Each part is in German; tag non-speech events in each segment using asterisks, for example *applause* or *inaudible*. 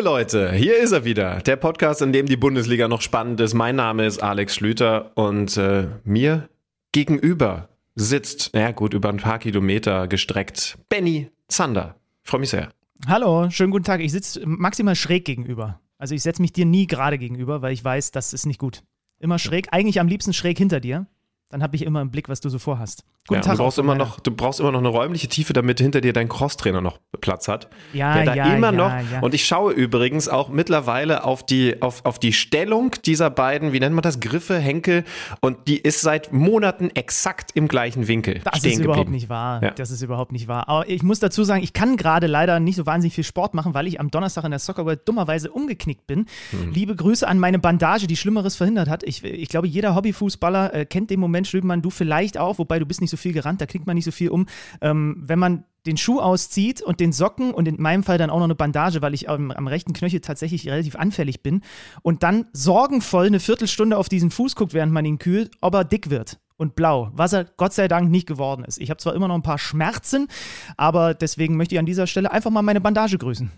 Liebe Leute, hier ist er wieder. Der Podcast, in dem die Bundesliga noch spannend ist. Mein Name ist Alex Schlüter und äh, mir gegenüber sitzt, naja gut, über ein paar Kilometer gestreckt, Benny Zander. Freue mich sehr. Hallo, schönen guten Tag. Ich sitze maximal schräg gegenüber. Also ich setze mich dir nie gerade gegenüber, weil ich weiß, das ist nicht gut. Immer schräg, eigentlich am liebsten schräg hinter dir. Dann habe ich immer im Blick, was du so vorhast. Guten ja, Tag. Du brauchst, immer noch, du brauchst immer noch eine räumliche Tiefe, damit hinter dir dein Crosstrainer noch Platz hat. Ja, der da ja, immer ja, noch. Ja. Und ich schaue übrigens auch mittlerweile auf die, auf, auf die Stellung dieser beiden, wie nennt man das, Griffe, Henkel. Und die ist seit Monaten exakt im gleichen Winkel. Das ist überhaupt geblieben. nicht wahr. Ja. Das ist überhaupt nicht wahr. Aber ich muss dazu sagen, ich kann gerade leider nicht so wahnsinnig viel Sport machen, weil ich am Donnerstag in der Soccer World dummerweise umgeknickt bin. Hm. Liebe Grüße an meine Bandage, die Schlimmeres verhindert hat. Ich, ich glaube, jeder Hobbyfußballer äh, kennt den Moment, Schlübenmann, du vielleicht auch, wobei du bist nicht so viel gerannt, da knickt man nicht so viel um. Ähm, wenn man den Schuh auszieht und den Socken und in meinem Fall dann auch noch eine Bandage, weil ich am, am rechten Knöchel tatsächlich relativ anfällig bin und dann sorgenvoll eine Viertelstunde auf diesen Fuß guckt, während man ihn kühlt, ob er dick wird und blau, was er Gott sei Dank nicht geworden ist. Ich habe zwar immer noch ein paar Schmerzen, aber deswegen möchte ich an dieser Stelle einfach mal meine Bandage grüßen.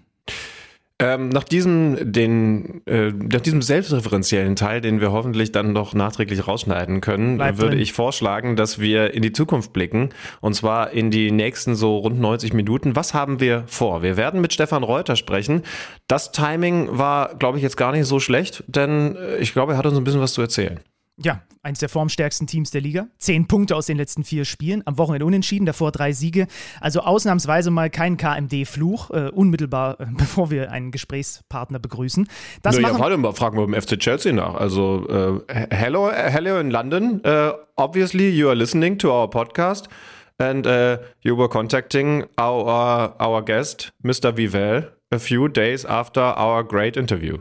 Ähm, nach diesem, den, äh, nach diesem selbstreferenziellen Teil, den wir hoffentlich dann noch nachträglich rausschneiden können, Bleibt würde drin. ich vorschlagen, dass wir in die Zukunft blicken. Und zwar in die nächsten so rund 90 Minuten. Was haben wir vor? Wir werden mit Stefan Reuter sprechen. Das Timing war, glaube ich, jetzt gar nicht so schlecht, denn äh, ich glaube, er hat uns ein bisschen was zu erzählen. Ja, eins der formstärksten Teams der Liga. Zehn Punkte aus den letzten vier Spielen. Am Wochenende unentschieden, davor drei Siege. Also ausnahmsweise mal kein KMD-Fluch, äh, unmittelbar, äh, *laughs* bevor wir einen Gesprächspartner begrüßen. Das naja, warte mal, fragen wir beim FC Chelsea nach. Also, äh, hello, hello in London. Uh, obviously, you are listening to our podcast and uh, you were contacting our, our guest, Mr. Vivel, a few days after our great interview.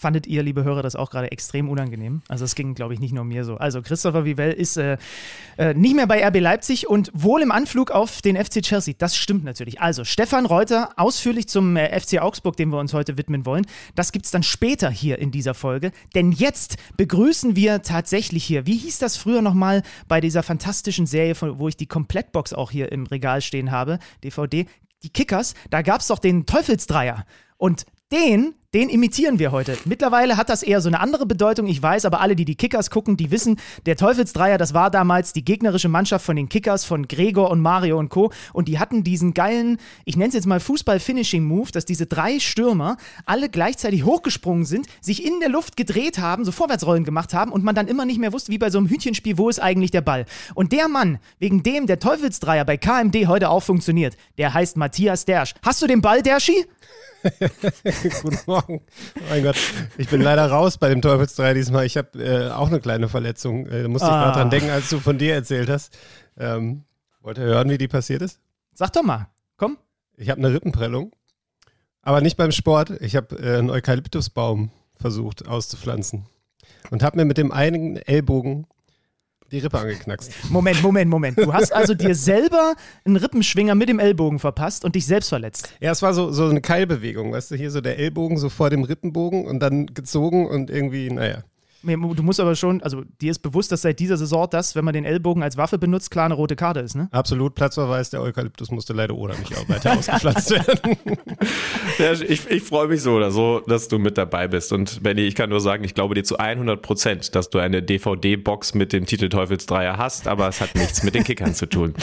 Fandet ihr, liebe Hörer, das auch gerade extrem unangenehm. Also es ging, glaube ich, nicht nur mir so. Also Christopher Vivell ist äh, äh, nicht mehr bei RB Leipzig und wohl im Anflug auf den FC Chelsea. Das stimmt natürlich. Also Stefan Reuter ausführlich zum äh, FC Augsburg, dem wir uns heute widmen wollen. Das gibt es dann später hier in dieser Folge. Denn jetzt begrüßen wir tatsächlich hier, wie hieß das früher nochmal bei dieser fantastischen Serie, von, wo ich die Komplettbox auch hier im Regal stehen habe, DVD, die Kickers, da gab es doch den Teufelsdreier. Und den, den imitieren wir heute. Mittlerweile hat das eher so eine andere Bedeutung, ich weiß, aber alle, die die Kickers gucken, die wissen, der Teufelsdreier, das war damals die gegnerische Mannschaft von den Kickers, von Gregor und Mario und Co. Und die hatten diesen geilen, ich nenne es jetzt mal Fußball-Finishing-Move, dass diese drei Stürmer alle gleichzeitig hochgesprungen sind, sich in der Luft gedreht haben, so Vorwärtsrollen gemacht haben und man dann immer nicht mehr wusste, wie bei so einem Hütchenspiel, wo ist eigentlich der Ball. Und der Mann, wegen dem der Teufelsdreier bei KMD heute auch funktioniert, der heißt Matthias Dersch. Hast du den Ball, Derschi? *laughs* *laughs* Guten Morgen. Oh mein Gott, ich bin leider raus bei dem Teufelsdreier diesmal. Ich habe äh, auch eine kleine Verletzung. Äh, da musste ich Ah. gerade dran denken, als du von dir erzählt hast. Ähm, wollt ihr hören, wie die passiert ist? Sag doch mal, komm. Ich habe eine Rippenprellung, aber nicht beim Sport. Ich habe äh, einen Eukalyptusbaum versucht auszupflanzen und habe mir mit dem einen Ellbogen die Rippe angeknackst. Moment, Moment, Moment. Du hast also dir selber einen Rippenschwinger mit dem Ellbogen verpasst und dich selbst verletzt. Ja, es war so, so eine Keilbewegung, weißt du, hier so der Ellbogen so vor dem Rippenbogen und dann gezogen und irgendwie, naja. Du musst aber schon, also dir ist bewusst, dass seit dieser Saison das, wenn man den Ellbogen als Waffe benutzt, klar eine rote Karte ist, ne? Absolut Platzverweis, der Eukalyptus musste leider oder nicht auch weiter *laughs* ausgepflanzt werden. *laughs* Ja, ich, ich freue mich so oder so, dass du mit dabei bist. Und Benny, ich kann nur sagen, ich glaube dir zu 100 Prozent, dass du eine DVD-Box mit dem Titel Teufelsdreier hast, aber es hat nichts mit den Kickern zu tun.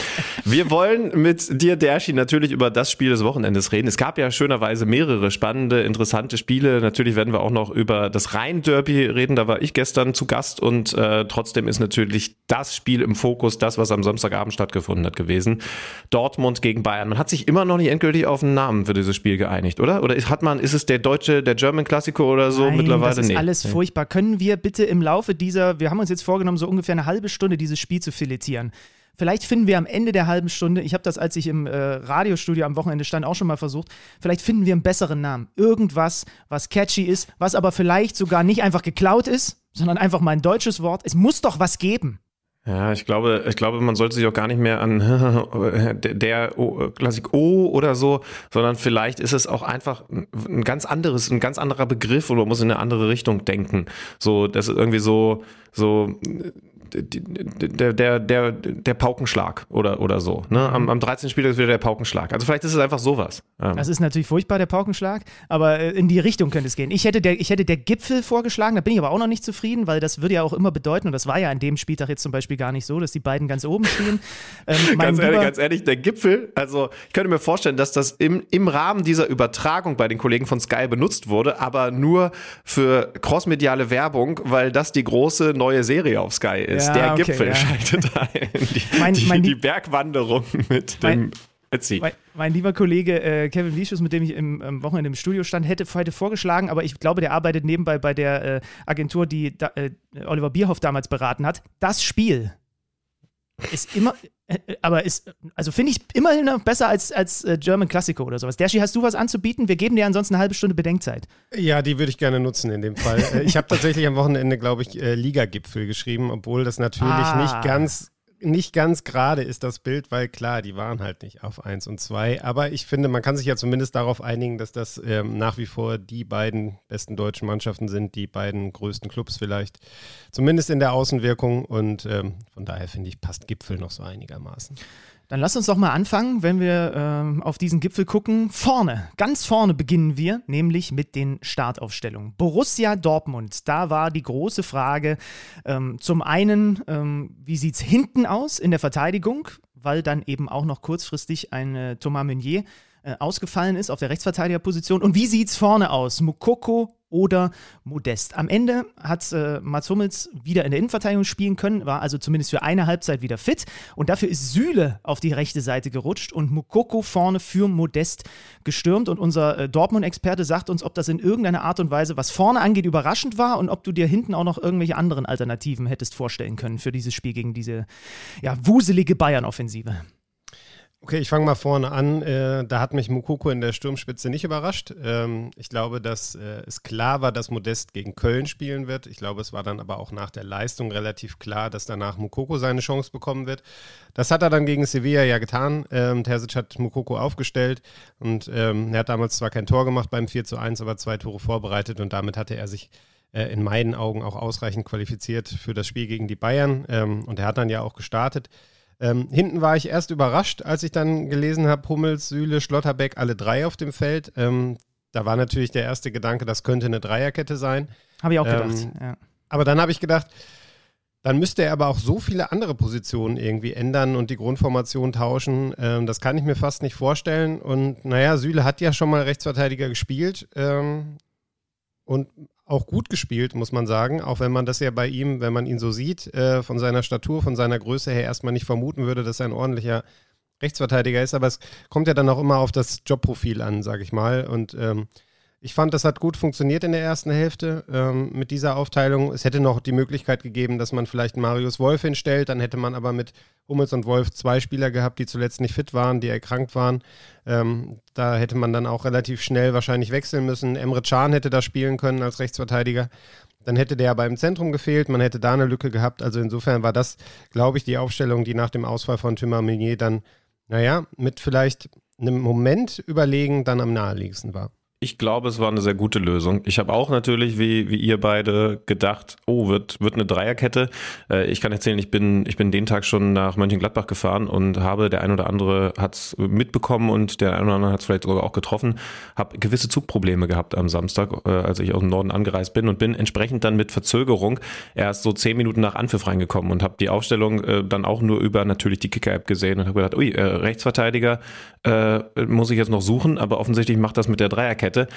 Wir wollen mit dir, Derschi, natürlich über das Spiel des Wochenendes reden. Es gab ja schönerweise mehrere spannende, interessante Spiele. Natürlich werden wir auch noch über das Rhein-Derby reden. Da war ich gestern zu Gast und äh, trotzdem ist natürlich das Spiel im Fokus, das, was am Samstagabend stattgefunden hat, gewesen. Dortmund gegen Bayern. Man hat sich immer noch nicht endgültig auf einen Namen für dieses Spiel geeinigt, oder? Oder hat man, ist es der deutsche, der German Classico oder so Nein, mittlerweile? das ist nee. alles furchtbar. Können wir bitte im Laufe dieser, wir haben uns jetzt vorgenommen, so ungefähr eine halbe Stunde dieses Spiel zu filetieren. Vielleicht finden wir am Ende der halben Stunde, ich habe das, als ich im äh, Radiostudio am Wochenende stand, auch schon mal versucht, vielleicht finden wir einen besseren Namen. Irgendwas, was catchy ist, was aber vielleicht sogar nicht einfach geklaut ist, sondern einfach mal ein deutsches Wort. Es muss doch was geben. Ja, ich glaube, ich glaube, man sollte sich auch gar nicht mehr an *laughs* der, Klassik O oder so, sondern vielleicht ist es auch einfach ein ganz anderes, ein ganz anderer Begriff oder man muss in eine andere Richtung denken. So, das ist irgendwie so, so der, der, der, der Paukenschlag oder, oder so. Ne? Am, am 13. Spieltag ist wieder der Paukenschlag. Also vielleicht ist es einfach sowas. Ähm. Das ist natürlich furchtbar, der Paukenschlag, aber äh, in die Richtung könnte es gehen. Ich hätte, der, ich hätte der Gipfel vorgeschlagen, da bin ich aber auch noch nicht zufrieden, weil das würde ja auch immer bedeuten, und das war ja an dem Spieltag jetzt zum Beispiel gar nicht so, dass die beiden ganz oben stehen. *laughs* Ähm, ganz, ehrlich, ganz ehrlich, der Gipfel, also ich könnte mir vorstellen, dass das im, im Rahmen dieser Übertragung bei den Kollegen von Sky benutzt wurde, aber nur für crossmediale Werbung, weil das die große neue Serie auf Sky ist. Ja, der okay, Gipfel ja. schaltet *laughs* ein. Die, mein, mein die, die Bergwanderung mit dem. Mein, mein, lieber Kollege äh, Kevin Lischus, mit dem ich im, am Wochenende im Studio stand, hätte heute vorgeschlagen, aber ich glaube, der arbeitet nebenbei bei der äh, Agentur, die da, äh, Oliver Bierhoff damals beraten hat. Das Spiel ist immer, äh, aber ist, also finde ich immerhin noch besser als, als äh, German Classico oder sowas. Dershi, hast du was anzubieten? Wir geben dir ansonsten eine halbe Stunde Bedenkzeit. Ja, die würde ich gerne nutzen in dem Fall. Äh, ich habe tatsächlich am Wochenende, glaube ich, Liga-Gipfel geschrieben, obwohl das natürlich ah. nicht ganz nicht ganz gerade ist das Bild, weil klar, die waren halt nicht auf 1 und 2. Aber ich finde, man kann sich ja zumindest darauf einigen, dass das ähm, nach wie vor die beiden besten deutschen Mannschaften sind, die beiden größten Clubs vielleicht. Zumindest in der Außenwirkung. Und ähm, von daher finde ich, passt Gipfel noch so einigermaßen. Dann lass uns doch mal anfangen, wenn wir ähm, auf diesen Gipfel gucken. Vorne, ganz vorne beginnen wir, nämlich mit den Startaufstellungen. Borussia Dortmund, da war die große Frage ähm, zum einen, ähm, wie sieht es hinten aus in der Verteidigung, weil dann eben auch noch kurzfristig ein äh, Thomas Meunier äh, ausgefallen ist auf der Rechtsverteidigerposition. Und wie sieht es vorne aus? Mukoko oder Modest. Am Ende hat äh, Mats Hummels wieder in der Innenverteidigung spielen können, war also zumindest für eine Halbzeit wieder fit. Und dafür ist Süle auf die rechte Seite gerutscht und Mukoko vorne für Modest gestürmt. Und unser äh, Dortmund-Experte sagt uns, ob das in irgendeiner Art und Weise, was vorne angeht, überraschend war und ob du dir hinten auch noch irgendwelche anderen Alternativen hättest vorstellen können für dieses Spiel gegen diese ja, wuselige Bayern-Offensive. Okay, ich fange mal vorne an. Äh, da hat mich Mukoko in der Sturmspitze nicht überrascht. Ähm, ich glaube, dass äh, es klar war, dass Modest gegen Köln spielen wird. Ich glaube, es war dann aber auch nach der Leistung relativ klar, dass danach Mukoko seine Chance bekommen wird. Das hat er dann gegen Sevilla ja getan. Ähm, Terzic hat Mukoko aufgestellt und ähm, er hat damals zwar kein Tor gemacht beim 4 zu 1, aber zwei Tore vorbereitet und damit hatte er sich äh, in meinen Augen auch ausreichend qualifiziert für das Spiel gegen die Bayern. Ähm, und er hat dann ja auch gestartet. Ähm, hinten war ich erst überrascht, als ich dann gelesen habe, Hummels, Süle, Schlotterbeck, alle drei auf dem Feld. Ähm, da war natürlich der erste Gedanke, das könnte eine Dreierkette sein. Habe ich auch gedacht, ähm, ja. Aber dann habe ich gedacht, dann müsste er aber auch so viele andere Positionen irgendwie ändern und die Grundformation tauschen. Ähm, das kann ich mir fast nicht vorstellen. Und naja, Süle hat ja schon mal Rechtsverteidiger gespielt. Ähm, und auch gut gespielt, muss man sagen. Auch wenn man das ja bei ihm, wenn man ihn so sieht, äh, von seiner Statur, von seiner Größe her erstmal nicht vermuten würde, dass er ein ordentlicher Rechtsverteidiger ist. Aber es kommt ja dann auch immer auf das Jobprofil an, sage ich mal. Und ähm, ich fand, das hat gut funktioniert in der ersten Hälfte ähm, mit dieser Aufteilung. Es hätte noch die Möglichkeit gegeben, dass man vielleicht Marius Wolf hinstellt. Dann hätte man aber mit Hummels und Wolf zwei Spieler gehabt, die zuletzt nicht fit waren, die erkrankt waren. Ähm, da hätte man dann auch relativ schnell wahrscheinlich wechseln müssen. Emre Can hätte da spielen können als Rechtsverteidiger. Dann hätte der aber im Zentrum gefehlt. Man hätte da eine Lücke gehabt. Also insofern war das, glaube ich, die Aufstellung, die nach dem Ausfall von Thomas Meunier dann, naja, mit vielleicht einem Moment überlegen dann am naheliegendsten war. Ich glaube, es war eine sehr gute Lösung. Ich habe auch natürlich, wie, wie ihr beide, gedacht, oh, wird, wird eine Dreierkette. Äh, ich kann erzählen, ich bin, ich bin den Tag schon nach Mönchengladbach gefahren und habe, der ein oder andere hat es mitbekommen und der ein oder andere hat es vielleicht sogar auch getroffen, habe gewisse Zugprobleme gehabt am Samstag, äh, als ich aus dem Norden angereist bin und bin entsprechend dann mit Verzögerung erst so zehn Minuten nach Anpfiff reingekommen und habe die Aufstellung äh, dann auch nur über natürlich die Kicker-App gesehen und habe gedacht, ui, Rechtsverteidiger äh, muss ich jetzt noch suchen, aber offensichtlich macht das mit der Dreierkette hätte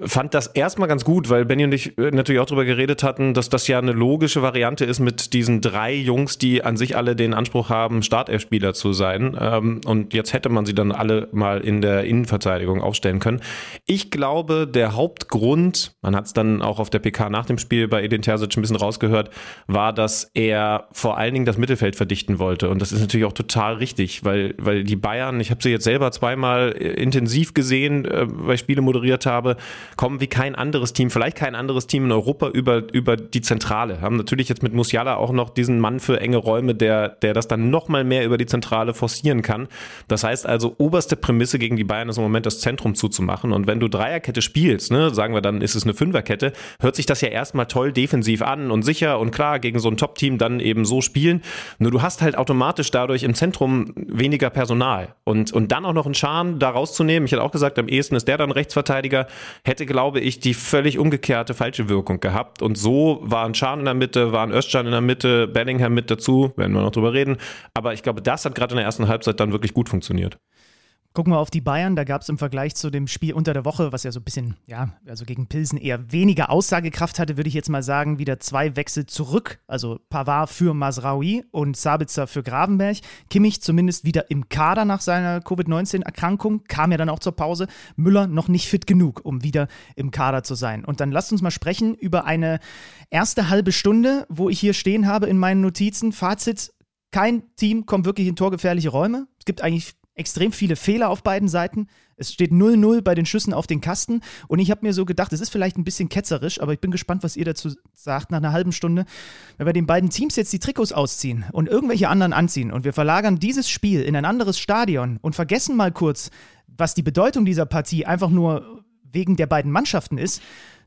fand das erstmal ganz gut, weil Benny und ich äh, natürlich auch darüber geredet hatten, dass das ja eine logische Variante ist mit diesen drei Jungs, die an sich alle den Anspruch haben, Startelfspieler zu sein. Ähm, und jetzt hätte man sie dann alle mal in der Innenverteidigung aufstellen können. Ich glaube, der Hauptgrund, man hat es dann auch auf der PK nach dem Spiel bei Edin Terzic ein bisschen rausgehört, war, dass er vor allen Dingen das Mittelfeld verdichten wollte. Und das ist natürlich auch total richtig, weil, weil die Bayern, ich habe sie jetzt selber zweimal äh, intensiv gesehen, äh, weil ich Spiele moderiert habe, kommen wie kein anderes Team, vielleicht kein anderes Team in Europa über, über die Zentrale. Haben natürlich jetzt mit Musiala auch noch diesen Mann für enge Räume, der, der das dann nochmal mehr über die Zentrale forcieren kann. Das heißt also, oberste Prämisse gegen die Bayern ist im Moment das Zentrum zuzumachen. Und wenn du Dreierkette spielst, ne, sagen wir dann, ist es eine Fünferkette, hört sich das ja erstmal toll defensiv an und sicher und klar gegen so ein Top-Team dann eben so spielen. Nur du hast halt automatisch dadurch im Zentrum weniger Personal. Und, und dann auch noch einen Scharen da rauszunehmen. Ich hatte auch gesagt, am ehesten ist der dann Rechtsverteidiger, hätte, glaube ich, die völlig umgekehrte falsche Wirkung gehabt. Und so waren Scharen in der Mitte, waren Özcan in der Mitte, Bellingham mit dazu, werden wir noch drüber reden. Aber ich glaube, das hat gerade in der ersten Halbzeit dann wirklich gut funktioniert. Gucken wir auf die Bayern, da gab es im Vergleich zu dem Spiel unter der Woche, was ja so ein bisschen, ja, also gegen Pilsen eher weniger Aussagekraft hatte, würde ich jetzt mal sagen, wieder zwei Wechsel zurück. Also Pavard für Masraoui und Sabitzer für Gravenberg. Kimmich zumindest wieder im Kader nach seiner Covid-19-Erkrankung, kam ja dann auch zur Pause. Müller noch nicht fit genug, um wieder im Kader zu sein. Und dann lasst uns mal sprechen über eine erste halbe Stunde, wo ich hier stehen habe in meinen Notizen. Fazit, kein Team kommt wirklich in torgefährliche Räume. Es gibt eigentlich extrem viele Fehler auf beiden Seiten. Es steht 0-0 bei den Schüssen auf den Kasten. Und ich habe mir so gedacht, es ist vielleicht ein bisschen ketzerisch, aber ich bin gespannt, was ihr dazu sagt nach einer halben Stunde. Wenn wir den beiden Teams jetzt die Trikots ausziehen und irgendwelche anderen anziehen und wir verlagern dieses Spiel in ein anderes Stadion und vergessen mal kurz, was die Bedeutung dieser Partie einfach nur wegen der beiden Mannschaften ist,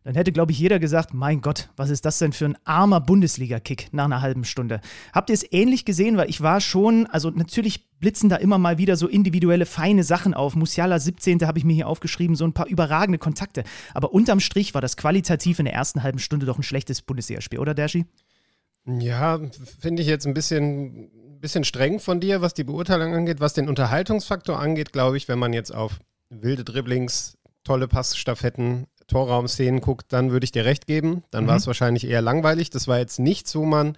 dann hätte, glaube ich, jeder gesagt, mein Gott, was ist das denn für ein armer Bundesliga-Kick nach einer halben Stunde. Habt ihr es ähnlich gesehen? Weil ich war schon, also natürlich blitzen da immer mal wieder so individuelle, feine Sachen auf. Musiala 17. habe ich mir hier aufgeschrieben, so ein paar überragende Kontakte. Aber unterm Strich war das qualitativ in der ersten halben Stunde doch ein schlechtes Bundesligaspiel, oder Dershi? Ja, finde ich jetzt ein bisschen, bisschen streng von dir, was die Beurteilung angeht. Was den Unterhaltungsfaktor angeht, glaube ich, wenn man jetzt auf wilde Dribblings, tolle Passstaffetten, Torraumszenen guckt, dann würde ich dir recht geben. Dann mhm. war es wahrscheinlich eher langweilig. Das war jetzt nichts, wo man,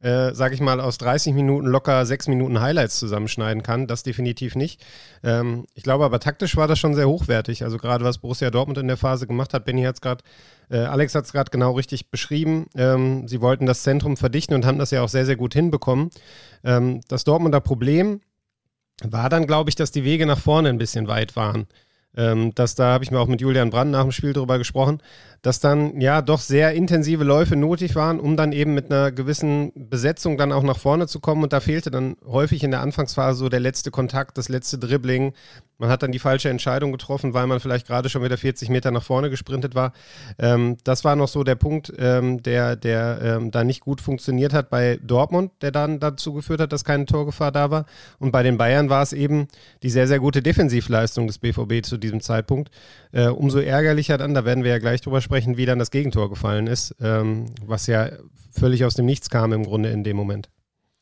äh, sag ich mal, aus 30 Minuten locker sechs Minuten Highlights zusammenschneiden kann. Das definitiv nicht. Ähm, ich glaube aber taktisch war das schon sehr hochwertig. Also gerade was Borussia Dortmund in der Phase gemacht hat, Benny hat es gerade, äh, Alex hat es gerade genau richtig beschrieben. Ähm, sie wollten das Zentrum verdichten und haben das ja auch sehr, sehr gut hinbekommen. Ähm, das Dortmunder Problem war dann, glaube ich, dass die Wege nach vorne ein bisschen weit waren. Ähm, dass da habe ich mir auch mit Julian Brand nach dem Spiel darüber gesprochen, dass dann ja doch sehr intensive Läufe nötig waren, um dann eben mit einer gewissen Besetzung dann auch nach vorne zu kommen. Und da fehlte dann häufig in der Anfangsphase so der letzte Kontakt, das letzte Dribbling. Man hat dann die falsche Entscheidung getroffen, weil man vielleicht gerade schon wieder 40 Meter nach vorne gesprintet war. Ähm, das war noch so der Punkt, ähm, der, der ähm, da nicht gut funktioniert hat bei Dortmund, der dann dazu geführt hat, dass keine Torgefahr da war. Und bei den Bayern war es eben die sehr, sehr gute Defensivleistung des BVB zu diesem Zeitpunkt. Äh, umso ärgerlicher dann, da werden wir ja gleich drüber sprechen, wie dann das Gegentor gefallen ist, ähm, was ja völlig aus dem Nichts kam im Grunde in dem Moment.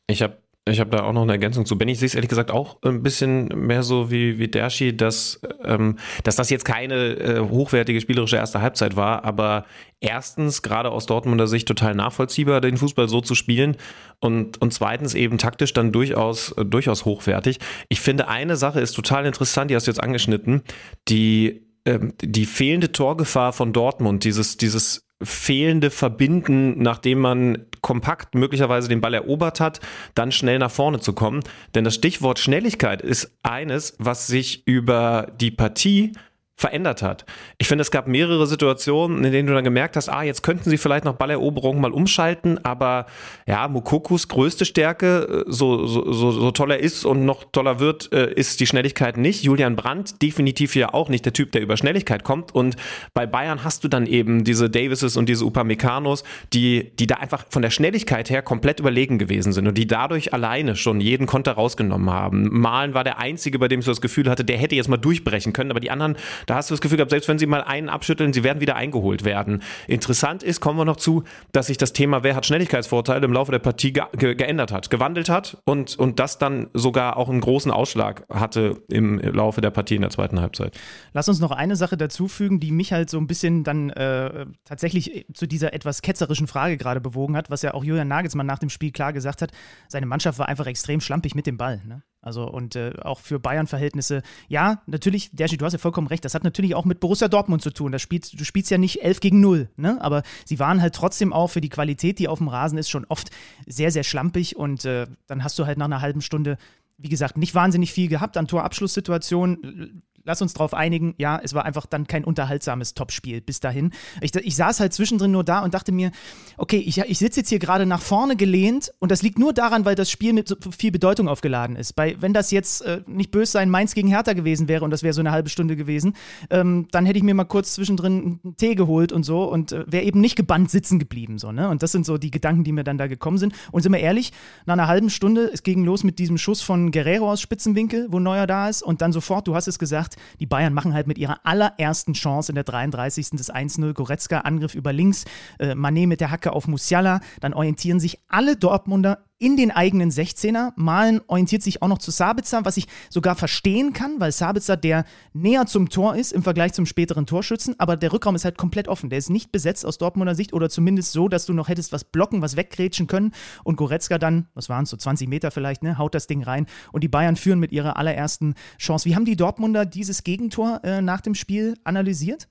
Ich habe ich habe da auch noch eine Ergänzung zu. Benny, ich sehe es ehrlich gesagt auch ein bisschen mehr so wie, wie Dershi, dass, ähm, dass das jetzt keine äh, hochwertige spielerische erste Halbzeit war, aber erstens gerade aus Dortmunder Sicht total nachvollziehbar, den Fußball so zu spielen und, und zweitens eben taktisch dann durchaus, durchaus hochwertig. Ich finde, eine Sache ist total interessant, die hast du jetzt angeschnitten, die ähm, die fehlende Torgefahr von Dortmund, dieses, dieses fehlende Verbinden, nachdem man kompakt möglicherweise den Ball erobert hat, dann schnell nach vorne zu kommen. Denn das Stichwort Schnelligkeit ist eines, was sich über die Partie verändert hat. Ich finde, es gab mehrere Situationen, in denen du dann gemerkt hast, ah, jetzt könnten sie vielleicht nach Balleroberung mal umschalten, aber ja, Mukokus größte Stärke, äh, so, so, so, so toll er ist und noch toller wird, äh, ist die Schnelligkeit nicht. Julian Brandt definitiv ja auch nicht der Typ, der über Schnelligkeit kommt und bei Bayern hast du dann eben diese Davises und diese Upameccanos, die, die da einfach von der Schnelligkeit her komplett überlegen gewesen sind und die dadurch alleine schon jeden Konter rausgenommen haben. Malen war der einzige, bei dem ich so das Gefühl hatte, der hätte jetzt mal durchbrechen können, aber die anderen da hast du das Gefühl gehabt, selbst wenn sie mal einen abschütteln, sie werden wieder eingeholt werden. Interessant ist, kommen wir noch zu, dass sich das Thema, wer hat Schnelligkeitsvorteile im Laufe der Partie ge ge geändert hat, gewandelt hat und, und das dann sogar auch einen großen Ausschlag hatte im Laufe der Partie in der zweiten Halbzeit. Lass uns noch eine Sache dazufügen, die mich halt so ein bisschen dann äh, tatsächlich zu dieser etwas ketzerischen Frage gerade bewogen hat, was ja auch Julian Nagelsmann nach dem Spiel klar gesagt hat. Seine Mannschaft war einfach extrem schlampig mit dem Ball. Ne? Also und äh, auch für Bayern-Verhältnisse, ja, natürlich, Dergi, du hast ja vollkommen recht, das hat natürlich auch mit Borussia Dortmund zu tun. Das spielt, du spielst ja nicht 11 gegen 0, ne? aber sie waren halt trotzdem auch für die Qualität, die auf dem Rasen ist, schon oft sehr, sehr schlampig und äh, dann hast du halt nach einer halben Stunde, wie gesagt, nicht wahnsinnig viel gehabt an Torabschlusssituationen lass uns darauf einigen, ja, es war einfach dann kein unterhaltsames Topspiel bis dahin. Ich, ich saß halt zwischendrin nur da und dachte mir, okay, ich, ich sitze jetzt hier gerade nach vorne gelehnt und das liegt nur daran, weil das Spiel mit so viel Bedeutung aufgeladen ist. Bei, wenn das jetzt äh, nicht böse sein Mainz gegen Hertha gewesen wäre und das wäre so eine halbe Stunde gewesen, ähm, dann hätte ich mir mal kurz zwischendrin einen Tee geholt und so und äh, wäre eben nicht gebannt sitzen geblieben. So, ne? Und das sind so die Gedanken, die mir dann da gekommen sind. Und sind wir ehrlich, nach einer halben Stunde, es ging los mit diesem Schuss von Guerrero aus Spitzenwinkel, wo Neuer da ist und dann sofort, du hast es gesagt, die Bayern machen halt mit ihrer allerersten Chance in der 33. des 1-0 Goretzka, Angriff über links, äh, Manet mit der Hacke auf Musiala, dann orientieren sich alle Dortmunder in den eigenen 16er. Malen orientiert sich auch noch zu Sabitzer, was ich sogar verstehen kann, weil Sabitzer der näher zum Tor ist im Vergleich zum späteren Torschützen, aber der Rückraum ist halt komplett offen. Der ist nicht besetzt aus Dortmunder Sicht oder zumindest so, dass du noch hättest was blocken, was weggrätschen können und Goretzka dann, was waren es, so 20 Meter vielleicht, ne, haut das Ding rein und die Bayern führen mit ihrer allerersten Chance. Wie haben die Dortmunder dieses Gegentor äh, nach dem Spiel analysiert?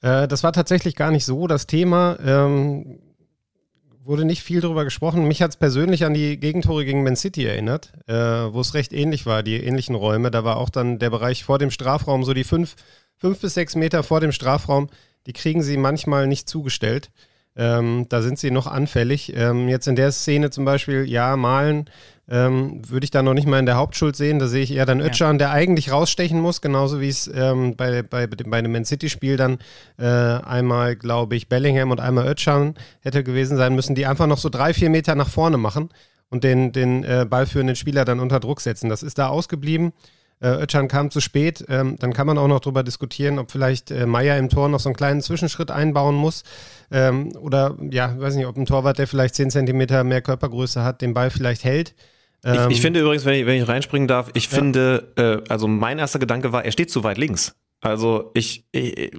Äh, das war tatsächlich gar nicht so das Thema. Ähm wurde nicht viel darüber gesprochen. Mich hat es persönlich an die Gegentore gegen Man City erinnert, äh, wo es recht ähnlich war, die ähnlichen Räume. Da war auch dann der Bereich vor dem Strafraum, so die fünf, fünf bis sechs Meter vor dem Strafraum, die kriegen sie manchmal nicht zugestellt. Ähm, da sind sie noch anfällig. Ähm, jetzt in der Szene zum Beispiel, ja, malen ähm, würde ich da noch nicht mal in der Hauptschuld sehen. Da sehe ich eher dann Ötchan, ja. der eigentlich rausstechen muss, genauso wie es ähm, bei, bei, bei dem Man City-Spiel dann äh, einmal, glaube ich, Bellingham und einmal Ötchan hätte gewesen sein müssen, die einfach noch so drei, vier Meter nach vorne machen und den, den äh, ballführenden Spieler dann unter Druck setzen. Das ist da ausgeblieben. Äh, Özcan kam zu spät. Ähm, dann kann man auch noch darüber diskutieren, ob vielleicht äh, Meier im Tor noch so einen kleinen Zwischenschritt einbauen muss. Ähm, oder ja, weiß nicht, ob ein Torwart, der vielleicht 10 Zentimeter mehr Körpergröße hat, den Ball vielleicht hält. Ich, ich, ähm, finde übrigens, wenn ich, wenn ich reinspringen darf, ich ja. finde, äh, also mein erster Gedanke war, er steht zu weit links. Also ich, ich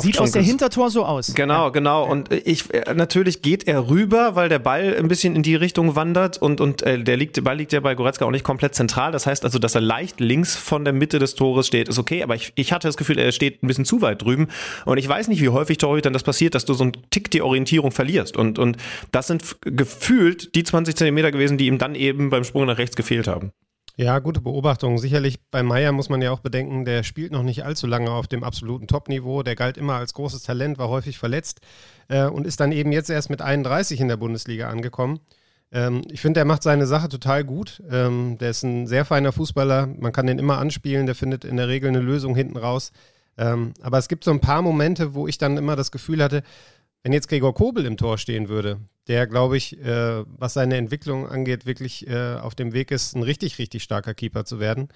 sieht aus der Hintertor so aus. Genau, genau. Und ich äh, natürlich geht er rüber, weil der Ball ein bisschen in die Richtung wandert und und äh, der liegt, der Ball liegt ja bei Goretzka auch nicht komplett zentral. Das heißt also, dass er leicht links von der Mitte des Tores steht, ist okay. Aber ich, ich hatte das Gefühl, er steht ein bisschen zu weit drüben. Und ich weiß nicht, wie häufig Torhütern das passiert, dass du so einen Tick die Orientierung verlierst. Und und das sind gefühlt die 20 Zentimeter gewesen, die ihm dann eben beim Sprung nach rechts gefehlt haben. Ja, gute Beobachtung. Sicherlich bei Meier muss man ja auch bedenken, der spielt noch nicht allzu lange auf dem absoluten Top-Niveau. Der galt immer als großes Talent, war häufig verletzt äh, und ist dann eben jetzt erst mit 31 in der Bundesliga angekommen. Ähm, ich finde, er macht seine Sache total gut. Ähm, der ist ein sehr feiner Fußballer. Man kann den immer anspielen. Der findet in der Regel eine Lösung hinten raus. Ähm, aber es gibt so ein paar Momente, wo ich dann immer das Gefühl hatte, wenn jetzt Gregor Kobel im Tor stehen würde, der, glaube ich, äh, was seine Entwicklung angeht, wirklich äh, auf dem Weg ist, ein richtig, richtig starker Keeper zu werden,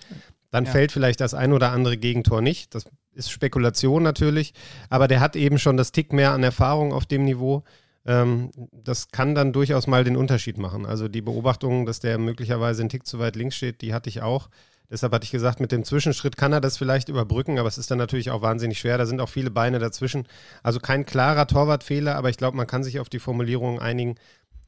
dann ja. fällt vielleicht das ein oder andere Gegentor nicht. Das ist Spekulation natürlich, aber der hat eben schon das Tick mehr an Erfahrung auf dem Niveau. Ähm, das kann dann durchaus mal den Unterschied machen. Also die Beobachtung, dass der möglicherweise einen Tick zu weit links steht, die hatte ich auch. Deshalb hatte ich gesagt, mit dem Zwischenschritt kann er das vielleicht überbrücken, aber es ist dann natürlich auch wahnsinnig schwer. Da sind auch viele Beine dazwischen. Also kein klarer Torwartfehler, aber ich glaube, man kann sich auf die Formulierung einigen.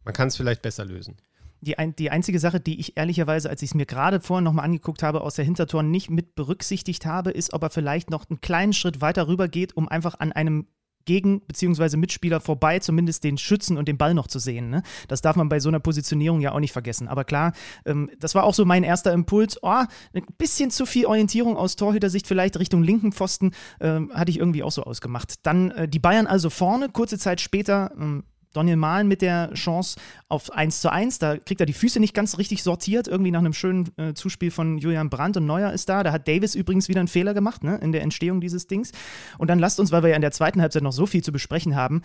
Man kann es vielleicht besser lösen. Die, ein, die einzige Sache, die ich ehrlicherweise, als ich es mir gerade vorhin nochmal angeguckt habe, aus der Hintertor nicht mit berücksichtigt habe, ist, ob er vielleicht noch einen kleinen Schritt weiter rüber geht, um einfach an einem gegen bzw. Mitspieler vorbei zumindest den Schützen und den Ball noch zu sehen. Ne? Das darf man bei so einer Positionierung ja auch nicht vergessen. Aber klar, ähm, das war auch so mein erster Impuls. Oh, ein bisschen zu viel Orientierung aus Torhütersicht, vielleicht Richtung linken Pfosten, ähm, hatte ich irgendwie auch so ausgemacht. Dann äh, die Bayern also vorne, kurze Zeit später. Ähm, Daniel Mahlen mit der Chance auf 1 zu 1. Da kriegt er die Füße nicht ganz richtig sortiert, irgendwie nach einem schönen äh, Zuspiel von Julian Brandt und Neuer ist da. Da hat Davis übrigens wieder einen Fehler gemacht ne, in der Entstehung dieses Dings. Und dann lasst uns, weil wir ja in der zweiten Halbzeit noch so viel zu besprechen haben,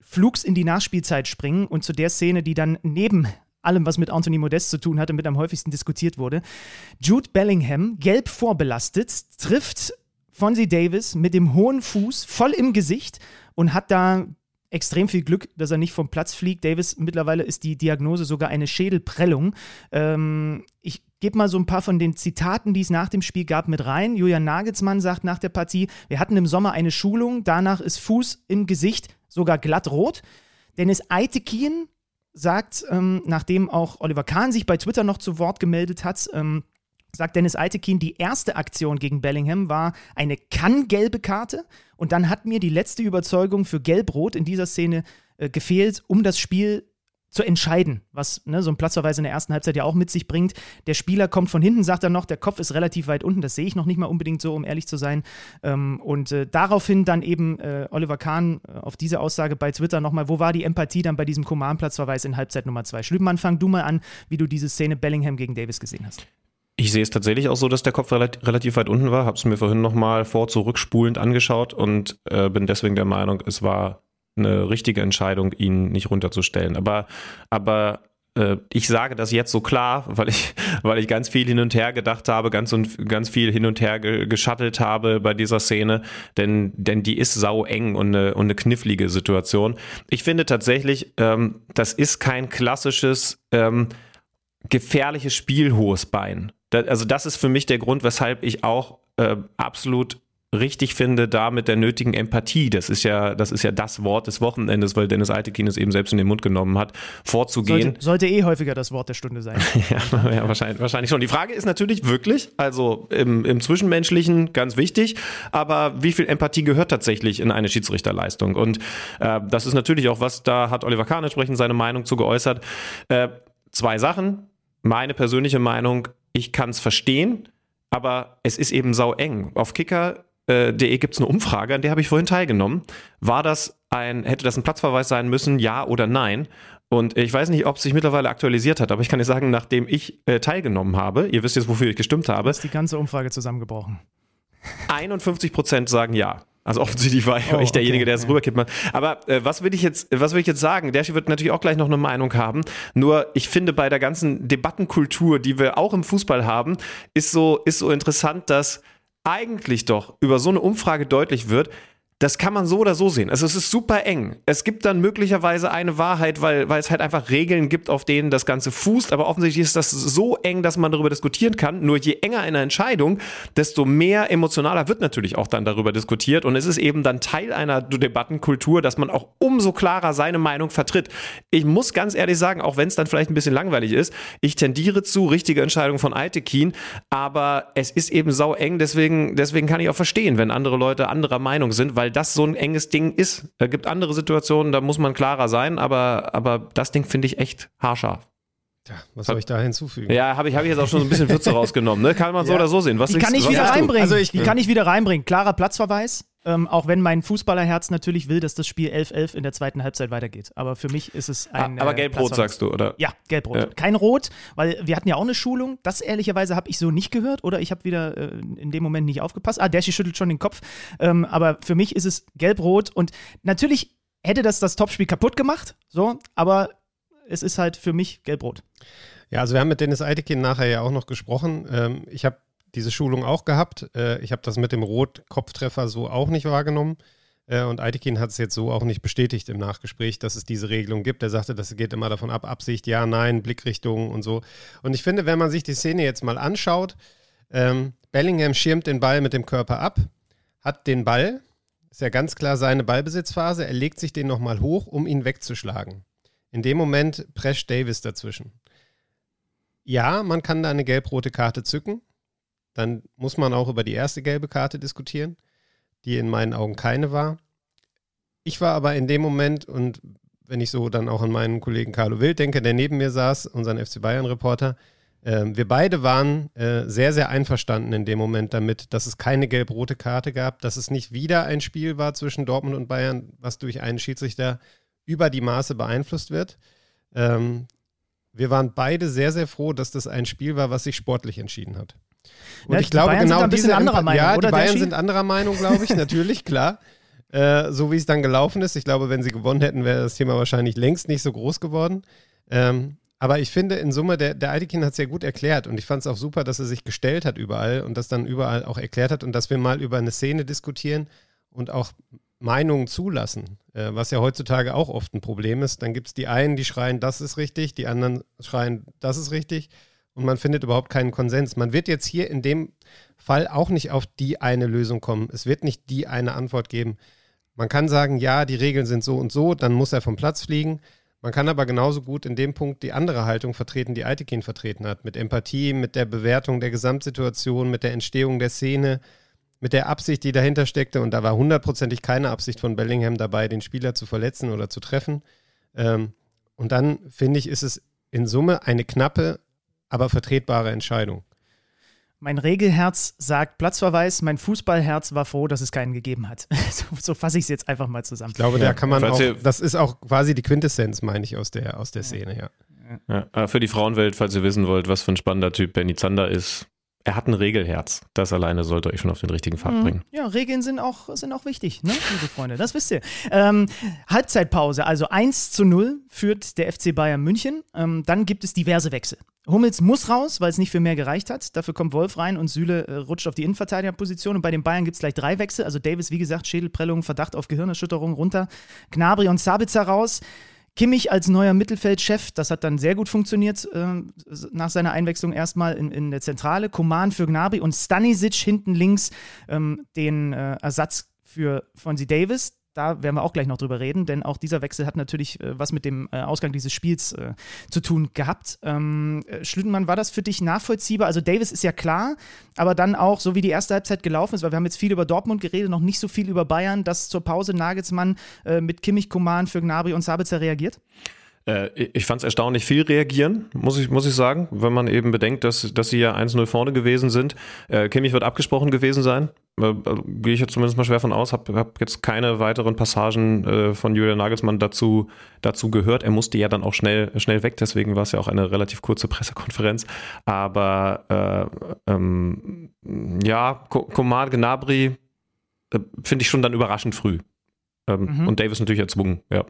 flugs in die Nachspielzeit springen und zu der Szene, die dann neben allem, was mit Anthony Modest zu tun hatte, mit am häufigsten diskutiert wurde. Jude Bellingham, gelb vorbelastet, trifft Fonzie Davis mit dem hohen Fuß voll im Gesicht und hat da extrem viel Glück, dass er nicht vom Platz fliegt. Davis, mittlerweile ist die Diagnose sogar eine Schädelprellung. Ähm, ich gebe mal so ein paar von den Zitaten, die es nach dem Spiel gab, mit rein. Julian Nagelsmann sagt nach der Partie, wir hatten im Sommer eine Schulung, danach ist Fuß im Gesicht sogar glatt rot. Dennis Eitekin sagt, ähm, nachdem auch Oliver Kahn sich bei Twitter noch zu Wort gemeldet hat, ähm, sagt Dennis Eitekin, die erste Aktion gegen Bellingham war eine kann-gelbe Karte. Und dann hat mir die letzte Überzeugung für Gelb-Rot in dieser Szene äh, gefehlt, um das Spiel zu entscheiden, was ne, so ein Platzverweis in der ersten Halbzeit ja auch mit sich bringt. Der Spieler kommt von hinten, sagt er noch, der Kopf ist relativ weit unten. Das sehe ich noch nicht mal unbedingt so, um ehrlich zu sein. Ähm, und äh, daraufhin dann eben äh, Oliver Kahn äh, auf diese Aussage bei Twitter nochmal, wo war die Empathie dann bei diesem Coman-Platzverweis in Halbzeit Nummer zwei? Schlübenmann, fang du mal an, wie du diese Szene Bellingham gegen Davis gesehen hast. Ich sehe es tatsächlich auch so, dass der Kopf relativ weit unten war. Habe es mir vorhin nochmal vor zurückspulend angeschaut und äh, bin deswegen der Meinung, es war eine richtige Entscheidung, ihn nicht runterzustellen. Aber, aber äh, ich sage das jetzt so klar, weil ich, weil ich ganz viel hin und her gedacht habe, ganz und ganz viel hin und her ge geschattelt habe bei dieser Szene, denn, denn die ist sau eng und eine, und eine knifflige Situation. Ich finde tatsächlich, ähm, das ist kein klassisches ähm, gefährliches Spiel hohes Bein. Also das ist für mich der Grund, weshalb ich auch äh, absolut richtig finde, da mit der nötigen Empathie, das ist ja, das ist ja das Wort des Wochenendes, weil Dennis Altekin es eben selbst in den Mund genommen hat, vorzugehen. Sollte, sollte eh häufiger das Wort der Stunde sein. *laughs* ja, ja, wahrscheinlich, wahrscheinlich schon. Die Frage ist natürlich wirklich, also im, im Zwischenmenschlichen ganz wichtig, aber wie viel Empathie gehört tatsächlich in eine Schiedsrichterleistung? Und äh, das ist natürlich auch was, da hat Oliver Kahn entsprechend seine Meinung zu geäußert. Äh, zwei Sachen. Meine persönliche Meinung, ich kann es verstehen, aber es ist eben sau eng. Auf Kicker äh, gibt es eine Umfrage, an der habe ich vorhin teilgenommen. War das ein, hätte das ein Platzverweis sein müssen, ja oder nein? Und ich weiß nicht, ob es sich mittlerweile aktualisiert hat, aber ich kann dir sagen, nachdem ich äh, teilgenommen habe, ihr wisst jetzt, wofür ich gestimmt habe. Ist die ganze Umfrage zusammengebrochen. 51 Prozent sagen ja. Also offensichtlich war oh, ich derjenige, okay, der es okay. rüberkippt hat. Aber äh, was will ich jetzt, was will ich jetzt sagen? Der wird natürlich auch gleich noch eine Meinung haben. Nur ich finde bei der ganzen Debattenkultur, die wir auch im Fußball haben, ist so, ist so interessant, dass eigentlich doch über so eine Umfrage deutlich wird, das kann man so oder so sehen. Also es ist super eng. Es gibt dann möglicherweise eine Wahrheit, weil, weil es halt einfach Regeln gibt, auf denen das Ganze fußt. Aber offensichtlich ist das so eng, dass man darüber diskutieren kann. Nur je enger eine Entscheidung, desto mehr emotionaler wird natürlich auch dann darüber diskutiert. Und es ist eben dann Teil einer Debattenkultur, dass man auch umso klarer seine Meinung vertritt. Ich muss ganz ehrlich sagen, auch wenn es dann vielleicht ein bisschen langweilig ist, ich tendiere zu richtige Entscheidung von Altekin. Aber es ist eben sau eng. Deswegen, deswegen kann ich auch verstehen, wenn andere Leute anderer Meinung sind, weil weil das so ein enges Ding ist. Es gibt andere Situationen, da muss man klarer sein, aber, aber das Ding finde ich echt haarscharf. Ja, was soll ich da hinzufügen? Ja, habe ich, hab ich jetzt auch schon so ein bisschen Würze rausgenommen. Ne? Kann man so oder so sehen. Was die kann ich wieder reinbringen. Also ich, die kann ich wieder reinbringen. Klarer Platzverweis. Ähm, auch wenn mein Fußballerherz natürlich will, dass das Spiel 11-11 in der zweiten Halbzeit weitergeht. Aber für mich ist es ein. Ah, aber äh, gelb-rot sagst du, oder? Ja, gelb-rot. Ja. Kein Rot, weil wir hatten ja auch eine Schulung. Das ehrlicherweise habe ich so nicht gehört oder ich habe wieder äh, in dem Moment nicht aufgepasst. Ah, Dershi schüttelt schon den Kopf. Ähm, aber für mich ist es gelb-rot und natürlich hätte das das Topspiel kaputt gemacht, so, aber es ist halt für mich gelb-rot. Ja, also wir haben mit Dennis Eitekin nachher ja auch noch gesprochen. Ähm, ich habe diese Schulung auch gehabt. Äh, ich habe das mit dem Rot-Kopftreffer so auch nicht wahrgenommen. Äh, und Eitekin hat es jetzt so auch nicht bestätigt im Nachgespräch, dass es diese Regelung gibt. Er sagte, das geht immer davon ab, Absicht, ja, nein, Blickrichtung und so. Und ich finde, wenn man sich die Szene jetzt mal anschaut, ähm, Bellingham schirmt den Ball mit dem Körper ab, hat den Ball, ist ja ganz klar seine Ballbesitzphase, er legt sich den nochmal hoch, um ihn wegzuschlagen. In dem Moment prescht Davis dazwischen. Ja, man kann da eine gelb-rote Karte zücken. Dann muss man auch über die erste gelbe Karte diskutieren, die in meinen Augen keine war. Ich war aber in dem Moment und wenn ich so dann auch an meinen Kollegen Carlo Wild denke, der neben mir saß, unseren FC Bayern-Reporter, äh, wir beide waren äh, sehr, sehr einverstanden in dem Moment damit, dass es keine gelb-rote Karte gab, dass es nicht wieder ein Spiel war zwischen Dortmund und Bayern, was durch einen Schiedsrichter über die Maße beeinflusst wird. Ähm, wir waren beide sehr, sehr froh, dass das ein Spiel war, was sich sportlich entschieden hat. Und ja, ich glaube, Bayern genau sind diese anderer Meinung, ja, die Bayern sind anderer Meinung, glaube ich, *laughs* natürlich, klar. Äh, so wie es dann gelaufen ist. Ich glaube, wenn sie gewonnen hätten, wäre das Thema wahrscheinlich längst nicht so groß geworden. Ähm, aber ich finde in Summe, der, der Eidekin hat es ja gut erklärt und ich fand es auch super, dass er sich gestellt hat überall und das dann überall auch erklärt hat und dass wir mal über eine Szene diskutieren und auch Meinungen zulassen, äh, was ja heutzutage auch oft ein Problem ist. Dann gibt es die einen, die schreien, das ist richtig, die anderen schreien, das ist richtig und man findet überhaupt keinen Konsens. Man wird jetzt hier in dem Fall auch nicht auf die eine Lösung kommen. Es wird nicht die eine Antwort geben. Man kann sagen, ja, die Regeln sind so und so, dann muss er vom Platz fliegen. Man kann aber genauso gut in dem Punkt die andere Haltung vertreten, die Eitekin vertreten hat, mit Empathie, mit der Bewertung der Gesamtsituation, mit der Entstehung der Szene, mit der Absicht, die dahinter steckte, und da war hundertprozentig keine Absicht von Bellingham dabei, den Spieler zu verletzen oder zu treffen. Ähm, Und dann finde ich, ist es in Summe eine knappe, aber vertretbare Entscheidung. Mein Regelherz sagt Platzverweis, mein Fußballherz war froh, dass es keinen gegeben hat. *laughs* so, so fasse ich es jetzt einfach mal zusammen. Ich glaube, da kann man auch, das ist auch quasi die Quintessenz, meine ich, aus der, aus der Szene, ja. ja. Für die Frauenwelt, falls ihr wissen wollt, was für ein spannender Typ Benny Zander ist, er hat ein Regelherz. Das alleine sollte euch schon auf den richtigen Pfad mhm. bringen. Ja, Regeln sind auch, sind auch wichtig, ne, liebe Freunde. Das wisst ihr. Ähm, Halbzeitpause, also 1 zu 0 führt der FC Bayern München. Ähm, dann gibt es diverse Wechsel. Hummels muss raus, weil es nicht für mehr gereicht hat. Dafür kommt Wolf rein und Süle äh, rutscht auf die Innenverteidigerposition. Und bei den Bayern gibt es gleich drei Wechsel. Also Davis, wie gesagt, Schädelprellung, Verdacht auf Gehirnerschütterung runter. Gnabry und Sabitzer raus. Kimmich als neuer Mittelfeldchef, das hat dann sehr gut funktioniert äh, nach seiner Einwechslung erstmal in, in der Zentrale. Koman für Gnabry und Stanisic hinten links ähm, den äh, Ersatz für Fonzie Davis da werden wir auch gleich noch drüber reden, denn auch dieser Wechsel hat natürlich äh, was mit dem äh, Ausgang dieses Spiels äh, zu tun gehabt. Ähm, äh, Schlütenmann, war das für dich nachvollziehbar? Also Davis ist ja klar, aber dann auch, so wie die erste Halbzeit gelaufen ist, weil wir haben jetzt viel über Dortmund geredet, noch nicht so viel über Bayern, dass zur Pause Nagelsmann äh, mit Kimmich, Koman für Gnabry und Sabitzer reagiert? Äh, ich fand es erstaunlich viel reagieren, muss ich, muss ich sagen, wenn man eben bedenkt, dass, dass sie ja 1-0 vorne gewesen sind. Äh, Kimmich wird abgesprochen gewesen sein. Äh, Gehe ich jetzt zumindest mal schwer von aus, habe hab jetzt keine weiteren Passagen äh, von Julian Nagelsmann dazu, dazu gehört. Er musste ja dann auch schnell, schnell weg, deswegen war es ja auch eine relativ kurze Pressekonferenz. Aber äh, ähm, ja, Komar Gnabry äh, finde ich schon dann überraschend früh. Ähm, mhm. Und Davis natürlich erzwungen, ja.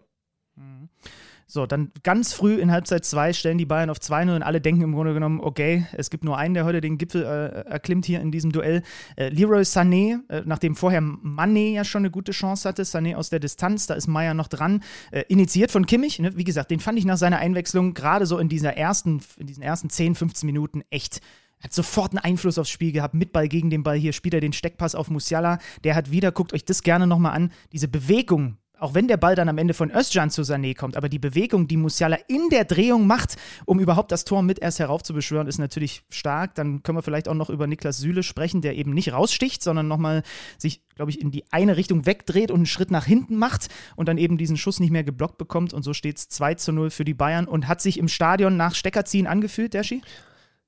So, dann ganz früh in Halbzeit 2 stellen die Bayern auf 2-0 und alle denken im Grunde genommen, okay, es gibt nur einen, der heute den Gipfel äh, erklimmt hier in diesem Duell. Äh, Leroy Sané, äh, nachdem vorher Mané ja schon eine gute Chance hatte, Sané aus der Distanz, da ist Meier noch dran, äh, initiiert von Kimmich. Ne? Wie gesagt, den fand ich nach seiner Einwechslung gerade so in, dieser ersten, in diesen ersten 10, 15 Minuten echt hat sofort einen Einfluss aufs Spiel gehabt, mit Ball gegen den Ball. Hier spielt er den Steckpass auf Musiala. Der hat wieder, guckt euch das gerne nochmal an, diese Bewegung auch wenn der Ball dann am Ende von Özcan zu Sané kommt, aber die Bewegung, die Musiala in der Drehung macht, um überhaupt das Tor mit erst heraufzubeschwören, ist natürlich stark. Dann können wir vielleicht auch noch über Niklas Süle sprechen, der eben nicht raussticht, sondern nochmal sich, glaube ich, in die eine Richtung wegdreht und einen Schritt nach hinten macht und dann eben diesen Schuss nicht mehr geblockt bekommt. Und so steht es 2 zu 0 für die Bayern und hat sich im Stadion nach Steckerziehen angefühlt, der Ski?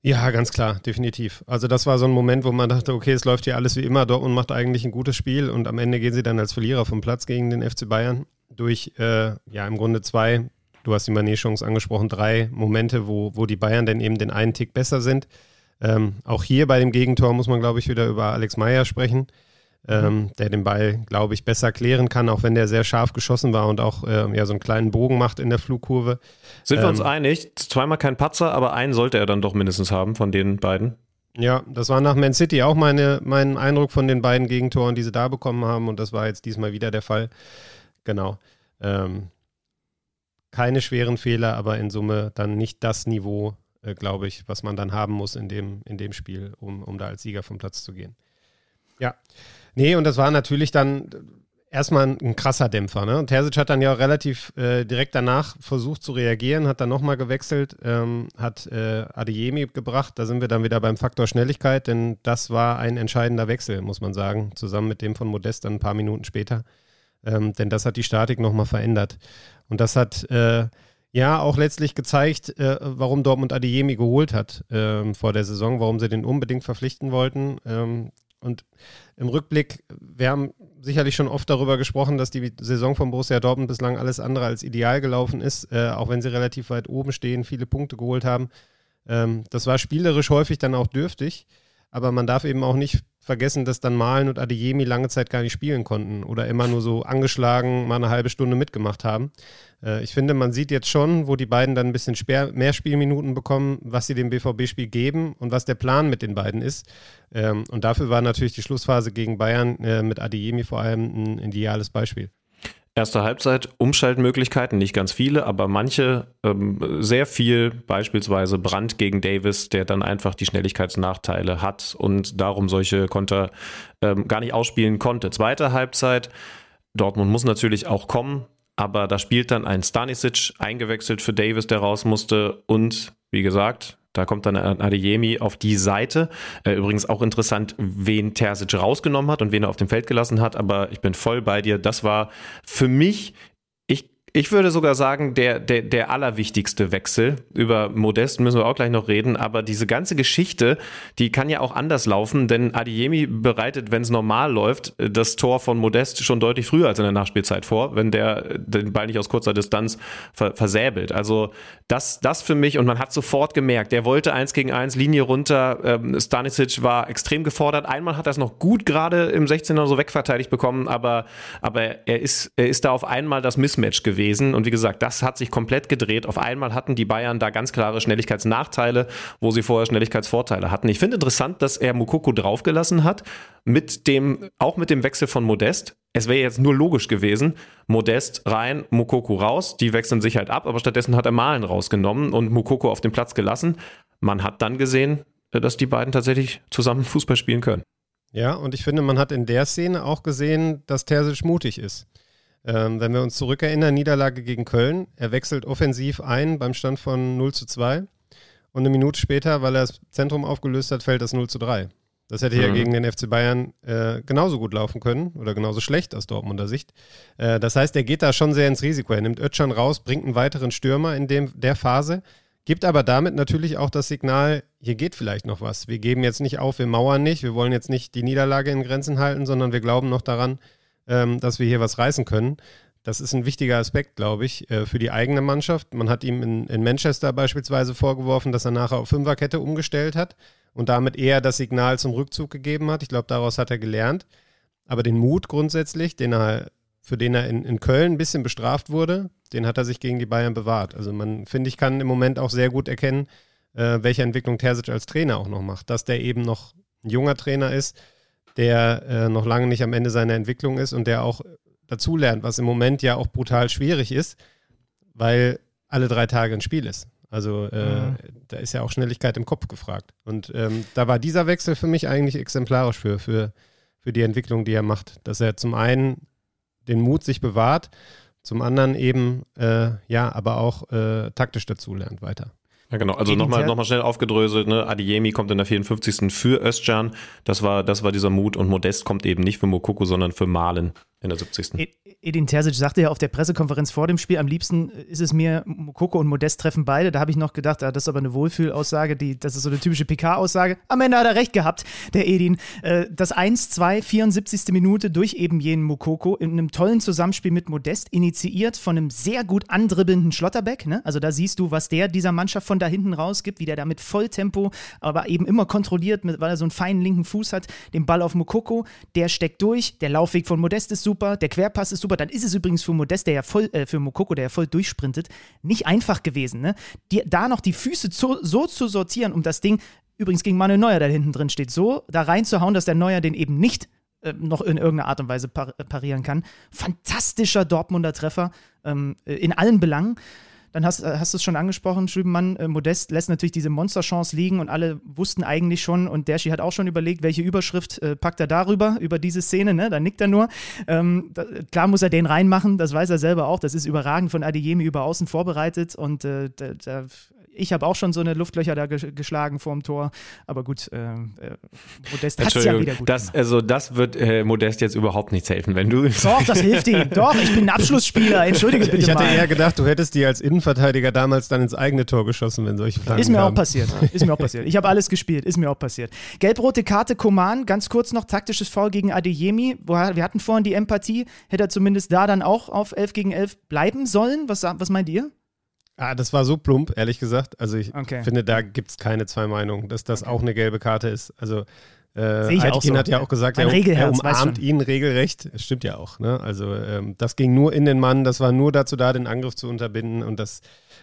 Ja, ganz klar, definitiv. Also das war so ein Moment, wo man dachte, okay, es läuft hier alles wie immer, Dortmund macht eigentlich ein gutes Spiel und am Ende gehen sie dann als Verlierer vom Platz gegen den FC Bayern durch, äh, ja, im Grunde zwei, du hast die Manet-Chance angesprochen, drei Momente, wo, wo die Bayern dann eben den einen Tick besser sind. Ähm, auch hier bei dem Gegentor muss man, glaube ich, wieder über Alex Meyer sprechen ähm, der den Ball, glaube ich, besser klären kann, auch wenn der sehr scharf geschossen war und auch äh, ja, so einen kleinen Bogen macht in der Flugkurve. Sind ähm, wir uns ähm, einig? Zweimal kein Patzer, aber einen sollte er dann doch mindestens haben von den beiden. Ja, das war nach Man City auch meine, mein Eindruck von den beiden Gegentoren, die sie da bekommen haben und das war jetzt diesmal wieder der Fall. Genau. Ähm, keine schweren Fehler, aber in Summe dann nicht das Niveau, äh, glaube ich, was man dann haben muss in dem, in dem Spiel, um, um da als Sieger vom Platz zu gehen. Ja. Nee, und das war natürlich dann erstmal ein, ein krasser Dämpfer. Ne? Und Terzic hat dann ja relativ äh, direkt danach versucht zu reagieren, hat dann nochmal gewechselt, ähm, hat äh, Adeyemi gebracht. Da sind wir dann wieder beim Faktor Schnelligkeit, denn das war ein entscheidender Wechsel, muss man sagen, zusammen mit dem von Modest dann ein paar Minuten später. Ähm, denn das hat die Statik nochmal verändert. Und das hat äh, ja auch letztlich gezeigt, äh, warum Dortmund Adeyemi geholt hat ähm, vor der Saison, warum sie den unbedingt verpflichten wollten. Ähm, und im Rückblick, wir haben sicherlich schon oft darüber gesprochen, dass die Saison von Borussia Dortmund bislang alles andere als ideal gelaufen ist, äh, auch wenn sie relativ weit oben stehen, viele Punkte geholt haben. Ähm, das war spielerisch häufig dann auch dürftig, aber man darf eben auch nicht vergessen, dass dann Malen und Adeyemi lange Zeit gar nicht spielen konnten oder immer nur so angeschlagen mal eine halbe Stunde mitgemacht haben. Äh, ich finde, man sieht jetzt schon, wo die beiden dann ein bisschen mehr Spielminuten bekommen, was sie dem BVB-Spiel geben und was der Plan mit den beiden ist. Ähm, und dafür war natürlich die Schlussphase gegen Bayern äh, mit Adeyemi vor allem ein ideales Beispiel. Erste Halbzeit, Umschaltmöglichkeiten, nicht ganz viele, aber manche ähm, sehr viel, beispielsweise Brand gegen Davis, der dann einfach die Schnelligkeitsnachteile hat und darum solche Konter ähm, gar nicht ausspielen konnte. Zweite Halbzeit, Dortmund muss natürlich auch kommen, aber da spielt dann ein Stanisic eingewechselt für Davis, der raus musste und wie gesagt, da kommt dann Adeyemi auf die Seite. Äh, übrigens auch interessant, wen Terzic rausgenommen hat und wen er auf dem Feld gelassen hat. Aber ich bin voll bei dir. Das war für mich ich würde sogar sagen, der, der, der allerwichtigste Wechsel. Über Modest müssen wir auch gleich noch reden, aber diese ganze Geschichte, die kann ja auch anders laufen, denn Adiemi bereitet, wenn es normal läuft, das Tor von Modest schon deutlich früher als in der Nachspielzeit vor, wenn der den Ball nicht aus kurzer Distanz ver versäbelt. Also das, das für mich, und man hat sofort gemerkt, der wollte eins gegen eins, Linie runter, ähm, Stanisic war extrem gefordert. Einmal hat er es noch gut gerade im 16er so wegverteidigt bekommen, aber, aber er ist, er ist da auf einmal das Mismatch gewesen. Und wie gesagt, das hat sich komplett gedreht. Auf einmal hatten die Bayern da ganz klare Schnelligkeitsnachteile, wo sie vorher Schnelligkeitsvorteile hatten. Ich finde interessant, dass er Mukoko draufgelassen hat, mit dem, auch mit dem Wechsel von Modest. Es wäre jetzt nur logisch gewesen, Modest rein, Mukoko raus, die wechseln sich halt ab, aber stattdessen hat er Malen rausgenommen und Mukoko auf den Platz gelassen. Man hat dann gesehen, dass die beiden tatsächlich zusammen *laughs* Fußball spielen können. Ja, und ich finde, man hat in der Szene auch gesehen, dass Terzic mutig ist. Ähm, wenn wir uns zurückerinnern, Niederlage gegen Köln, er wechselt offensiv ein beim Stand von 0 zu 2 und eine Minute später, weil er das Zentrum aufgelöst hat, fällt das 0 zu 3. Das hätte mhm. ja gegen den FC Bayern äh, genauso gut laufen können oder genauso schlecht aus Dortmunder Sicht. Äh, das heißt, er geht da schon sehr ins Risiko. Er nimmt Ötschan raus, bringt einen weiteren Stürmer in dem, der Phase, gibt aber damit natürlich auch das Signal, hier geht vielleicht noch was. Wir geben jetzt nicht auf, wir mauern nicht, wir wollen jetzt nicht die Niederlage in Grenzen halten, sondern wir glauben noch daran, ähm, dass wir hier was reißen können. Das ist ein wichtiger Aspekt, glaube ich, äh, für die eigene Mannschaft. Man hat ihm in, in, Manchester beispielsweise vorgeworfen, dass er nachher auf Fünferkette umgestellt hat und damit eher das Signal zum Rückzug gegeben hat. Ich glaube, daraus hat er gelernt. Aber den Mut grundsätzlich, den er, für den er in, in Köln ein bisschen bestraft wurde, den hat er sich gegen die Bayern bewahrt. Also man, finde ich, kann im Moment auch sehr gut erkennen, äh, welche Entwicklung Terzic als Trainer auch noch macht. Dass der eben noch ein junger Trainer ist, der äh, noch lange nicht am Ende seiner Entwicklung ist und der auch dazulernt, was im Moment ja auch brutal schwierig ist, weil alle drei Tage ein Spiel ist. Also äh, mhm. da ist ja auch Schnelligkeit im Kopf gefragt. Und ähm, da war dieser Wechsel für mich eigentlich exemplarisch für, für, für die Entwicklung, die er macht. Dass er zum einen den Mut sich bewahrt, zum anderen eben, äh, ja, aber auch äh, taktisch dazulernt weiter. Ja, genau. Also nochmal noch mal schnell aufgedröselt. Ne? Adiemi kommt in der 54. für Özcan. Das war, das war dieser Mut. Und Modest kommt eben nicht für Mokoko, sondern für Malen in der 70. Edin Terzic sagte ja auf der Pressekonferenz vor dem Spiel, am liebsten ist es mir, Mokoko und Modest treffen beide. Da habe ich noch gedacht, ah, das ist aber eine Wohlfühlaussage, die, das ist so eine typische PK-Aussage. Am Ende hat er recht gehabt, der Edin. Äh, das 1-2, 74. Minute durch eben jenen Mokoko in einem tollen Zusammenspiel mit Modest, initiiert von einem sehr gut andribbelnden Schlotterbeck. Ne? Also da siehst du, was der dieser Mannschaft von da hinten rausgibt, wie der da mit Volltempo, aber eben immer kontrolliert, weil er so einen feinen linken Fuß hat, den Ball auf Mokoko, der steckt durch, der Laufweg von Modest ist super, der Querpass ist super. Dann ist es übrigens für Modest, der ja voll, äh, für Mokoko, der ja voll durchsprintet, nicht einfach gewesen, ne? Die, da noch die Füße zu, so zu sortieren, um das Ding, übrigens gegen Manuel Neuer, der hinten drin steht, so da reinzuhauen, dass der Neuer den eben nicht äh, noch in irgendeiner Art und Weise par parieren kann. Fantastischer Dortmunder Treffer ähm, äh, in allen Belangen. Dann hast, äh, hast du es schon angesprochen, Schübenmann, äh, Modest lässt natürlich diese Monsterchance liegen und alle wussten eigentlich schon und Derschi hat auch schon überlegt, welche Überschrift äh, packt er darüber, über diese Szene, ne? Da nickt er nur. Ähm, da, klar muss er den reinmachen, das weiß er selber auch. Das ist überragend von Adeyemi über außen vorbereitet und äh, da, da ich habe auch schon so eine Luftlöcher da geschlagen vorm Tor. Aber gut, äh, äh Modest hat es ja wieder gut das, Also das wird äh, Modest jetzt überhaupt nichts helfen, wenn du... *laughs* Doch, das hilft ihm. Doch, ich bin ein Abschlussspieler. Entschuldige bitte Ich hatte mal. eher gedacht, du hättest die als Innenverteidiger damals dann ins eigene Tor geschossen, wenn solche Flanken Ist mir kamen. auch passiert. Ist mir auch passiert. Ich habe alles gespielt. Ist mir auch passiert. Gelb-rote Karte Koman. Ganz kurz noch taktisches Foul gegen Adeyemi. Wir hatten vorhin die Empathie. Hätte er zumindest da dann auch auf 11 gegen 11 bleiben sollen? Was, was meint ihr? Ah, das war so plump, ehrlich gesagt. Also ich okay. finde, da gibt es keine zwei Meinungen, dass das okay. auch eine gelbe Karte ist. Also äh, Aitken so. hat ja auch gesagt, er, er, umarmt ihn regelrecht. Das stimmt ja auch. Ne? Also ähm, das ging nur in den Mann, das war nur dazu da, den Angriff zu unterbinden und das,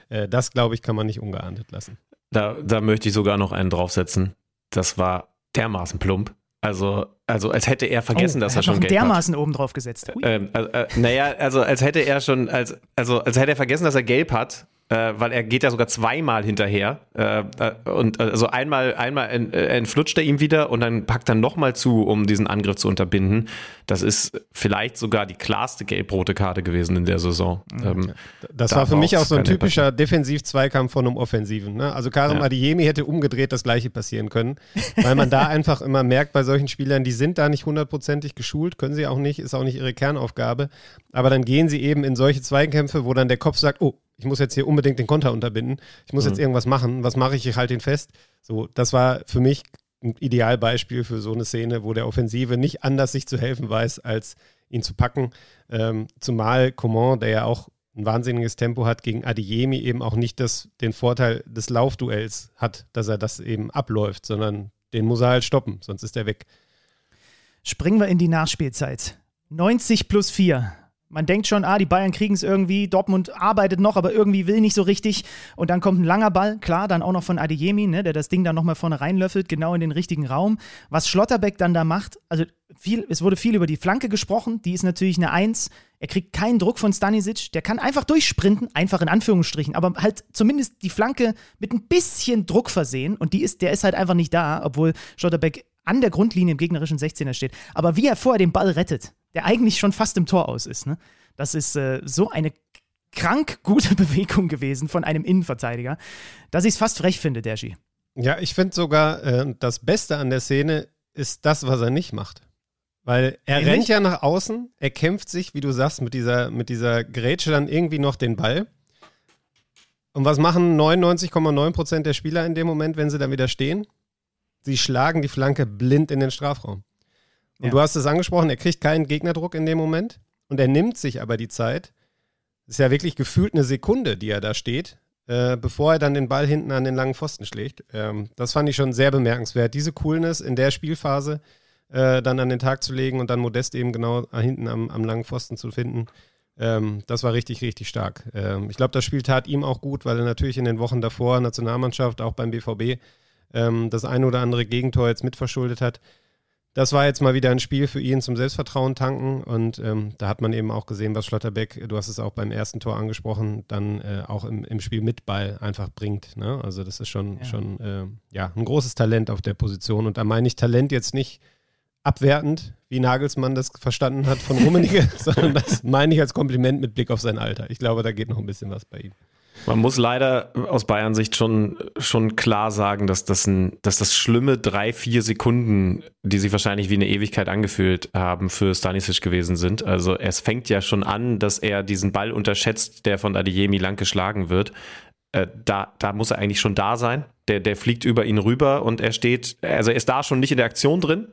äh, das glaube ich, kann man nicht ungeahndet lassen. Da, da möchte ich sogar noch einen draufsetzen. Das war dermaßen plump. Also, also als hätte er vergessen, oh, dass er, er schon Geld dermaßen hat. oben drauf gesetzt. Ähm, äh, äh, naja, also als hätte er schon, als, also als hätte er vergessen, dass er gelb hat äh, weil er geht ja sogar zweimal hinterher. Äh, äh und also einmal, einmal entflutscht er ihm wieder und dann packt er nochmal zu, um diesen Angriff zu unterbinden. Das ist vielleicht sogar die klarste gelb-rote Karte gewesen in der Saison. Ähm, das da war für mich auch so ein typischer Defensiv-Zweikampf von einem Offensiven. Ne? Also Karim ja. Adiemi hätte umgedreht das gleiche passieren können, weil man da *laughs* einfach immer merkt bei solchen Spielern, die sind da nicht hundertprozentig geschult, können sie auch nicht, ist auch nicht ihre Kernaufgabe. Aber dann gehen sie eben in solche Zweikämpfe, wo dann der Kopf sagt, oh, ich muss jetzt hier unbedingt den Konter unterbinden, ich muss mhm. jetzt irgendwas machen, was mache ich, ich halte ihn fest. So, das war für mich ein Idealbeispiel für so eine Szene, wo der Offensive nicht anders sich zu helfen weiß, als ihn zu packen. Ähm, zumal Coman, der ja auch ein wahnsinniges Tempo hat, gegen Adiemi eben auch nicht das, den Vorteil des Laufduells hat, dass er das eben abläuft, sondern den muss er halt stoppen, sonst ist er weg. Springen wir in die Nachspielzeit. 90 plus 4. Man denkt schon, ah, die Bayern kriegen es irgendwie, Dortmund arbeitet noch, aber irgendwie will nicht so richtig. Und dann kommt ein langer Ball, klar, dann auch noch von Adeyemi, ne, der das Ding dann nochmal vorne reinlöffelt, genau in den richtigen Raum. Was Schlotterbeck dann da macht, also viel, es wurde viel über die Flanke gesprochen, die ist natürlich eine Eins. Er kriegt keinen Druck von Stanisic, der kann einfach durchsprinten, einfach in Anführungsstrichen, aber halt zumindest die Flanke mit ein bisschen Druck versehen und die ist, der ist halt einfach nicht da, obwohl Schlotterbeck an der Grundlinie im gegnerischen 16er steht. Aber wie er vorher den Ball rettet, der eigentlich schon fast im Tor aus ist. Ne? Das ist äh, so eine krank gute *laughs* Bewegung gewesen von einem Innenverteidiger, dass ich es fast frech finde, Dergi. Ja, ich finde sogar, äh, das Beste an der Szene ist das, was er nicht macht. Weil er Ähnlich? rennt ja nach außen, er kämpft sich, wie du sagst, mit dieser, mit dieser Grätsche dann irgendwie noch den Ball. Und was machen 99,9% der Spieler in dem Moment, wenn sie dann wieder stehen? Sie schlagen die Flanke blind in den Strafraum. Und ja. du hast es angesprochen, er kriegt keinen Gegnerdruck in dem Moment und er nimmt sich aber die Zeit. Ist ja wirklich gefühlt eine Sekunde, die er da steht, äh, bevor er dann den Ball hinten an den langen Pfosten schlägt. Ähm, das fand ich schon sehr bemerkenswert. Diese Coolness in der Spielphase äh, dann an den Tag zu legen und dann Modest eben genau hinten am, am langen Pfosten zu finden. Ähm, das war richtig, richtig stark. Ähm, ich glaube, das Spiel tat ihm auch gut, weil er natürlich in den Wochen davor Nationalmannschaft, auch beim BVB, ähm, das ein oder andere Gegentor jetzt mitverschuldet hat das war jetzt mal wieder ein Spiel für ihn zum Selbstvertrauen tanken und ähm, da hat man eben auch gesehen, was Schlotterbeck, du hast es auch beim ersten Tor angesprochen, dann äh, auch im, im, Spiel mit Ball einfach bringt. Ne? Also das ist schon, ja. schon äh, ja, ein großes Talent auf der Position und da meine ich Talent jetzt nicht abwertend, wie Nagelsmann das verstanden hat von Rummenigge, *laughs* sondern das meine ich als Kompliment mit Blick auf sein Alter. Ich glaube, da geht noch ein bisschen was bei ihm. Man muss leider aus Bayern-Sicht schon, schon klar sagen, dass das, ein, dass das schlimme drei, vier Sekunden, die sich wahrscheinlich wie eine Ewigkeit angefühlt haben, für Stanisic gewesen sind. Also es fängt ja schon an, dass er diesen Ball unterschätzt, der von Adeyemi lang geschlagen wird. Äh, da, da muss er eigentlich schon da sein. Der, der fliegt über ihn rüber und er steht, also er ist da schon nicht in der Aktion drin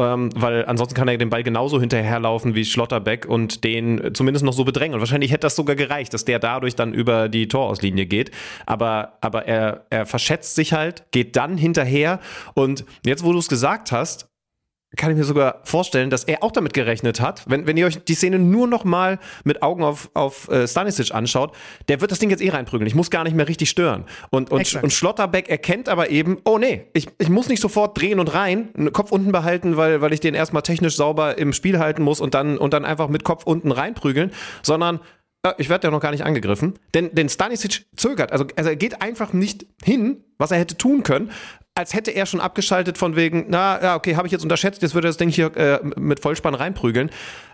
ähm, weil ansonsten kann er den Ball genauso hinterherlaufen wie Schlotterbeck und den zumindest noch so bedrängen. Und wahrscheinlich hätte das sogar gereicht, dass der dadurch dann über die Torauslinie geht. Aber, aber er, er verschätzt sich halt, geht dann hinterher. Und jetzt, wo du es gesagt hast, kann ich mir sogar vorstellen, dass er auch damit gerechnet hat. Wenn, wenn ihr euch die Szene nur noch mal mit Augen auf, auf äh, Stanisic anschaut, der wird das Ding jetzt eh reinprügeln. Ich muss gar nicht mehr richtig stören. Und, und, und Schlotterbeck erkennt aber eben, oh nee, ich, ich muss nicht sofort drehen und rein, Kopf unten behalten, weil, weil ich den erstmal technisch sauber im Spiel halten muss und dann, und dann einfach mit Kopf unten reinprügeln, sondern äh, ich werde ja noch gar nicht angegriffen. Denn, denn Stanisic zögert. Also, also er geht einfach nicht hin, was er hätte tun können, als hätte er schon abgeschaltet von wegen, na ja, okay, habe ich jetzt unterschätzt, jetzt würde das Ding hier äh, mit Vollspann reinprügeln.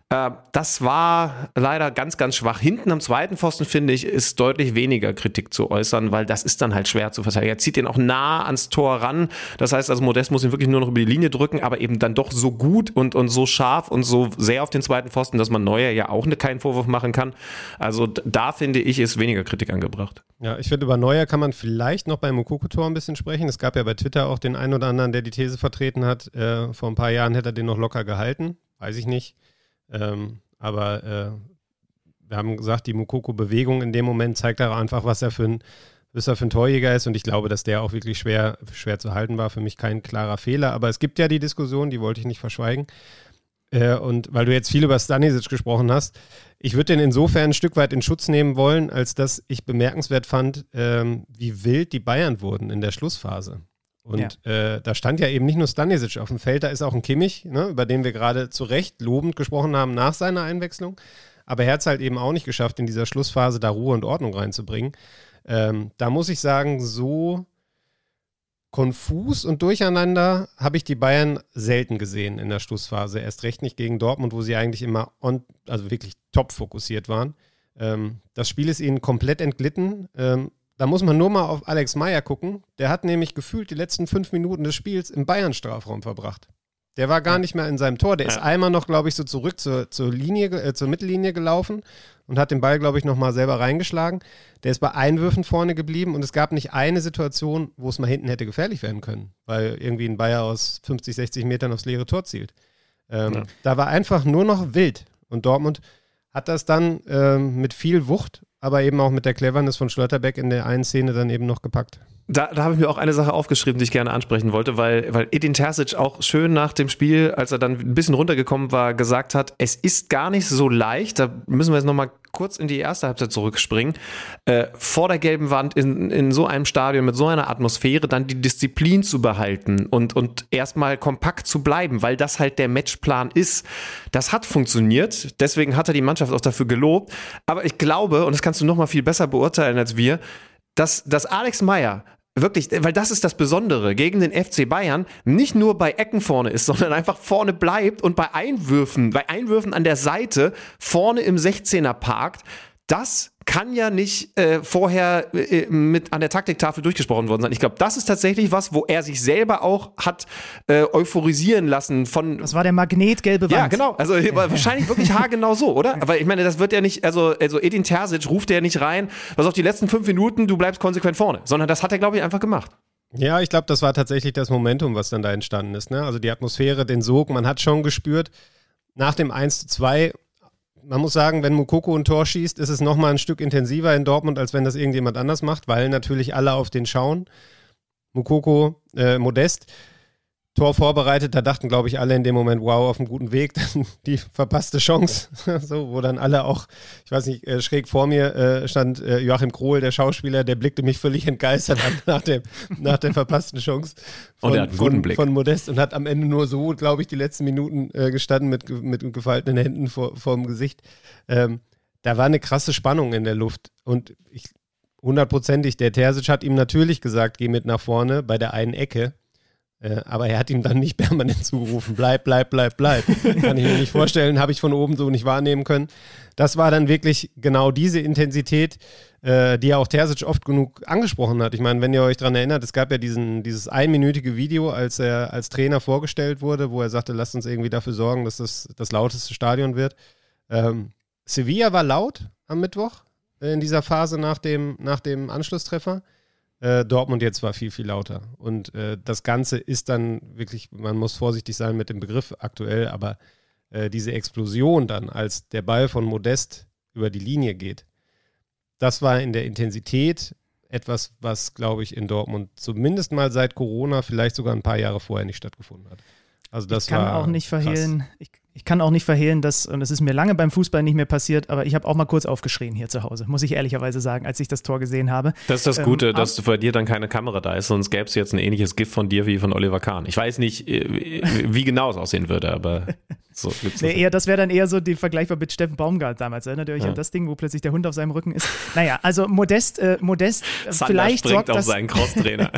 Äh, das war leider ganz, ganz schwach. Hinten am zweiten Pfosten, finde ich, ist deutlich weniger Kritik zu äußern, weil das ist dann halt schwer zu verteidigen. Er zieht ihn auch nah ans Tor ran. Das heißt also, Modest muss ihn wirklich nur noch über die Linie drücken, aber eben dann doch so gut und, und so scharf und so sehr auf den zweiten Pfosten, dass man Neuer ja auch ne, keinen Vorwurf machen kann. Also da finde ich, ist weniger Kritik angebracht. Ja, ich finde, über Neuer kann man vielleicht noch beim Mokoko-Tor ein bisschen sprechen. Es gab ja bei Twitter auch den einen oder anderen, der die These vertreten hat, äh, vor ein paar Jahren hätte er den noch locker gehalten. Weiß ich nicht. Ähm, aber äh, wir haben gesagt, die Mukoko-Bewegung in dem Moment zeigt auch einfach, was er für ein, was er für ein Torjäger ist. Und ich glaube, dass der auch wirklich schwer, schwer zu halten war. Für mich kein klarer Fehler. Aber es gibt ja die Diskussion, die wollte ich nicht verschweigen. Äh, und weil du jetzt viel über Stanisic gesprochen hast, ich würde den insofern ein Stück weit in Schutz nehmen wollen, als dass ich bemerkenswert fand, ähm, wie wild die Bayern wurden in der Schlussphase. Und ja. äh, da stand ja eben nicht nur Stanisic auf dem Feld, da ist auch ein Kimmich, ne, über den wir gerade zu Recht lobend gesprochen haben nach seiner Einwechslung. Aber er hat es halt eben auch nicht geschafft, in dieser Schlussphase da Ruhe und Ordnung reinzubringen. Ähm, da muss ich sagen, so konfus und durcheinander habe ich die Bayern selten gesehen in der Schlussphase. Erst recht nicht gegen Dortmund, wo sie eigentlich immer on, also wirklich top fokussiert waren. Ähm, das Spiel ist ihnen komplett entglitten. Ähm, da muss man nur mal auf Alex Meyer gucken. Der hat nämlich gefühlt die letzten fünf Minuten des Spiels im Bayern-Strafraum verbracht. Der war gar nicht mehr in seinem Tor. Der ja. ist einmal noch, glaube ich, so zurück zur, zur Linie, äh, zur Mittellinie gelaufen und hat den Ball, glaube ich, nochmal selber reingeschlagen. Der ist bei Einwürfen vorne geblieben und es gab nicht eine Situation, wo es mal hinten hätte gefährlich werden können, weil irgendwie ein Bayer aus 50, 60 Metern aufs leere Tor zielt. Ähm, ja. Da war einfach nur noch wild. Und Dortmund hat das dann ähm, mit viel Wucht, aber eben auch mit der Cleverness von Schlotterbeck in der einen Szene dann eben noch gepackt. Da, da habe ich mir auch eine Sache aufgeschrieben, die ich gerne ansprechen wollte, weil, weil Edin Terzic auch schön nach dem Spiel, als er dann ein bisschen runtergekommen war, gesagt hat, es ist gar nicht so leicht, da müssen wir jetzt nochmal kurz in die erste Halbzeit zurückspringen, äh, vor der gelben Wand in, in so einem Stadion mit so einer Atmosphäre dann die Disziplin zu behalten und, und erstmal kompakt zu bleiben, weil das halt der Matchplan ist. Das hat funktioniert, deswegen hat er die Mannschaft auch dafür gelobt, aber ich glaube, und das kannst du nochmal viel besser beurteilen als wir, dass, dass Alex Meyer wirklich, weil das ist das Besondere, gegen den FC Bayern nicht nur bei Ecken vorne ist, *laughs* sondern einfach vorne bleibt und bei Einwürfen, bei Einwürfen an der Seite vorne im 16er parkt. Das kann ja nicht äh, vorher äh, mit an der Taktiktafel durchgesprochen worden sein. Ich glaube, das ist tatsächlich was, wo er sich selber auch hat äh, euphorisieren lassen von. Das war der magnetgelbe Wand. Ja, genau. Also *laughs* wahrscheinlich wirklich haargenau so, oder? Aber ich meine, das wird ja nicht, also, also Edin Terzic ruft ja nicht rein, was auf die letzten fünf Minuten, du bleibst konsequent vorne, sondern das hat er, glaube ich, einfach gemacht. Ja, ich glaube, das war tatsächlich das Momentum, was dann da entstanden ist. Ne? Also die Atmosphäre, den Sog, man hat schon gespürt, nach dem 1 zu 2 man muss sagen, wenn Mukoko ein Tor schießt, ist es nochmal ein Stück intensiver in Dortmund, als wenn das irgendjemand anders macht, weil natürlich alle auf den schauen. Mukoko, äh, Modest, Tor vorbereitet, da dachten, glaube ich, alle in dem Moment, wow, auf einem guten Weg, *laughs* die verpasste Chance, *laughs* so, wo dann alle auch, ich weiß nicht, äh, schräg vor mir äh, stand äh, Joachim Krohl, der Schauspieler, der blickte mich völlig entgeistert an *laughs* nach, dem, nach der verpassten Chance von, und er hat einen guten von, Blick. von Modest und hat am Ende nur so, glaube ich, die letzten Minuten äh, gestanden mit, mit gefalteten Händen vor, vor dem Gesicht. Ähm, da war eine krasse Spannung in der Luft und ich hundertprozentig, der Terzic hat ihm natürlich gesagt, geh mit nach vorne bei der einen Ecke äh, aber er hat ihm dann nicht *laughs* permanent zugerufen, bleib, bleib, bleib, bleib. Kann ich mir nicht vorstellen, habe ich von oben so nicht wahrnehmen können. Das war dann wirklich genau diese Intensität, äh, die ja auch Terzic oft genug angesprochen hat. Ich meine, wenn ihr euch daran erinnert, es gab ja diesen, dieses einminütige Video, als er als Trainer vorgestellt wurde, wo er sagte, lasst uns irgendwie dafür sorgen, dass das das lauteste Stadion wird. Ähm, Sevilla war laut am Mittwoch äh, in dieser Phase nach dem, nach dem Anschlusstreffer. Äh, Dortmund jetzt war viel, viel lauter. Und äh, das Ganze ist dann wirklich, man muss vorsichtig sein mit dem Begriff aktuell, aber äh, diese Explosion dann, als der Ball von Modest über die Linie geht, das war in der Intensität etwas, was, glaube ich, in Dortmund zumindest mal seit Corona, vielleicht sogar ein paar Jahre vorher nicht stattgefunden hat. Also das ich kann war auch nicht verhehlen, ich, ich, kann auch nicht verhehlen, dass, und es ist mir lange beim Fußball nicht mehr passiert, aber ich habe auch mal kurz aufgeschrien hier zu Hause, muss ich ehrlicherweise sagen, als ich das Tor gesehen habe. Das ist das Gute, ähm, dass bei dir dann keine Kamera da ist, sonst gäbe es jetzt ein ähnliches Gift von dir wie von Oliver Kahn. Ich weiß nicht, äh, wie genau es aussehen würde, aber so gibt's nee, eher, das wäre dann eher so die vergleichbar mit Steffen Baumgart damals. Erinnert ihr euch ja. an das Ding, wo plötzlich der Hund auf seinem Rücken ist? Naja, also Modest, äh, Modest, äh, Zander vielleicht sorgt auf das. seinen Crosstrainer.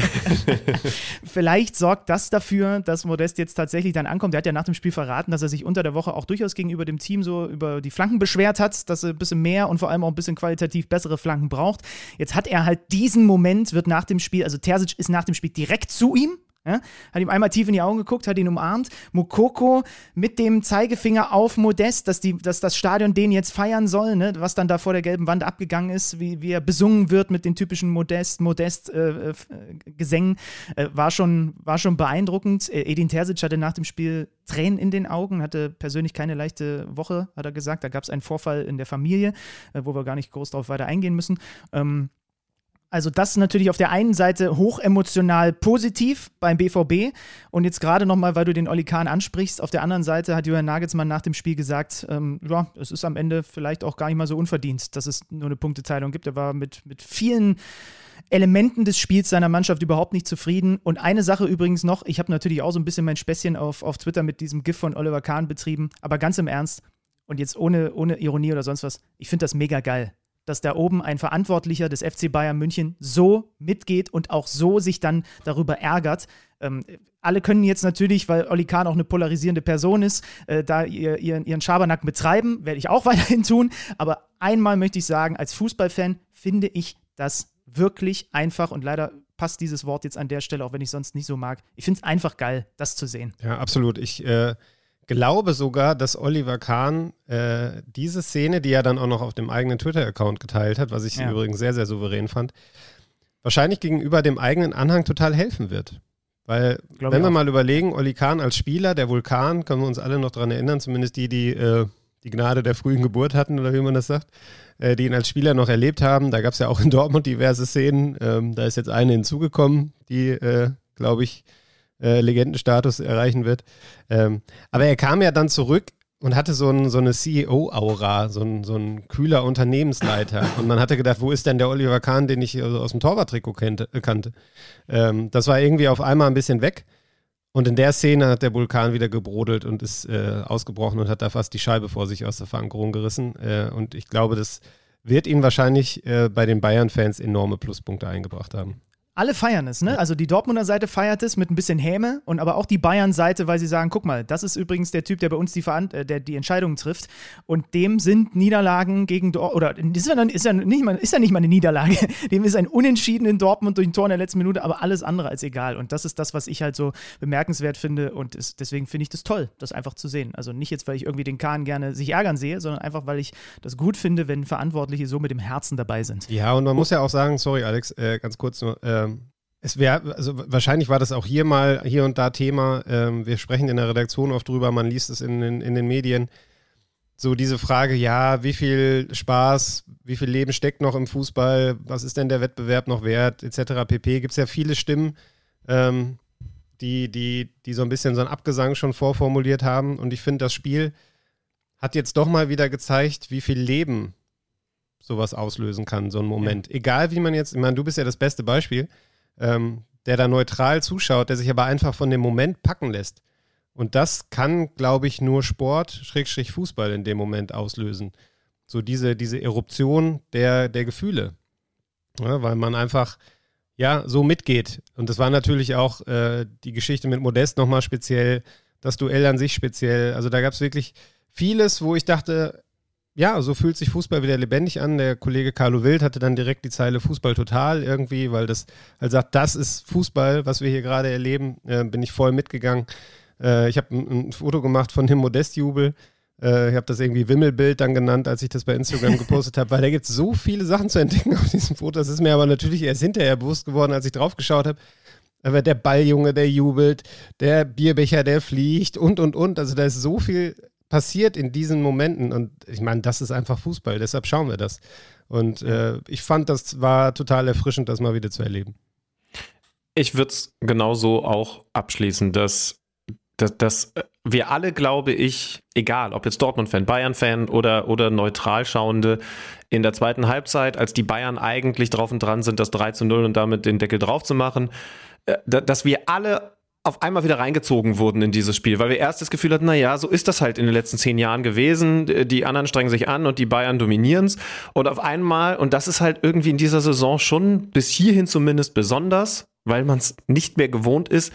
*laughs* vielleicht sorgt das dafür, dass Modest jetzt tatsächlich dann ankommt. Der hat ja nach dem Spiel verraten, dass er sich unter der Woche auch durchaus gegenüber dem Team so über die Flanken beschwert hat, dass er ein bisschen mehr und vor allem auch ein bisschen qualitativ bessere Flanken braucht. Jetzt hat er halt diesen Moment, wird nach dem Spiel, also Terzic ist nach dem Spiel direkt zu ihm, ja? Hat ihm einmal tief in die Augen geguckt, hat ihn umarmt. Mokoko mit dem Zeigefinger auf Modest, dass, die, dass das Stadion den jetzt feiern soll, ne? was dann da vor der gelben Wand abgegangen ist, wie, wie er besungen wird mit den typischen Modest, Modest-Gesängen, äh, äh, äh, war, schon, war schon beeindruckend. Äh, Edin Terzic hatte nach dem Spiel Tränen in den Augen, hatte persönlich keine leichte Woche, hat er gesagt. Da gab es einen Vorfall in der Familie, äh, wo wir gar nicht groß darauf weiter eingehen müssen. Ähm, also das natürlich auf der einen Seite hochemotional positiv beim BVB und jetzt gerade nochmal, weil du den Oli Kahn ansprichst, auf der anderen Seite hat Johann Nagelsmann nach dem Spiel gesagt, ähm, ja, es ist am Ende vielleicht auch gar nicht mal so unverdient, dass es nur eine Punkteteilung gibt. Er war mit, mit vielen Elementen des Spiels seiner Mannschaft überhaupt nicht zufrieden. Und eine Sache übrigens noch, ich habe natürlich auch so ein bisschen mein Späßchen auf, auf Twitter mit diesem GIF von Oliver Kahn betrieben, aber ganz im Ernst und jetzt ohne, ohne Ironie oder sonst was, ich finde das mega geil dass da oben ein Verantwortlicher des FC Bayern München so mitgeht und auch so sich dann darüber ärgert. Ähm, alle können jetzt natürlich, weil Oli Kahn auch eine polarisierende Person ist, äh, da ihr, ihren, ihren Schabernack betreiben, werde ich auch *laughs* weiterhin tun. Aber einmal möchte ich sagen, als Fußballfan finde ich das wirklich einfach und leider passt dieses Wort jetzt an der Stelle, auch wenn ich sonst nicht so mag. Ich finde es einfach geil, das zu sehen. Ja, absolut. Ich äh, glaube sogar, dass Oliver Kahn äh, diese Szene, die er dann auch noch auf dem eigenen Twitter-Account geteilt hat, was ich ja. übrigens sehr, sehr souverän fand, wahrscheinlich gegenüber dem eigenen Anhang total helfen wird. Weil, Glaube wenn wir mal überlegen, Oli Kahn als Spieler, der Vulkan, können wir uns alle noch daran erinnern, zumindest die, die äh, die Gnade der frühen Geburt hatten, oder wie man das sagt, äh, die ihn als Spieler noch erlebt haben. Da gab es ja auch in Dortmund diverse Szenen. Ähm, da ist jetzt eine hinzugekommen, die, äh, glaube ich, äh, Legendenstatus erreichen wird. Ähm, aber er kam ja dann zurück und hatte so, ein, so eine CEO-Aura, so ein, so ein kühler Unternehmensleiter. Und man hatte gedacht, wo ist denn der Oliver Kahn, den ich also aus dem Torwarttrikot kannte? Ähm, das war irgendwie auf einmal ein bisschen weg. Und in der Szene hat der Vulkan wieder gebrodelt und ist äh, ausgebrochen und hat da fast die Scheibe vor sich aus der Verankerung gerissen. Äh, und ich glaube, das wird ihn wahrscheinlich äh, bei den Bayern-Fans enorme Pluspunkte eingebracht haben alle feiern es, ne? Also die Dortmunder Seite feiert es mit ein bisschen Häme und aber auch die Bayern-Seite, weil sie sagen, guck mal, das ist übrigens der Typ, der bei uns die, Veran äh, der die Entscheidungen trifft. Und dem sind Niederlagen gegen Dortmund, oder ist ja, ist, ja nicht mal, ist ja nicht mal eine Niederlage, *laughs* dem ist ein Unentschieden in Dortmund durch ein Tor in der letzten Minute, aber alles andere als egal. Und das ist das, was ich halt so bemerkenswert finde und ist, deswegen finde ich das toll, das einfach zu sehen. Also nicht jetzt, weil ich irgendwie den Kahn gerne sich ärgern sehe, sondern einfach, weil ich das gut finde, wenn Verantwortliche so mit dem Herzen dabei sind. Ja, und man muss ja auch sagen, sorry Alex, äh, ganz kurz nur, ähm es wäre, also wahrscheinlich war das auch hier mal, hier und da Thema. Ähm, wir sprechen in der Redaktion oft drüber, man liest es in, in, in, den Medien. So diese Frage, ja, wie viel Spaß, wie viel Leben steckt noch im Fußball, was ist denn der Wettbewerb noch wert, etc. pp. Gibt es ja viele Stimmen, ähm, die, die, die so ein bisschen so ein Abgesang schon vorformuliert haben. Und ich finde, das Spiel hat jetzt doch mal wieder gezeigt, wie viel Leben sowas auslösen kann, so ein Moment. Ja. Egal wie man jetzt, ich meine, du bist ja das beste Beispiel ähm, der da neutral zuschaut, der sich aber einfach von dem Moment packen lässt. Und das kann, glaube ich, nur Sport, Schrägstrich Fußball in dem Moment auslösen. So diese, diese Eruption der, der Gefühle. Ja, weil man einfach, ja, so mitgeht. Und das war natürlich auch äh, die Geschichte mit Modest nochmal speziell, das Duell an sich speziell. Also da gab es wirklich vieles, wo ich dachte, ja, so fühlt sich Fußball wieder lebendig an. Der Kollege Carlo Wild hatte dann direkt die Zeile Fußball total irgendwie, weil das halt sagt, das ist Fußball, was wir hier gerade erleben. Äh, bin ich voll mitgegangen. Äh, ich habe ein, ein, Foto gemacht von dem Modestjubel. Äh, ich habe das irgendwie Wimmelbild dann genannt, als ich das bei Instagram *laughs* gepostet habe, weil da gibt es so viele Sachen zu entdecken auf diesem Foto. Das ist mir aber natürlich erst hinterher bewusst geworden, als ich drauf geschaut habe. Aber der Balljunge, der jubelt, der Bierbecher, der fliegt und, und, und. Also da ist so viel passiert in diesen Momenten. Und ich meine, das ist einfach Fußball, deshalb schauen wir das. Und äh, ich fand, das war total erfrischend, das mal wieder zu erleben. Ich würde es genauso auch abschließen, dass, dass, dass wir alle, glaube ich, egal ob jetzt Dortmund-Fan, Bayern-Fan oder, oder neutral schauende, in der zweiten Halbzeit, als die Bayern eigentlich drauf und dran sind, das 3 zu 0 und damit den Deckel drauf zu machen, äh, dass wir alle auf einmal wieder reingezogen wurden in dieses Spiel, weil wir erst das Gefühl hatten, na ja, so ist das halt in den letzten zehn Jahren gewesen. Die anderen strengen sich an und die Bayern dominieren es. Und auf einmal, und das ist halt irgendwie in dieser Saison schon bis hierhin zumindest besonders, weil man es nicht mehr gewohnt ist,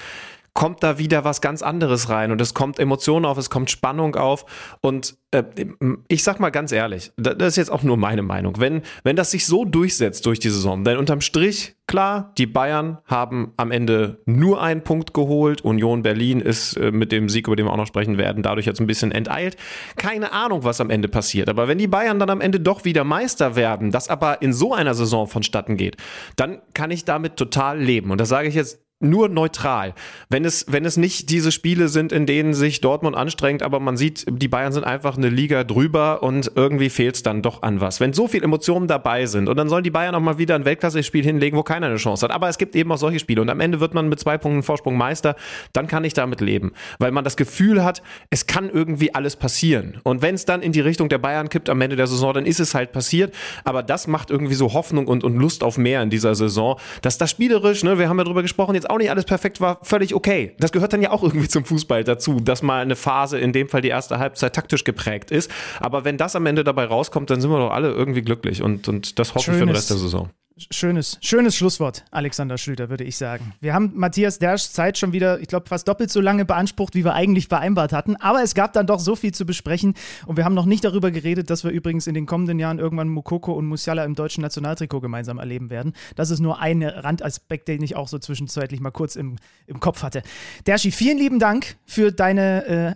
kommt da wieder was ganz anderes rein und es kommt Emotionen auf, es kommt Spannung auf und äh, ich sag mal ganz ehrlich, das ist jetzt auch nur meine Meinung, wenn, wenn das sich so durchsetzt durch die Saison, denn unterm Strich, klar, die Bayern haben am Ende nur einen Punkt geholt, Union Berlin ist äh, mit dem Sieg, über den wir auch noch sprechen werden, dadurch jetzt ein bisschen enteilt, keine Ahnung, was am Ende passiert, aber wenn die Bayern dann am Ende doch wieder Meister werden, das aber in so einer Saison vonstatten geht, dann kann ich damit total leben und das sage ich jetzt nur neutral. Wenn es, wenn es nicht diese Spiele sind, in denen sich Dortmund anstrengt, aber man sieht, die Bayern sind einfach eine Liga drüber und irgendwie fehlt es dann doch an was. Wenn so viele Emotionen dabei sind und dann sollen die Bayern auch mal wieder ein Weltklasse-Spiel hinlegen, wo keiner eine Chance hat. Aber es gibt eben auch solche Spiele und am Ende wird man mit zwei Punkten Vorsprung Meister, dann kann ich damit leben. Weil man das Gefühl hat, es kann irgendwie alles passieren. Und wenn es dann in die Richtung der Bayern kippt am Ende der Saison, dann ist es halt passiert. Aber das macht irgendwie so Hoffnung und, und Lust auf mehr in dieser Saison, dass das spielerisch, ne, wir haben ja drüber gesprochen, jetzt auch nicht alles perfekt war, völlig okay. Das gehört dann ja auch irgendwie zum Fußball dazu, dass mal eine Phase, in dem Fall die erste Halbzeit, taktisch geprägt ist. Aber wenn das am Ende dabei rauskommt, dann sind wir doch alle irgendwie glücklich und, und das hoffe ich für den Rest der Saison. Schönes, schönes Schlusswort, Alexander Schlüter, würde ich sagen. Wir haben Matthias Derschs Zeit schon wieder, ich glaube, fast doppelt so lange beansprucht, wie wir eigentlich vereinbart hatten. Aber es gab dann doch so viel zu besprechen. Und wir haben noch nicht darüber geredet, dass wir übrigens in den kommenden Jahren irgendwann Mukoko und Musiala im deutschen Nationaltrikot gemeinsam erleben werden. Das ist nur ein Randaspekt, den ich auch so zwischenzeitlich mal kurz im, im Kopf hatte. Derschi, vielen lieben Dank für deine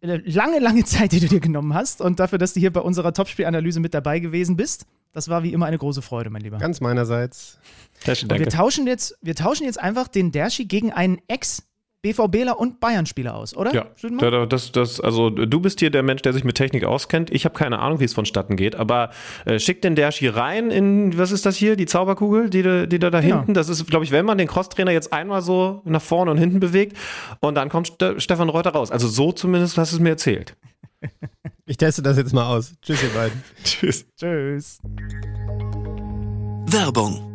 äh, lange, lange Zeit, die du dir genommen hast und dafür, dass du hier bei unserer Topspielanalyse mit dabei gewesen bist. Das war wie immer eine große Freude, mein Lieber. Ganz meinerseits. Dershi, danke. Und wir tauschen, jetzt, wir tauschen jetzt einfach den Derschi gegen einen Ex- BVBler und Bayern-Spieler aus, oder? Ja, das, das, also du bist hier der Mensch, der sich mit Technik auskennt. Ich habe keine Ahnung, wie es vonstatten geht, aber äh, schick den Derschi rein in, was ist das hier, die Zauberkugel, die, die da da genau. hinten, das ist, glaube ich, wenn man den Crosstrainer jetzt einmal so nach vorne und hinten bewegt und dann kommt St Stefan Reuter raus. Also so zumindest hast du es mir erzählt. *laughs* Ich teste das jetzt mal aus. Tschüss, ihr beiden. *laughs* Tschüss. Tschüss. Werbung.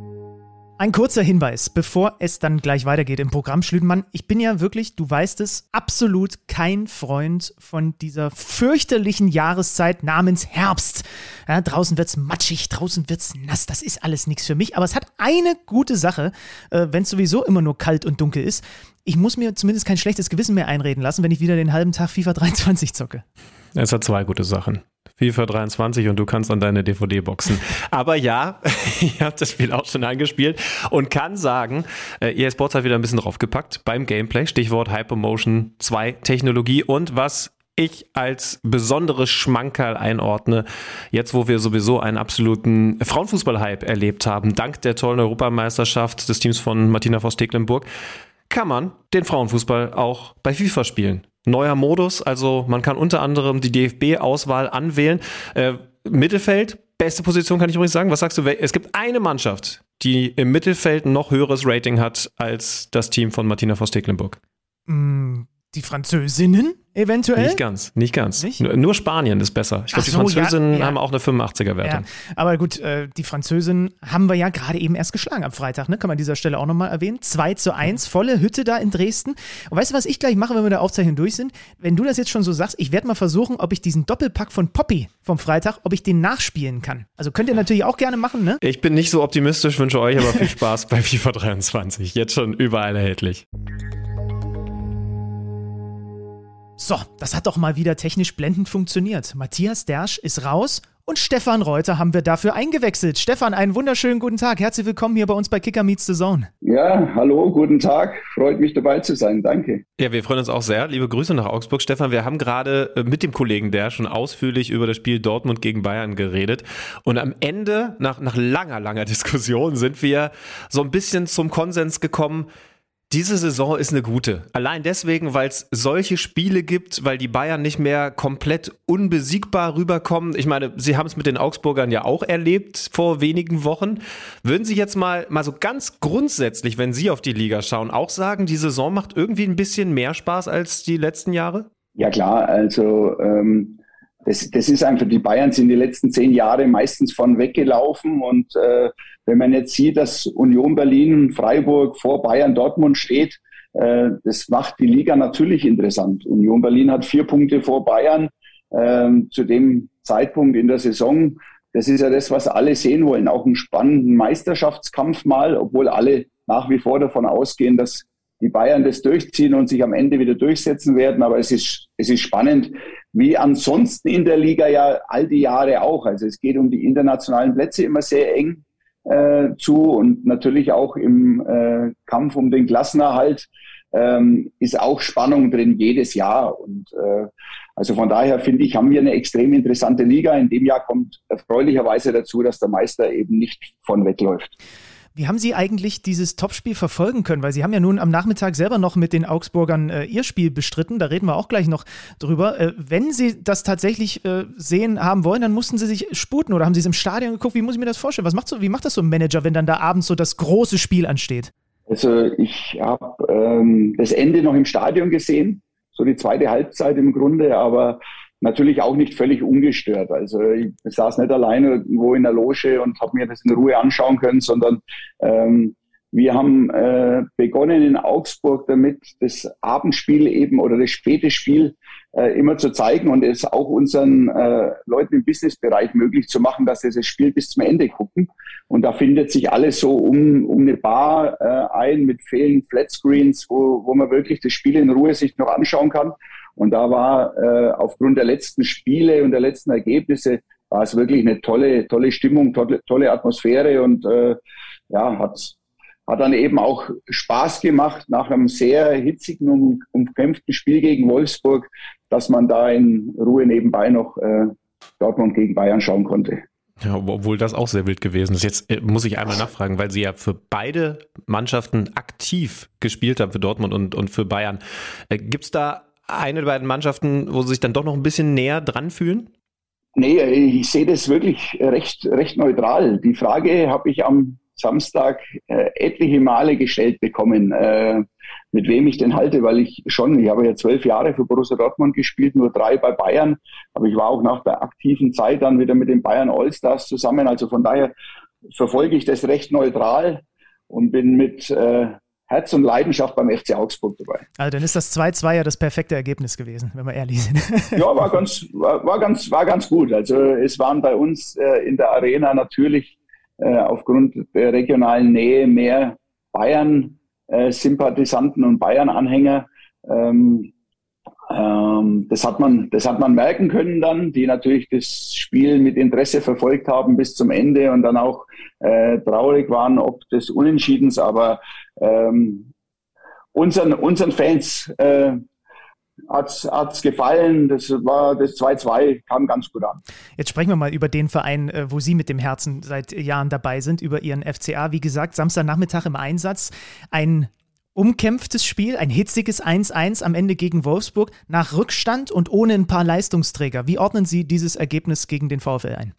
Ein kurzer Hinweis, bevor es dann gleich weitergeht im Programm, Schlüdenmann. Ich bin ja wirklich, du weißt es, absolut kein Freund von dieser fürchterlichen Jahreszeit namens Herbst. Ja, draußen wird's matschig, draußen wird's nass. Das ist alles nichts für mich. Aber es hat eine gute Sache, äh, wenn es sowieso immer nur kalt und dunkel ist. Ich muss mir zumindest kein schlechtes Gewissen mehr einreden lassen, wenn ich wieder den halben Tag FIFA 23 zocke. Es hat zwei gute Sachen. FIFA 23 und du kannst an deine DVD boxen. *laughs* Aber ja, *laughs* ich habe das Spiel auch schon angespielt und kann sagen, äh, EA Sports hat wieder ein bisschen draufgepackt beim Gameplay. Stichwort Hypermotion 2 Technologie und was ich als besonderes Schmankerl einordne, jetzt wo wir sowieso einen absoluten Frauenfußball-Hype erlebt haben, dank der tollen Europameisterschaft des Teams von Martina Voss-Tecklenburg, kann man den Frauenfußball auch bei FIFA spielen neuer Modus. Also man kann unter anderem die DFB-Auswahl anwählen. Äh, Mittelfeld, beste Position kann ich übrigens sagen. Was sagst du? Es gibt eine Mannschaft, die im Mittelfeld noch höheres Rating hat als das Team von Martina Voss-Tecklenburg. Mm, die Französinnen? eventuell? Nicht ganz, nicht ganz. Nicht? Nur Spanien ist besser. Ich glaube, die so, Französinnen ja, ja. haben auch eine 85er-Wertung. Ja. Aber gut, äh, die Französinnen haben wir ja gerade eben erst geschlagen am Freitag, ne? kann man an dieser Stelle auch nochmal erwähnen. 2 zu 1, volle Hütte da in Dresden. Und weißt du, was ich gleich mache, wenn wir der Aufzeichnung durch sind? Wenn du das jetzt schon so sagst, ich werde mal versuchen, ob ich diesen Doppelpack von Poppy vom Freitag, ob ich den nachspielen kann. Also könnt ihr natürlich auch gerne machen, ne? Ich bin nicht so optimistisch, wünsche euch aber viel Spaß bei FIFA 23. Jetzt schon überall erhältlich. So, das hat doch mal wieder technisch blendend funktioniert. Matthias Dersch ist raus und Stefan Reuter haben wir dafür eingewechselt. Stefan, einen wunderschönen guten Tag. Herzlich willkommen hier bei uns bei Kicker Meets the Zone. Ja, hallo, guten Tag. Freut mich dabei zu sein. Danke. Ja, wir freuen uns auch sehr. Liebe Grüße nach Augsburg. Stefan, wir haben gerade äh, mit dem Kollegen der schon ausführlich über das Spiel Dortmund gegen Bayern geredet. Und am Ende, nach, nach langer, langer Diskussion, sind wir so ein bisschen zum Konsens gekommen, diese Saison ist eine gute. Allein deswegen, weil es solche Spiele gibt, weil die Bayern nicht mehr komplett unbesiegbar rüberkommen. Ich meine, sie haben es mit den Augsburgern ja auch erlebt vor wenigen Wochen. Würden Sie jetzt mal, mal so ganz grundsätzlich, wenn Sie auf die Liga schauen, auch sagen, die Saison macht irgendwie ein bisschen mehr Spaß als die letzten Jahre? Ja klar, also ähm, das, das ist einfach, die Bayern sind die letzten zehn Jahre meistens von weggelaufen und äh, wenn man jetzt sieht, dass Union Berlin, Freiburg vor Bayern, Dortmund steht, äh, das macht die Liga natürlich interessant. Union Berlin hat vier Punkte vor Bayern äh, zu dem Zeitpunkt in der Saison. Das ist ja das, was alle sehen wollen. Auch einen spannenden Meisterschaftskampf mal, obwohl alle nach wie vor davon ausgehen, dass die Bayern das durchziehen und sich am Ende wieder durchsetzen werden. Aber es ist, es ist spannend, wie ansonsten in der Liga ja all die Jahre auch. Also es geht um die internationalen Plätze immer sehr eng äh, zu und natürlich auch im äh, Kampf um den Klassenerhalt ähm, ist auch Spannung drin jedes Jahr. Und äh, also von daher finde ich, haben wir eine extrem interessante Liga. In dem Jahr kommt erfreulicherweise dazu, dass der Meister eben nicht von wegläuft. Wie haben Sie eigentlich dieses Topspiel verfolgen können? Weil Sie haben ja nun am Nachmittag selber noch mit den Augsburgern äh, Ihr Spiel bestritten. Da reden wir auch gleich noch drüber. Äh, wenn Sie das tatsächlich äh, sehen haben wollen, dann mussten Sie sich sputen oder haben Sie es im Stadion geguckt? Wie muss ich mir das vorstellen? Was macht so, wie macht das so ein Manager, wenn dann da abends so das große Spiel ansteht? Also ich habe ähm, das Ende noch im Stadion gesehen, so die zweite Halbzeit im Grunde, aber natürlich auch nicht völlig ungestört. Also ich saß nicht alleine irgendwo in der Loge und habe mir das in Ruhe anschauen können, sondern ähm, wir haben äh, begonnen in Augsburg damit, das Abendspiel eben oder das späte Spiel äh, immer zu zeigen und es auch unseren äh, Leuten im Businessbereich möglich zu machen, dass sie das Spiel bis zum Ende gucken. Und da findet sich alles so um, um eine Bar äh, ein mit vielen Flatscreens, wo, wo man wirklich das Spiel in Ruhe sich noch anschauen kann. Und da war äh, aufgrund der letzten Spiele und der letzten Ergebnisse war es wirklich eine tolle, tolle Stimmung, tolle, tolle Atmosphäre und äh, ja, hat hat dann eben auch Spaß gemacht nach einem sehr hitzigen und umkämpften Spiel gegen Wolfsburg, dass man da in Ruhe nebenbei noch äh, Dortmund gegen Bayern schauen konnte. Ja, obwohl das auch sehr wild gewesen ist. Jetzt äh, muss ich einmal nachfragen, weil Sie ja für beide Mannschaften aktiv gespielt haben, für Dortmund und, und für Bayern. Äh, Gibt es da eine der beiden Mannschaften, wo Sie sich dann doch noch ein bisschen näher dran fühlen? Nee, ich sehe das wirklich recht, recht neutral. Die Frage habe ich am Samstag äh, etliche Male gestellt bekommen, äh, mit wem ich denn halte, weil ich schon, ich habe ja zwölf Jahre für Borussia Dortmund gespielt, nur drei bei Bayern, aber ich war auch nach der aktiven Zeit dann wieder mit den Bayern Allstars zusammen. Also von daher verfolge ich das recht neutral und bin mit äh, Herz und Leidenschaft beim FC Augsburg dabei. Also dann ist das 2-2 ja das perfekte Ergebnis gewesen, wenn wir ehrlich sind. ja, war *laughs* ganz, war, war, ganz, war ganz gut. Also es waren bei uns äh, in der Arena natürlich äh, aufgrund der regionalen Nähe mehr Bayern-Sympathisanten und Bayern-Anhänger. Ähm, ähm, das hat man, das hat man merken können dann, die natürlich das Spiel mit Interesse verfolgt haben bis zum Ende und dann auch äh, traurig waren ob des Unentschiedens. Aber ähm, unseren, unseren Fans äh, hat es gefallen. Das war das 2-2, kam ganz gut an. Jetzt sprechen wir mal über den Verein, äh, wo Sie mit dem Herzen seit Jahren dabei sind, über Ihren FCA. Wie gesagt, Samstagnachmittag im Einsatz. Ein umkämpftes Spiel, ein hitziges 1-1 am Ende gegen Wolfsburg, nach Rückstand und ohne ein paar Leistungsträger. Wie ordnen Sie dieses Ergebnis gegen den VfL ein?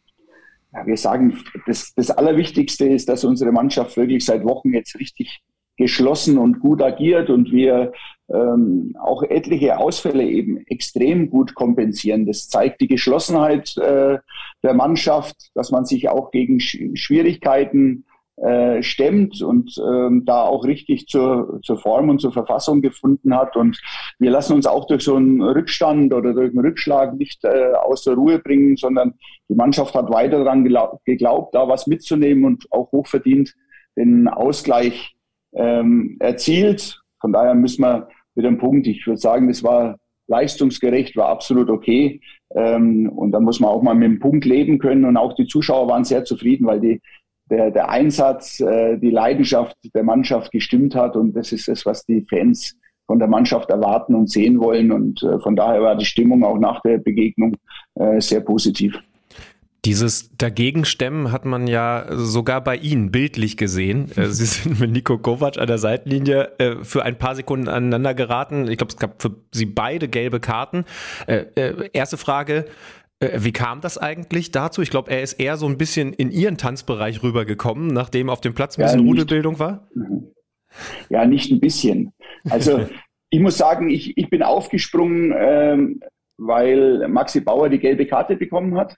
Ja, wir sagen, das, das Allerwichtigste ist, dass unsere Mannschaft wirklich seit Wochen jetzt richtig geschlossen und gut agiert und wir ähm, auch etliche Ausfälle eben extrem gut kompensieren. Das zeigt die Geschlossenheit äh, der Mannschaft, dass man sich auch gegen Sch Schwierigkeiten äh, stemmt und ähm, da auch richtig zur, zur Form und zur Verfassung gefunden hat. Und wir lassen uns auch durch so einen Rückstand oder durch einen Rückschlag nicht äh, aus der Ruhe bringen, sondern die Mannschaft hat weiter daran geglaubt, da was mitzunehmen und auch hochverdient den Ausgleich ähm, erzielt. Von daher müssen wir mit dem Punkt, ich würde sagen, das war leistungsgerecht, war absolut okay. Ähm, und da muss man auch mal mit dem Punkt leben können. Und auch die Zuschauer waren sehr zufrieden, weil die, der, der Einsatz, äh, die Leidenschaft der Mannschaft gestimmt hat. Und das ist das, was die Fans von der Mannschaft erwarten und sehen wollen. Und äh, von daher war die Stimmung auch nach der Begegnung äh, sehr positiv. Dieses Dagegenstemmen hat man ja sogar bei Ihnen bildlich gesehen. Äh, *laughs* Sie sind mit Nico Kovac an der Seitenlinie äh, für ein paar Sekunden aneinander geraten. Ich glaube, es gab für Sie beide gelbe Karten. Äh, erste Frage, wie kam das eigentlich dazu? Ich glaube, er ist eher so ein bisschen in Ihren Tanzbereich rübergekommen, nachdem auf dem Platz ein bisschen ja, Rudelbildung war? Ja, nicht ein bisschen. Also *laughs* ich muss sagen, ich, ich bin aufgesprungen, ähm, weil Maxi Bauer die gelbe Karte bekommen hat.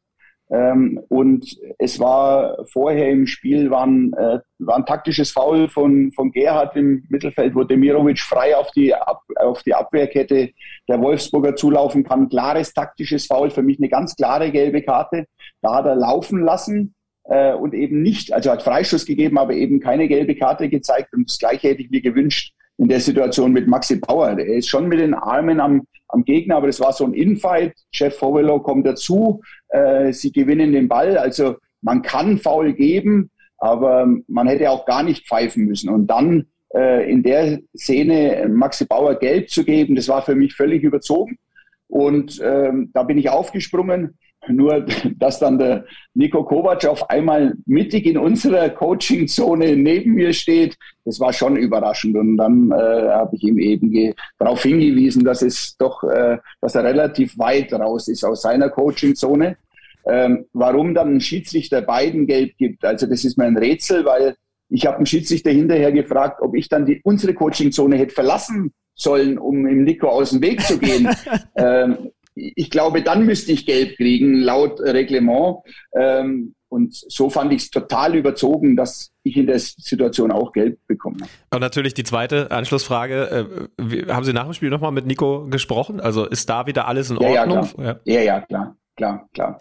Ähm, und es war vorher im Spiel war ein, äh, war ein taktisches Foul von, von Gerhard im Mittelfeld, wo Demirovic frei auf die, Ab, auf die Abwehrkette der Wolfsburger zulaufen kann. Klares taktisches Foul, für mich eine ganz klare gelbe Karte. Da hat er laufen lassen äh, und eben nicht, also hat Freischuss gegeben, aber eben keine gelbe Karte gezeigt. Und das Gleiche hätte ich mir gewünscht in der Situation mit Maxi Bauer. Er ist schon mit den Armen am, am Gegner, aber das war so ein Infight. Jeff Fowelo kommt dazu, äh, sie gewinnen den Ball. Also man kann Foul geben, aber man hätte auch gar nicht pfeifen müssen. Und dann äh, in der Szene Maxi Bauer gelb zu geben, das war für mich völlig überzogen. Und ähm, da bin ich aufgesprungen nur, *laughs* dass dann der Nico Kovac auf einmal mittig in unserer Coaching-Zone neben mir steht, das war schon überraschend. Und dann äh, habe ich ihm eben darauf hingewiesen, dass es doch, äh, dass er relativ weit raus ist aus seiner Coaching-Zone. Ähm, warum dann ein Schiedsrichter beiden gelb gibt, also das ist mir ein Rätsel, weil ich habe einen Schiedsrichter hinterher gefragt, ob ich dann die, unsere Coaching-Zone hätte verlassen sollen, um im Nico aus dem Weg zu gehen. *laughs* ähm, ich glaube, dann müsste ich gelb kriegen, laut Reglement. Ähm, und so fand ich es total überzogen, dass ich in der Situation auch Geld bekomme. Und natürlich die zweite Anschlussfrage. Äh, haben Sie nach dem Spiel nochmal mit Nico gesprochen? Also ist da wieder alles in ja, Ordnung? Ja, klar. Ja. ja, klar, klar, klar.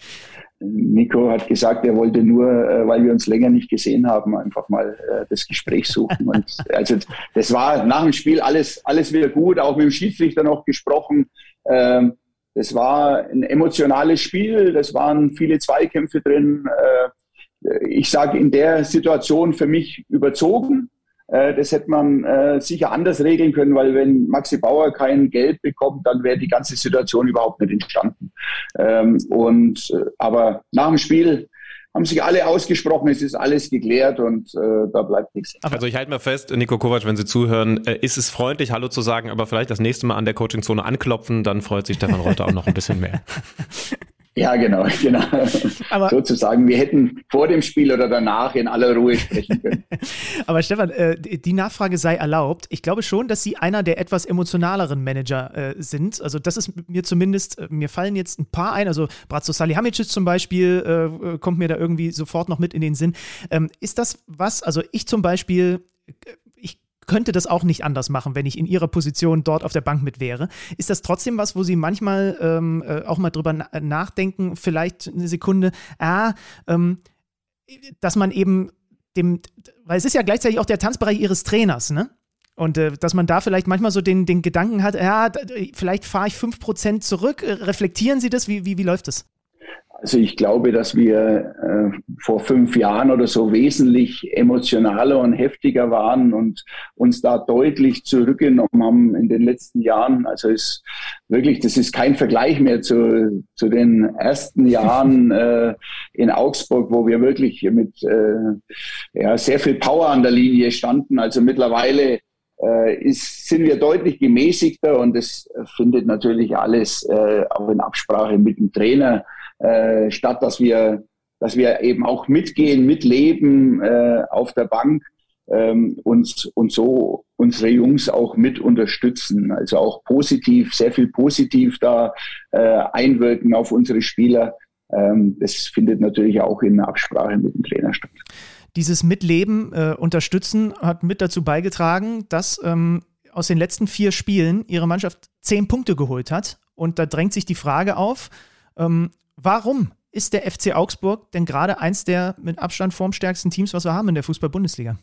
Nico hat gesagt, er wollte nur, äh, weil wir uns länger nicht gesehen haben, einfach mal äh, das Gespräch suchen. Und *laughs* also das war nach dem Spiel alles, alles wieder gut, auch mit dem Schiedsrichter noch gesprochen. Ähm, das war ein emotionales Spiel, das waren viele Zweikämpfe drin. Äh, ich sage in der Situation für mich überzogen. Äh, das hätte man äh, sicher anders regeln können, weil wenn Maxi Bauer kein Geld bekommt, dann wäre die ganze Situation überhaupt nicht entstanden. Ähm, und aber nach dem Spiel haben sich alle ausgesprochen, es ist alles geklärt und äh, da bleibt nichts. Also ich halte mal fest, Nico Kovac, wenn Sie zuhören, äh, ist es freundlich, Hallo zu sagen, aber vielleicht das nächste Mal an der Coachingzone anklopfen, dann freut sich Stefan Reuter auch noch ein bisschen mehr. *laughs* Ja, genau, *laughs* genau. Aber Sozusagen, wir hätten vor dem Spiel oder danach in aller Ruhe sprechen können. *laughs* Aber Stefan, äh, die Nachfrage sei erlaubt. Ich glaube schon, dass Sie einer der etwas emotionaleren Manager äh, sind. Also das ist mir zumindest, äh, mir fallen jetzt ein paar ein. Also Bratzo Salihamidzic zum Beispiel kommt mir da irgendwie sofort noch mit in den Sinn. Ähm, ist das was, also ich zum Beispiel könnte das auch nicht anders machen, wenn ich in ihrer Position dort auf der Bank mit wäre. Ist das trotzdem was, wo Sie manchmal ähm, äh, auch mal drüber na nachdenken, vielleicht eine Sekunde, ah, ähm, dass man eben dem, weil es ist ja gleichzeitig auch der Tanzbereich Ihres Trainers, ne? Und äh, dass man da vielleicht manchmal so den, den Gedanken hat, ja, vielleicht fahre ich 5% zurück. Äh, reflektieren Sie das? Wie, wie, wie läuft das? Also ich glaube, dass wir äh, vor fünf Jahren oder so wesentlich emotionaler und heftiger waren und uns da deutlich zurückgenommen haben in den letzten Jahren. Also ist wirklich, das ist kein Vergleich mehr zu, zu den ersten Jahren *laughs* äh, in Augsburg, wo wir wirklich mit äh, ja, sehr viel Power an der Linie standen. Also mittlerweile äh, ist, sind wir deutlich gemäßigter und es findet natürlich alles äh, auch in Absprache mit dem Trainer äh, statt dass wir, dass wir eben auch mitgehen, mitleben äh, auf der Bank ähm, und, und so unsere Jungs auch mit unterstützen. Also auch positiv, sehr viel positiv da äh, einwirken auf unsere Spieler. Ähm, das findet natürlich auch in Absprache mit dem Trainer statt. Dieses Mitleben, äh, Unterstützen hat mit dazu beigetragen, dass ähm, aus den letzten vier Spielen ihre Mannschaft zehn Punkte geholt hat. Und da drängt sich die Frage auf, ähm, Warum ist der FC Augsburg denn gerade eins der mit Abstand formstärksten Teams, was wir haben in der Fußball-Bundesliga?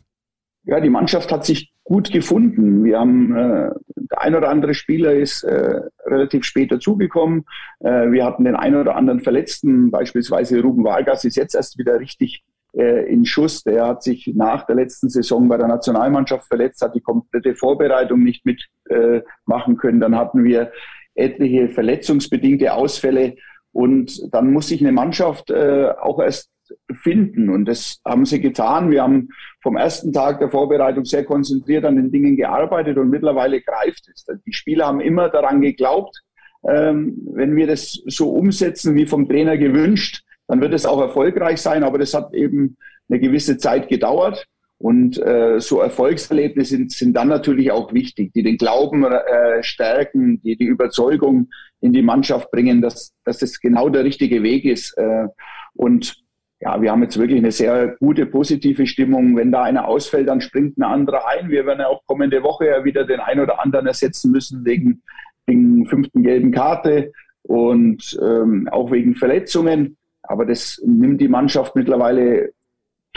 Ja, die Mannschaft hat sich gut gefunden. Wir haben äh, der ein oder andere Spieler ist äh, relativ spät dazugekommen. Äh, wir hatten den ein oder anderen Verletzten, beispielsweise Ruben Vargas ist jetzt erst wieder richtig äh, in Schuss. Der hat sich nach der letzten Saison bei der Nationalmannschaft verletzt, hat die komplette Vorbereitung nicht mitmachen äh, können. Dann hatten wir etliche verletzungsbedingte Ausfälle und dann muss sich eine Mannschaft äh, auch erst finden. Und das haben sie getan. Wir haben vom ersten Tag der Vorbereitung sehr konzentriert an den Dingen gearbeitet und mittlerweile greift es. Die Spieler haben immer daran geglaubt, ähm, wenn wir das so umsetzen wie vom Trainer gewünscht, dann wird es auch erfolgreich sein. Aber das hat eben eine gewisse Zeit gedauert. Und äh, so Erfolgserlebnisse sind, sind dann natürlich auch wichtig, die den Glauben äh, stärken, die die Überzeugung in die Mannschaft bringen, dass, dass das genau der richtige Weg ist. Äh, und ja, wir haben jetzt wirklich eine sehr gute, positive Stimmung. Wenn da einer ausfällt, dann springt ein anderer ein. Wir werden ja auch kommende Woche ja wieder den einen oder anderen ersetzen müssen wegen, wegen fünften gelben Karte und ähm, auch wegen Verletzungen. Aber das nimmt die Mannschaft mittlerweile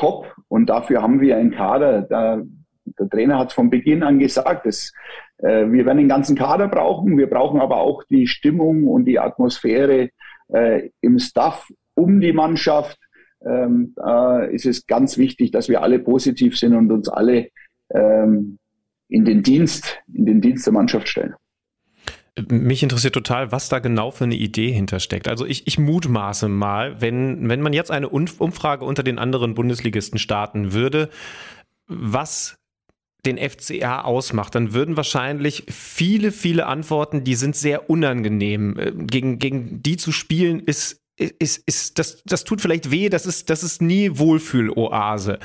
top und dafür haben wir einen Kader. Da, der Trainer hat es von Beginn an gesagt, dass, äh, wir werden den ganzen Kader brauchen, wir brauchen aber auch die Stimmung und die Atmosphäre äh, im Staff um die Mannschaft. Ähm, da ist es ganz wichtig, dass wir alle positiv sind und uns alle ähm, in den Dienst, in den Dienst der Mannschaft stellen. Mich interessiert total, was da genau für eine Idee hintersteckt. Also ich, ich mutmaße mal, wenn, wenn man jetzt eine Umfrage unter den anderen Bundesligisten starten würde, was den FCR ausmacht, dann würden wahrscheinlich viele, viele Antworten, die sind sehr unangenehm. Äh, gegen, gegen die zu spielen ist ist, ist, das, das tut vielleicht weh, das ist, das ist nie Wohlfühloase.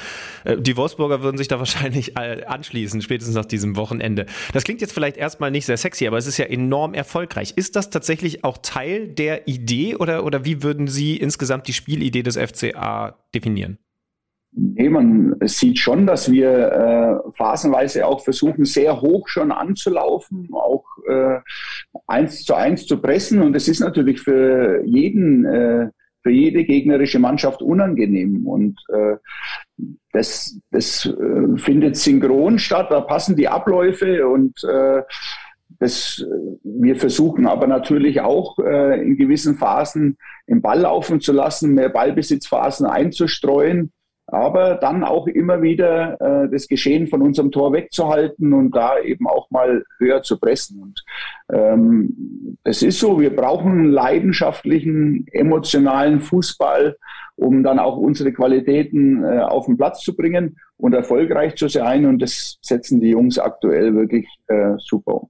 Äh, die Wolfsburger würden sich da *laughs* wahrscheinlich anschließen, spätestens nach diesem Wochenende. Das klingt jetzt vielleicht erstmal nicht sehr sexy, aber es ist ja enorm erfolgreich. Ist das tatsächlich auch Teil der Idee oder, oder wie würden Sie insgesamt die Spielidee des FCA definieren? Nee, man sieht schon, dass wir äh, phasenweise auch versuchen, sehr hoch schon anzulaufen, auch äh, eins zu eins zu pressen. Und es ist natürlich für jeden, äh, für jede gegnerische Mannschaft unangenehm. Und äh, das, das äh, findet synchron statt, da passen die Abläufe und äh, das, wir versuchen aber natürlich auch äh, in gewissen Phasen den Ball laufen zu lassen, mehr Ballbesitzphasen einzustreuen aber dann auch immer wieder äh, das Geschehen von unserem Tor wegzuhalten und da eben auch mal höher zu pressen. Und ähm, es ist so, wir brauchen leidenschaftlichen, emotionalen Fußball, um dann auch unsere Qualitäten äh, auf den Platz zu bringen und erfolgreich zu sein. Und das setzen die Jungs aktuell wirklich äh, super um.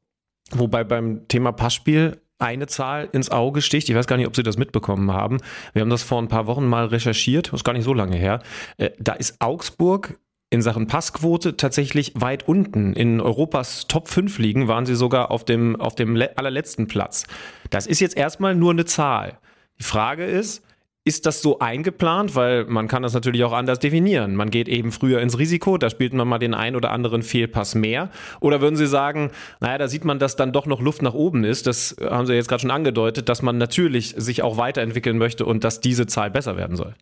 Wobei beim Thema Passspiel eine Zahl ins Auge sticht. Ich weiß gar nicht, ob Sie das mitbekommen haben. Wir haben das vor ein paar Wochen mal recherchiert, das ist gar nicht so lange her. Äh, da ist Augsburg in Sachen Passquote tatsächlich weit unten. In Europas Top 5 Ligen waren sie sogar auf dem, auf dem allerletzten Platz. Das ist jetzt erstmal nur eine Zahl. Die Frage ist, ist das so eingeplant? Weil man kann das natürlich auch anders definieren. Man geht eben früher ins Risiko, da spielt man mal den einen oder anderen Fehlpass mehr. Oder würden Sie sagen, naja, da sieht man, dass dann doch noch Luft nach oben ist. Das haben Sie jetzt gerade schon angedeutet, dass man natürlich sich auch weiterentwickeln möchte und dass diese Zahl besser werden soll.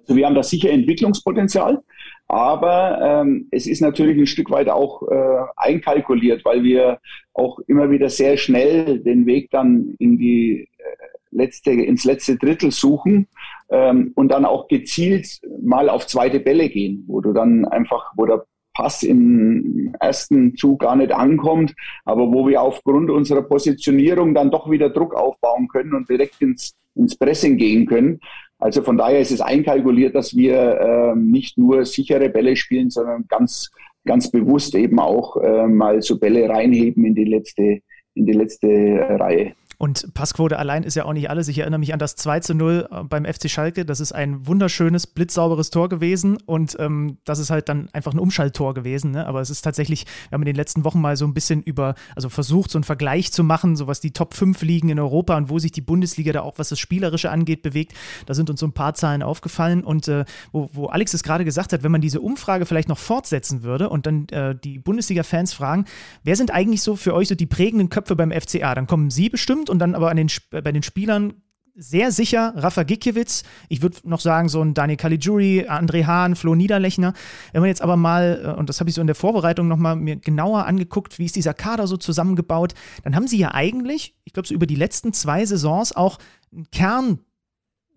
Also wir haben da sicher Entwicklungspotenzial, aber ähm, es ist natürlich ein Stück weit auch äh, einkalkuliert, weil wir auch immer wieder sehr schnell den Weg dann in die äh, letzte, ins letzte Drittel suchen ähm, und dann auch gezielt mal auf zweite Bälle gehen, wo du dann einfach, wo der Pass im ersten Zug gar nicht ankommt, aber wo wir aufgrund unserer Positionierung dann doch wieder Druck aufbauen können und direkt ins, ins Pressing gehen können. Also von daher ist es einkalkuliert, dass wir äh, nicht nur sichere Bälle spielen, sondern ganz, ganz bewusst eben auch äh, mal so Bälle reinheben in die letzte, in die letzte Reihe. Und Passquote allein ist ja auch nicht alles. Ich erinnere mich an das 2 zu 0 äh, beim FC Schalke. Das ist ein wunderschönes, blitzsauberes Tor gewesen. Und ähm, das ist halt dann einfach ein Umschalttor gewesen. Ne? Aber es ist tatsächlich, wir haben in den letzten Wochen mal so ein bisschen über, also versucht, so einen Vergleich zu machen, so was die Top 5 liegen in Europa und wo sich die Bundesliga da auch, was das Spielerische angeht, bewegt. Da sind uns so ein paar Zahlen aufgefallen. Und äh, wo, wo Alex es gerade gesagt hat, wenn man diese Umfrage vielleicht noch fortsetzen würde und dann äh, die Bundesliga-Fans fragen, wer sind eigentlich so für euch so die prägenden Köpfe beim FCA? Dann kommen sie bestimmt und dann aber den, bei den Spielern sehr sicher Rafa Gikiewicz. Ich würde noch sagen, so ein Daniel Caligiuri, André Hahn, Flo Niederlechner. Wenn man jetzt aber mal, äh, und das habe ich so in der Vorbereitung nochmal mir genauer angeguckt, wie ist dieser Kader so zusammengebaut, dann haben sie ja eigentlich, ich glaube, so über die letzten zwei Saisons auch einen Kern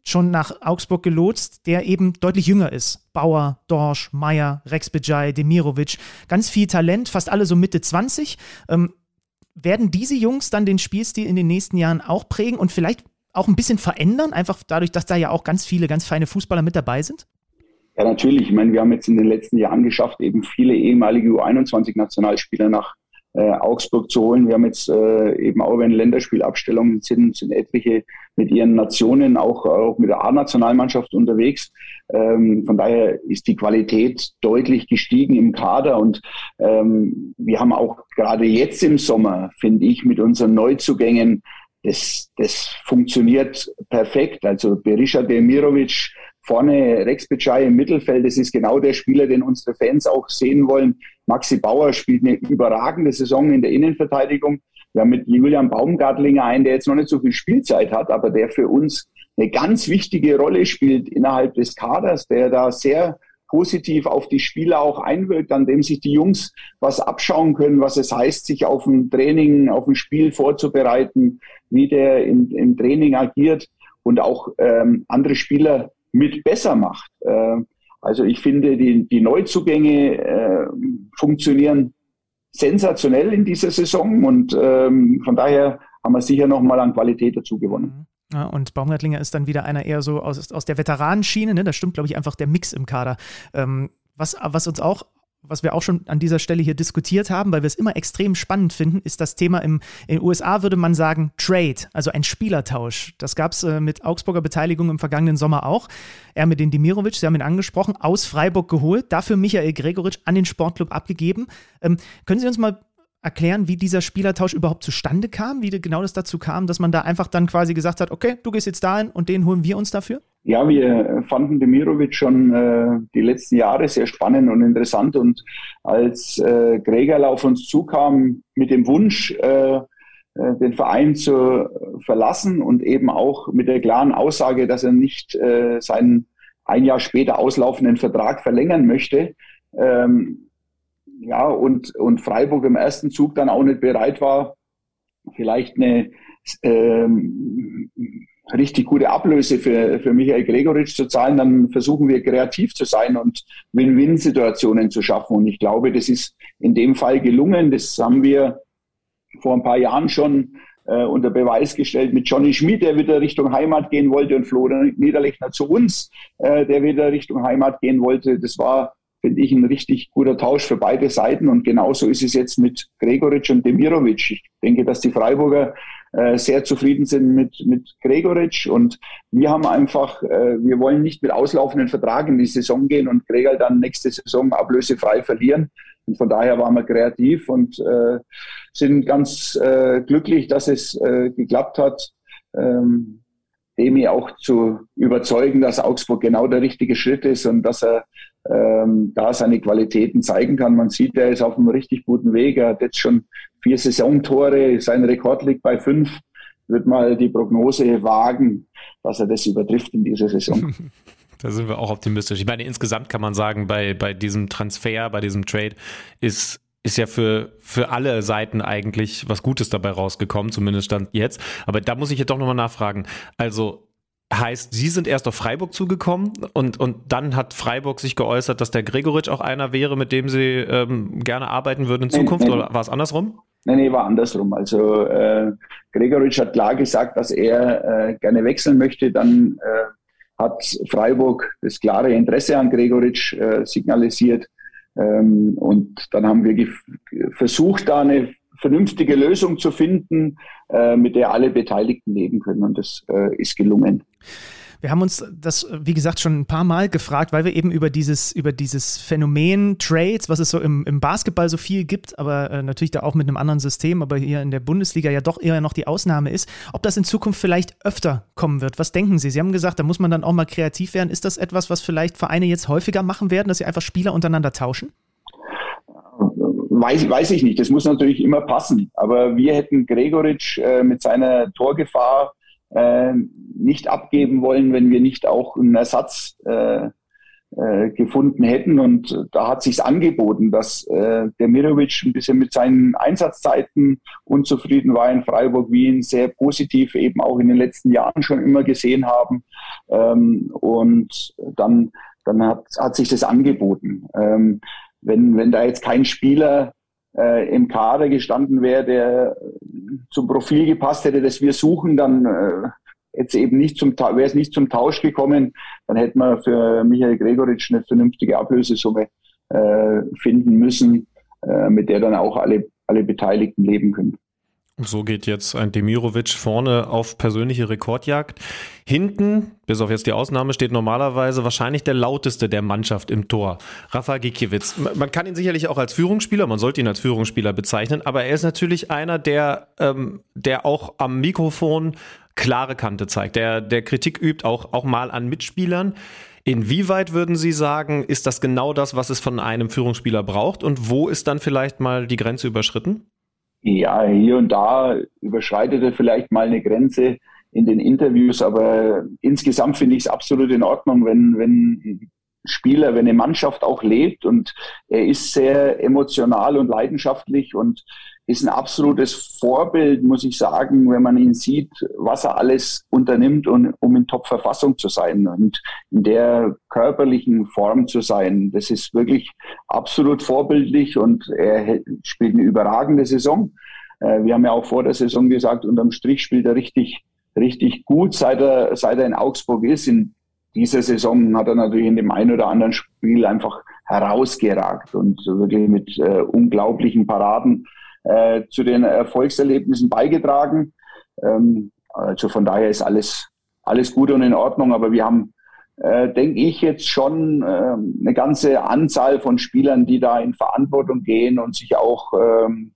schon nach Augsburg gelotst, der eben deutlich jünger ist. Bauer, Dorsch, Meier, Rex Bejai, Demirovic. Ganz viel Talent, fast alle so Mitte 20. Ähm, werden diese Jungs dann den Spielstil in den nächsten Jahren auch prägen und vielleicht auch ein bisschen verändern, einfach dadurch, dass da ja auch ganz viele, ganz feine Fußballer mit dabei sind? Ja, natürlich. Ich meine, wir haben jetzt in den letzten Jahren geschafft, eben viele ehemalige U21-Nationalspieler nach äh, Augsburg zu holen. Wir haben jetzt äh, eben auch, wenn Länderspielabstellungen sind, sind etliche mit ihren Nationen, auch, auch mit der A-Nationalmannschaft unterwegs. Ähm, von daher ist die Qualität deutlich gestiegen im Kader und ähm, wir haben auch gerade jetzt im Sommer, finde ich, mit unseren Neuzugängen das, das funktioniert perfekt. Also Berisha Demirovic Vorne Rex Bitschei im Mittelfeld, das ist genau der Spieler, den unsere Fans auch sehen wollen. Maxi Bauer spielt eine überragende Saison in der Innenverteidigung. Wir haben mit Julian Baumgartlinger einen, der jetzt noch nicht so viel Spielzeit hat, aber der für uns eine ganz wichtige Rolle spielt innerhalb des Kaders, der da sehr positiv auf die Spieler auch einwirkt, an dem sich die Jungs was abschauen können, was es heißt, sich auf ein Training, auf ein Spiel vorzubereiten, wie der im, im Training agiert und auch ähm, andere Spieler mit besser macht. Äh, also ich finde, die, die Neuzugänge äh, funktionieren sensationell in dieser Saison und ähm, von daher haben wir sicher nochmal an Qualität dazu gewonnen. Mhm. Ja, und Baumgartlinger ist dann wieder einer eher so aus, aus der Veteranenschiene, ne? da stimmt, glaube ich, einfach der Mix im Kader. Ähm, was, was uns auch was wir auch schon an dieser Stelle hier diskutiert haben, weil wir es immer extrem spannend finden, ist das Thema im, in den USA würde man sagen Trade, also ein Spielertausch. Das gab es äh, mit Augsburger Beteiligung im vergangenen Sommer auch. Er mit den Dimirovic, Sie haben ihn angesprochen, aus Freiburg geholt, dafür Michael Gregoritsch an den Sportclub abgegeben. Ähm, können Sie uns mal erklären, wie dieser Spielertausch überhaupt zustande kam, wie genau das dazu kam, dass man da einfach dann quasi gesagt hat, okay, du gehst jetzt dahin und den holen wir uns dafür? Ja, wir fanden Demirovic schon äh, die letzten Jahre sehr spannend und interessant und als äh, Gregerl auf uns zukam mit dem Wunsch, äh, äh den Verein zu verlassen und eben auch mit der klaren Aussage, dass er nicht äh, seinen ein Jahr später auslaufenden Vertrag verlängern möchte, ähm, ja, und, und Freiburg im ersten Zug dann auch nicht bereit war, vielleicht eine ähm, richtig gute Ablöse für, für Michael Gregoritsch zu zahlen, dann versuchen wir kreativ zu sein und Win-Win-Situationen zu schaffen. Und ich glaube, das ist in dem Fall gelungen. Das haben wir vor ein paar Jahren schon äh, unter Beweis gestellt mit Johnny Schmidt, der wieder Richtung Heimat gehen wollte, und Florian Niederlechner zu uns, äh, der wieder Richtung Heimat gehen wollte. Das war finde ich, ein richtig guter Tausch für beide Seiten. Und genauso ist es jetzt mit Gregoritsch und Demirovic. Ich denke, dass die Freiburger äh, sehr zufrieden sind mit, mit Gregoritsch. Und wir haben einfach, äh, wir wollen nicht mit auslaufenden Vertrag in die Saison gehen und Gregor dann nächste Saison ablösefrei verlieren. Und von daher waren wir kreativ und äh, sind ganz glücklich, dass es geklappt hat. Ähm, Demi auch zu überzeugen, dass Augsburg genau der richtige Schritt ist und dass er ähm, da seine Qualitäten zeigen kann. Man sieht, er ist auf einem richtig guten Weg. Er hat jetzt schon vier Saisontore. Sein Rekord liegt bei fünf. Wird mal die Prognose wagen, dass er das übertrifft in dieser Saison. *laughs* Da sind wir auch optimistisch. Ich meine, insgesamt kann man sagen, bei, bei diesem Transfer, bei diesem Trade ist ist ja für, für alle Seiten eigentlich was Gutes dabei rausgekommen, zumindest stand jetzt. Aber da muss ich jetzt doch nochmal nachfragen. Also Heißt, Sie sind erst auf Freiburg zugekommen und, und dann hat Freiburg sich geäußert, dass der Gregoritsch auch einer wäre, mit dem Sie ähm, gerne arbeiten würden in Zukunft nee, nee, oder war es andersrum? Nein, nee, war andersrum. Also äh, Gregoritsch hat klar gesagt, dass er äh, gerne wechseln möchte. Dann äh, hat Freiburg das klare Interesse an Gregoritsch äh, signalisiert. Ähm, und dann haben wir versucht, da eine vernünftige Lösung zu finden, äh, mit der alle Beteiligten leben können. Und das äh, ist gelungen. Wir haben uns das, wie gesagt, schon ein paar Mal gefragt, weil wir eben über dieses, über dieses Phänomen Trades, was es so im, im Basketball so viel gibt, aber äh, natürlich da auch mit einem anderen System, aber hier in der Bundesliga ja doch eher noch die Ausnahme ist, ob das in Zukunft vielleicht öfter kommen wird. Was denken Sie? Sie haben gesagt, da muss man dann auch mal kreativ werden. Ist das etwas, was vielleicht Vereine jetzt häufiger machen werden, dass sie einfach Spieler untereinander tauschen? Weiß, weiß ich nicht. Das muss natürlich immer passen. Aber wir hätten Gregoritsch äh, mit seiner Torgefahr äh, nicht abgeben wollen, wenn wir nicht auch einen Ersatz äh, äh, gefunden hätten. Und da hat sich's angeboten, dass äh, der Mirovic ein bisschen mit seinen Einsatzzeiten unzufrieden war in Freiburg, wie ihn sehr positiv eben auch in den letzten Jahren schon immer gesehen haben. Ähm, und dann, dann hat, hat sich das angeboten. Ähm, wenn, wenn da jetzt kein Spieler äh, im Kader gestanden wäre, der zum Profil gepasst hätte, das wir suchen, dann äh, jetzt eben nicht zum wäre es nicht zum Tausch gekommen, dann hätten wir für Michael Gregoritsch eine vernünftige Ablösesumme äh, finden müssen, äh, mit der dann auch alle, alle Beteiligten leben können. So geht jetzt ein Demirovic vorne auf persönliche Rekordjagd. Hinten, bis auf jetzt die Ausnahme, steht normalerweise wahrscheinlich der lauteste der Mannschaft im Tor, Rafa Gikiewicz. Man kann ihn sicherlich auch als Führungsspieler, man sollte ihn als Führungsspieler bezeichnen, aber er ist natürlich einer, der, ähm, der auch am Mikrofon klare Kante zeigt, der, der Kritik übt, auch, auch mal an Mitspielern. Inwieweit würden Sie sagen, ist das genau das, was es von einem Führungsspieler braucht? Und wo ist dann vielleicht mal die Grenze überschritten? Ja, hier und da überschreitet er vielleicht mal eine Grenze in den Interviews, aber insgesamt finde ich es absolut in Ordnung, wenn, wenn Spieler, wenn eine Mannschaft auch lebt und er ist sehr emotional und leidenschaftlich und ist ein absolutes Vorbild, muss ich sagen, wenn man ihn sieht, was er alles unternimmt, um, um in Top-Verfassung zu sein und in der körperlichen Form zu sein. Das ist wirklich absolut vorbildlich und er spielt eine überragende Saison. Äh, wir haben ja auch vor der Saison gesagt, unterm Strich spielt er richtig, richtig gut, seit er, seit er in Augsburg ist. In dieser Saison hat er natürlich in dem einen oder anderen Spiel einfach herausgeragt und wirklich mit äh, unglaublichen Paraden äh, zu den Erfolgserlebnissen beigetragen. Ähm, also von daher ist alles, alles gut und in Ordnung, aber wir haben, äh, denke ich, jetzt schon äh, eine ganze Anzahl von Spielern, die da in Verantwortung gehen und sich auch, ähm,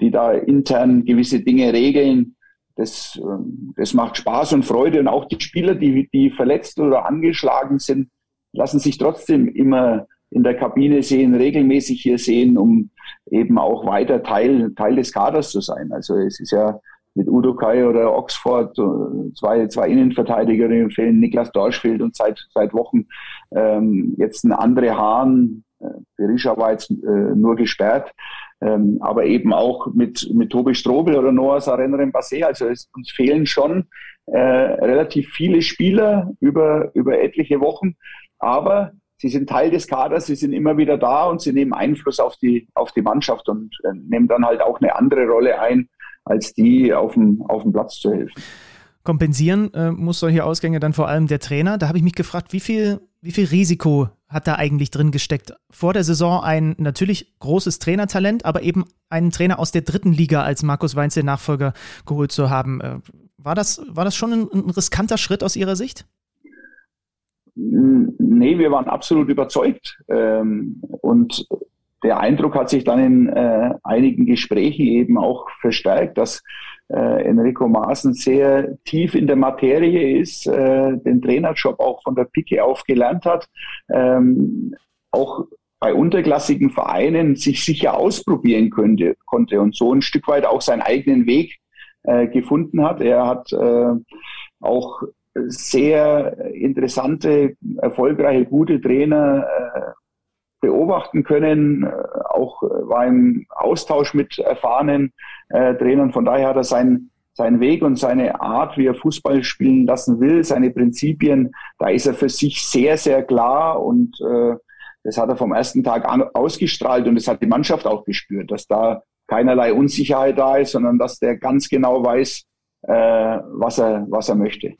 die da intern gewisse Dinge regeln. Das, ähm, das macht Spaß und Freude. Und auch die Spieler, die, die verletzt oder angeschlagen sind, lassen sich trotzdem immer in der Kabine sehen, regelmäßig hier sehen, um eben auch weiter Teil, Teil des Kaders zu sein. Also es ist ja mit Udo Kai oder Oxford äh, zwei, zwei Innenverteidigerinnen fehlen, Niklas Dorsch fehlt und seit, seit Wochen ähm, jetzt ein andere Hahn, äh, Berisha war jetzt äh, nur gesperrt, ähm, aber eben auch mit, mit Tobi Strobel oder Noah Sarenren Bassé. Also es, uns fehlen schon äh, relativ viele Spieler über, über etliche Wochen, aber sie sind Teil des Kaders, sie sind immer wieder da und sie nehmen Einfluss auf die, auf die Mannschaft und äh, nehmen dann halt auch eine andere Rolle ein, als die auf dem, auf dem Platz zu helfen. Kompensieren äh, muss solche Ausgänge dann vor allem der Trainer. Da habe ich mich gefragt, wie viel, wie viel Risiko hat da eigentlich drin gesteckt? Vor der Saison ein natürlich großes Trainertalent, aber eben einen Trainer aus der dritten Liga als Markus Weinzel Nachfolger geholt zu haben. Äh, war, das, war das schon ein, ein riskanter Schritt aus Ihrer Sicht? Nee, wir waren absolut überzeugt. Ähm, und der Eindruck hat sich dann in äh, einigen Gesprächen eben auch verstärkt, dass äh, Enrico Maaßen sehr tief in der Materie ist, äh, den Trainerjob auch von der Pike auf gelernt hat, ähm, auch bei unterklassigen Vereinen sich sicher ausprobieren könnte, konnte und so ein Stück weit auch seinen eigenen Weg äh, gefunden hat. Er hat äh, auch sehr interessante, erfolgreiche, gute Trainer äh, beobachten können, äh, auch äh, war im Austausch mit erfahrenen Trainern. Von daher hat er seinen, seinen Weg und seine Art, wie er Fußball spielen lassen will, seine Prinzipien, da ist er für sich sehr, sehr klar und das hat er vom ersten Tag an ausgestrahlt und das hat die Mannschaft auch gespürt, dass da keinerlei Unsicherheit da ist, sondern dass der ganz genau weiß, was, er, was er möchte.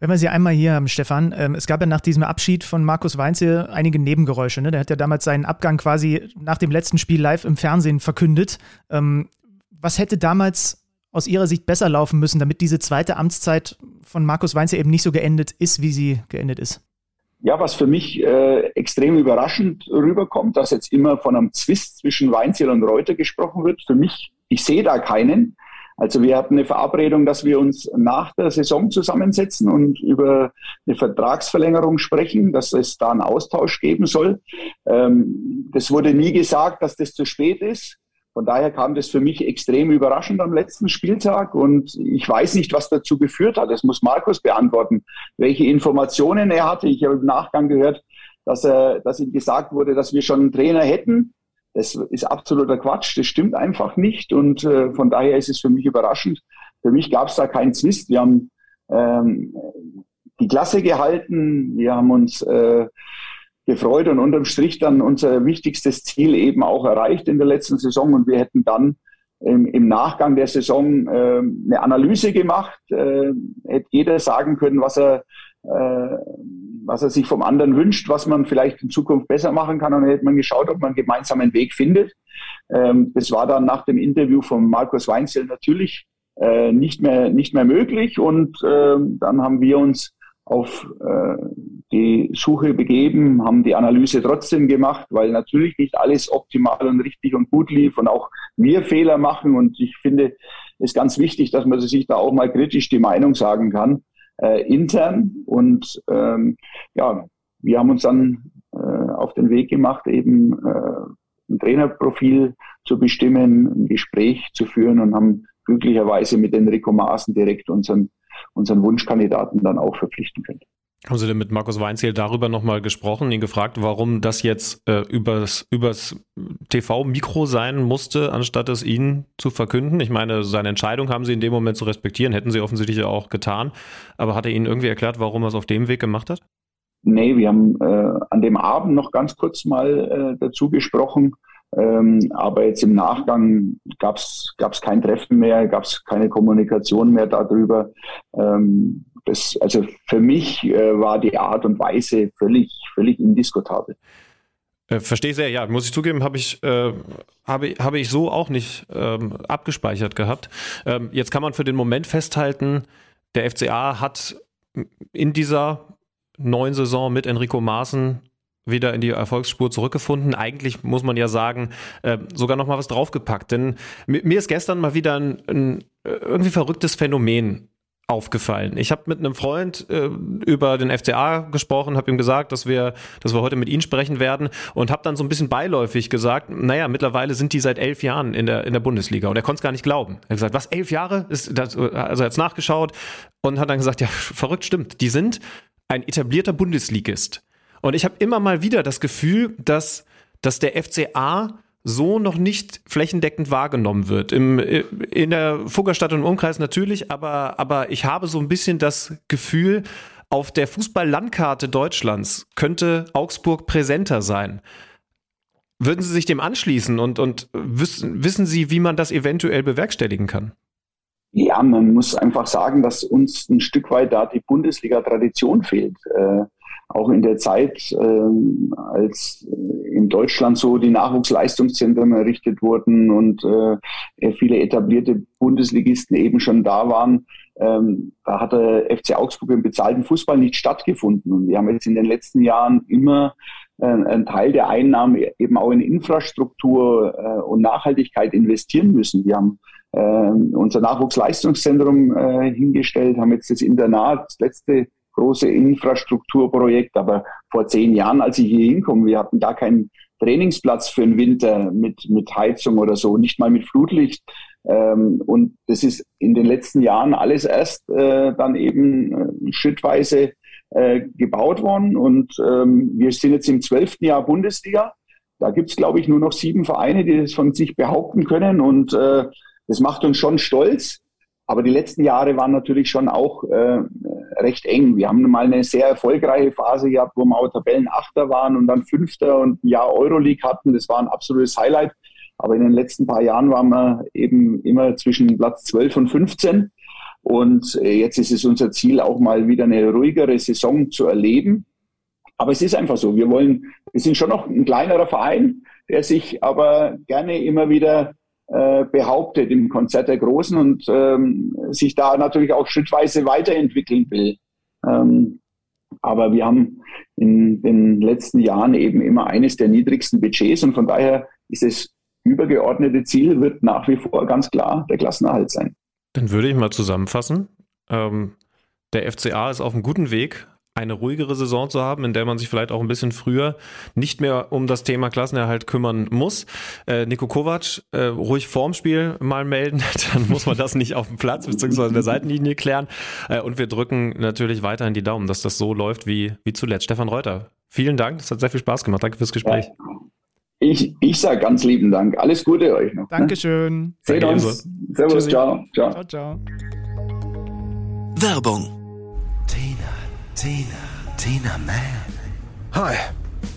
Wenn wir Sie einmal hier haben, Stefan, ähm, es gab ja nach diesem Abschied von Markus Weinzel einige Nebengeräusche. Ne? Der hat ja damals seinen Abgang quasi nach dem letzten Spiel live im Fernsehen verkündet. Ähm, was hätte damals aus Ihrer Sicht besser laufen müssen, damit diese zweite Amtszeit von Markus Weinzel eben nicht so geendet ist, wie sie geendet ist? Ja, was für mich äh, extrem überraschend rüberkommt, dass jetzt immer von einem Zwist zwischen Weinzel und Reuter gesprochen wird. Für mich, ich sehe da keinen. Also wir hatten eine Verabredung, dass wir uns nach der Saison zusammensetzen und über eine Vertragsverlängerung sprechen, dass es da einen Austausch geben soll. Ähm, das wurde nie gesagt, dass das zu spät ist. Von daher kam das für mich extrem überraschend am letzten Spieltag und ich weiß nicht, was dazu geführt hat. Das muss Markus beantworten, welche Informationen er hatte. Ich habe im Nachgang gehört, dass, er, dass ihm gesagt wurde, dass wir schon einen Trainer hätten das ist absoluter Quatsch, das stimmt einfach nicht und äh, von daher ist es für mich überraschend. Für mich gab es da keinen Zwist. Wir haben ähm, die Klasse gehalten, wir haben uns äh, gefreut und unterm Strich dann unser wichtigstes Ziel eben auch erreicht in der letzten Saison und wir hätten dann im, im Nachgang der Saison äh, eine Analyse gemacht, äh, hätte jeder sagen können, was er äh, was er sich vom anderen wünscht, was man vielleicht in Zukunft besser machen kann. Und dann hätte man geschaut, ob man einen gemeinsamen Weg findet. Ähm, das war dann nach dem Interview von Markus Weinzel natürlich äh, nicht, mehr, nicht mehr möglich. Und äh, dann haben wir uns auf äh, die Suche begeben, haben die Analyse trotzdem gemacht, weil natürlich nicht alles optimal und richtig und gut lief und auch wir Fehler machen. Und ich finde es ganz wichtig, dass man sich da auch mal kritisch die Meinung sagen kann äh, intern. Und ähm, ja, wir haben uns dann äh, auf den Weg gemacht, eben äh, ein Trainerprofil zu bestimmen, ein Gespräch zu führen und haben glücklicherweise mit Enrico Maaßen direkt unseren, unseren Wunschkandidaten dann auch verpflichten können. Haben Sie denn mit Markus Weinziel darüber nochmal gesprochen, ihn gefragt, warum das jetzt äh, übers, übers TV-Mikro sein musste, anstatt es Ihnen zu verkünden? Ich meine, seine Entscheidung haben Sie in dem Moment zu respektieren, hätten Sie offensichtlich auch getan. Aber hat er Ihnen irgendwie erklärt, warum er es auf dem Weg gemacht hat? Nee, wir haben äh, an dem Abend noch ganz kurz mal äh, dazu gesprochen. Ähm, aber jetzt im Nachgang gab es kein Treffen mehr, gab es keine Kommunikation mehr darüber. Ähm, das, also für mich äh, war die Art und Weise völlig, völlig indiskutabel. Äh, Verstehe sehr, ja, muss ich zugeben, habe ich, äh, habe, habe ich so auch nicht ähm, abgespeichert gehabt. Ähm, jetzt kann man für den Moment festhalten, der FCA hat in dieser neuen Saison mit Enrico Maaßen wieder in die Erfolgsspur zurückgefunden. Eigentlich muss man ja sagen, äh, sogar noch mal was draufgepackt. Denn mir ist gestern mal wieder ein, ein irgendwie verrücktes Phänomen aufgefallen. Ich habe mit einem Freund äh, über den FCA gesprochen, habe ihm gesagt, dass wir, dass wir heute mit ihm sprechen werden und habe dann so ein bisschen beiläufig gesagt, naja, mittlerweile sind die seit elf Jahren in der in der Bundesliga und er konnte es gar nicht glauben. Er hat gesagt, was elf Jahre? Ist das, also er hat jetzt nachgeschaut und hat dann gesagt, ja, verrückt stimmt. Die sind ein etablierter Bundesligist. Und ich habe immer mal wieder das Gefühl, dass, dass der FCA so noch nicht flächendeckend wahrgenommen wird. Im, in der Fuggerstadt und im Umkreis natürlich, aber, aber ich habe so ein bisschen das Gefühl, auf der Fußball-Landkarte Deutschlands könnte Augsburg präsenter sein. Würden Sie sich dem anschließen und, und wissen, wissen Sie, wie man das eventuell bewerkstelligen kann? Ja, man muss einfach sagen, dass uns ein Stück weit da die Bundesliga-Tradition fehlt. Äh, auch in der Zeit, äh, als in Deutschland so die Nachwuchsleistungszentren errichtet wurden und äh, viele etablierte Bundesligisten eben schon da waren, ähm, da hat der FC Augsburg im bezahlten Fußball nicht stattgefunden. Und wir haben jetzt in den letzten Jahren immer äh, einen Teil der Einnahmen eben auch in Infrastruktur äh, und Nachhaltigkeit investieren müssen. Wir haben äh, unser Nachwuchsleistungszentrum äh, hingestellt, haben jetzt das Internat, das letzte große Infrastrukturprojekt. Aber vor zehn Jahren, als ich hier hinkomme, wir hatten gar keinen Trainingsplatz für den Winter mit, mit Heizung oder so, nicht mal mit Flutlicht. Ähm, und das ist in den letzten Jahren alles erst äh, dann eben äh, schrittweise äh, gebaut worden. Und ähm, wir sind jetzt im zwölften Jahr Bundesliga. Da gibt es, glaube ich, nur noch sieben Vereine, die das von sich behaupten können. Und äh, das macht uns schon stolz. Aber die letzten Jahre waren natürlich schon auch äh, recht eng. Wir haben mal eine sehr erfolgreiche Phase gehabt, wo wir auch Tabellenachter waren und dann Fünfter und ein Jahr Euroleague hatten. Das war ein absolutes Highlight. Aber in den letzten paar Jahren waren wir eben immer zwischen Platz 12 und 15. Und äh, jetzt ist es unser Ziel, auch mal wieder eine ruhigere Saison zu erleben. Aber es ist einfach so. Wir wollen, wir sind schon noch ein kleinerer Verein, der sich aber gerne immer wieder äh, behauptet im Konzert der Großen und ähm, sich da natürlich auch schrittweise weiterentwickeln will. Ähm, aber wir haben in den letzten Jahren eben immer eines der niedrigsten Budgets und von daher ist das übergeordnete Ziel wird nach wie vor ganz klar der Klassenerhalt sein. Dann würde ich mal zusammenfassen. Ähm, der FCA ist auf einem guten Weg, eine ruhigere Saison zu haben, in der man sich vielleicht auch ein bisschen früher nicht mehr um das Thema Klassenerhalt kümmern muss. Äh, Nico Kovac, äh, ruhig vorm Spiel mal melden, *laughs* dann muss man das nicht auf dem Platz bzw. der Seitenlinie klären. Äh, und wir drücken natürlich weiterhin die Daumen, dass das so läuft wie, wie zuletzt. Stefan Reuter, vielen Dank, das hat sehr viel Spaß gemacht. Danke fürs Gespräch. Ich, ich sage ganz lieben Dank. Alles Gute euch noch. Ne? Dankeschön. Ne? Sehen uns. Servus, ciao. ciao. Ciao, ciao. Werbung Tina, Tina Man. Hi,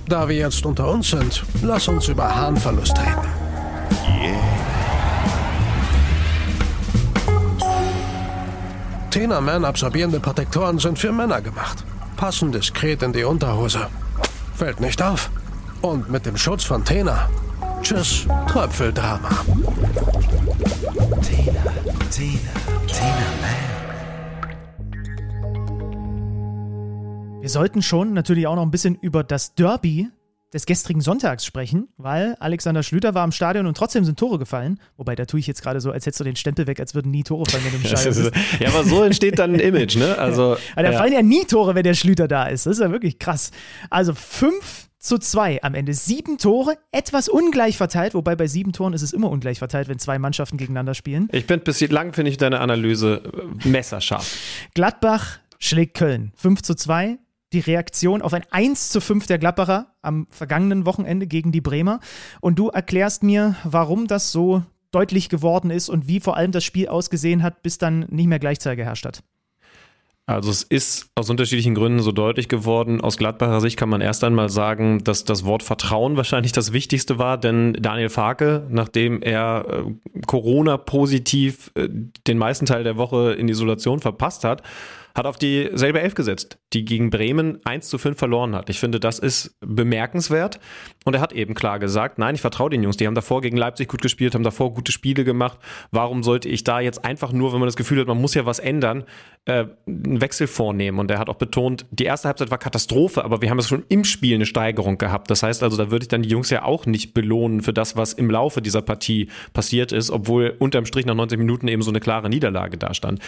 da wir jetzt unter uns sind, lass uns über Harnverlust reden. Yeah. Tina Man absorbierende Protektoren sind für Männer gemacht. Passen diskret in die Unterhose. Fällt nicht auf. Und mit dem Schutz von Tena. Tschüss, Tröpfeldrama. Tina, Tina, Tina Man. Wir sollten schon natürlich auch noch ein bisschen über das Derby des gestrigen Sonntags sprechen, weil Alexander Schlüter war im Stadion und trotzdem sind Tore gefallen. Wobei, da tue ich jetzt gerade so, als hättest du den Stempel weg, als würden nie Tore fallen, wenn du im *laughs* Stadion bist. Ja, aber so entsteht dann ein *laughs* Image, ne? Also, ja. da ja. fallen ja nie Tore, wenn der Schlüter da ist. Das ist ja wirklich krass. Also fünf zu zwei am Ende. Sieben Tore, etwas ungleich verteilt, wobei bei sieben Toren ist es immer ungleich verteilt, wenn zwei Mannschaften gegeneinander spielen. Ich bin bislang, finde ich deine Analyse messerscharf. Gladbach schlägt Köln. 5 zu 2 die Reaktion auf ein 1 zu 5 der Gladbacher am vergangenen Wochenende gegen die Bremer. Und du erklärst mir, warum das so deutlich geworden ist und wie vor allem das Spiel ausgesehen hat, bis dann nicht mehr Gleichzeit geherrscht hat. Also es ist aus unterschiedlichen Gründen so deutlich geworden. Aus Gladbacher Sicht kann man erst einmal sagen, dass das Wort Vertrauen wahrscheinlich das Wichtigste war, denn Daniel Farke, nachdem er äh, Corona-positiv äh, den meisten Teil der Woche in Isolation verpasst hat, hat auf dieselbe Elf gesetzt, die gegen Bremen 1 zu 5 verloren hat. Ich finde, das ist bemerkenswert. Und er hat eben klar gesagt, nein, ich vertraue den Jungs. Die haben davor gegen Leipzig gut gespielt, haben davor gute Spiele gemacht. Warum sollte ich da jetzt einfach nur, wenn man das Gefühl hat, man muss ja was ändern, äh, einen Wechsel vornehmen? Und er hat auch betont, die erste Halbzeit war Katastrophe, aber wir haben es schon im Spiel eine Steigerung gehabt. Das heißt also, da würde ich dann die Jungs ja auch nicht belohnen für das, was im Laufe dieser Partie passiert ist, obwohl unterm Strich nach 90 Minuten eben so eine klare Niederlage dastand.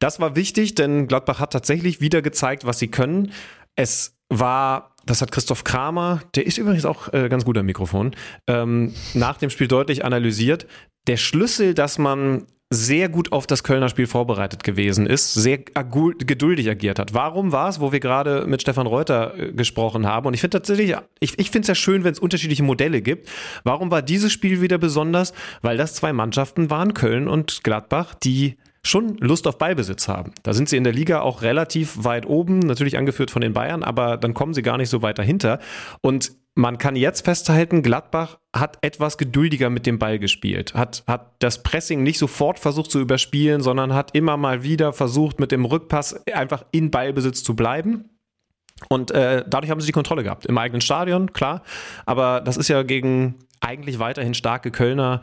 Das war wichtig, denn Gladbach hat tatsächlich wieder gezeigt, was sie können. Es war, das hat Christoph Kramer, der ist übrigens auch äh, ganz gut am Mikrofon, ähm, nach dem Spiel deutlich analysiert. Der Schlüssel, dass man sehr gut auf das Kölner Spiel vorbereitet gewesen ist, sehr geduldig agiert hat. Warum war es, wo wir gerade mit Stefan Reuter äh, gesprochen haben? Und ich finde tatsächlich, ich, ich finde es ja schön, wenn es unterschiedliche Modelle gibt. Warum war dieses Spiel wieder besonders? Weil das zwei Mannschaften waren, Köln und Gladbach, die schon Lust auf Ballbesitz haben. Da sind sie in der Liga auch relativ weit oben, natürlich angeführt von den Bayern, aber dann kommen sie gar nicht so weit dahinter. Und man kann jetzt festhalten, Gladbach hat etwas geduldiger mit dem Ball gespielt, hat, hat das Pressing nicht sofort versucht zu überspielen, sondern hat immer mal wieder versucht, mit dem Rückpass einfach in Ballbesitz zu bleiben. Und äh, dadurch haben sie die Kontrolle gehabt. Im eigenen Stadion, klar. Aber das ist ja gegen eigentlich weiterhin starke Kölner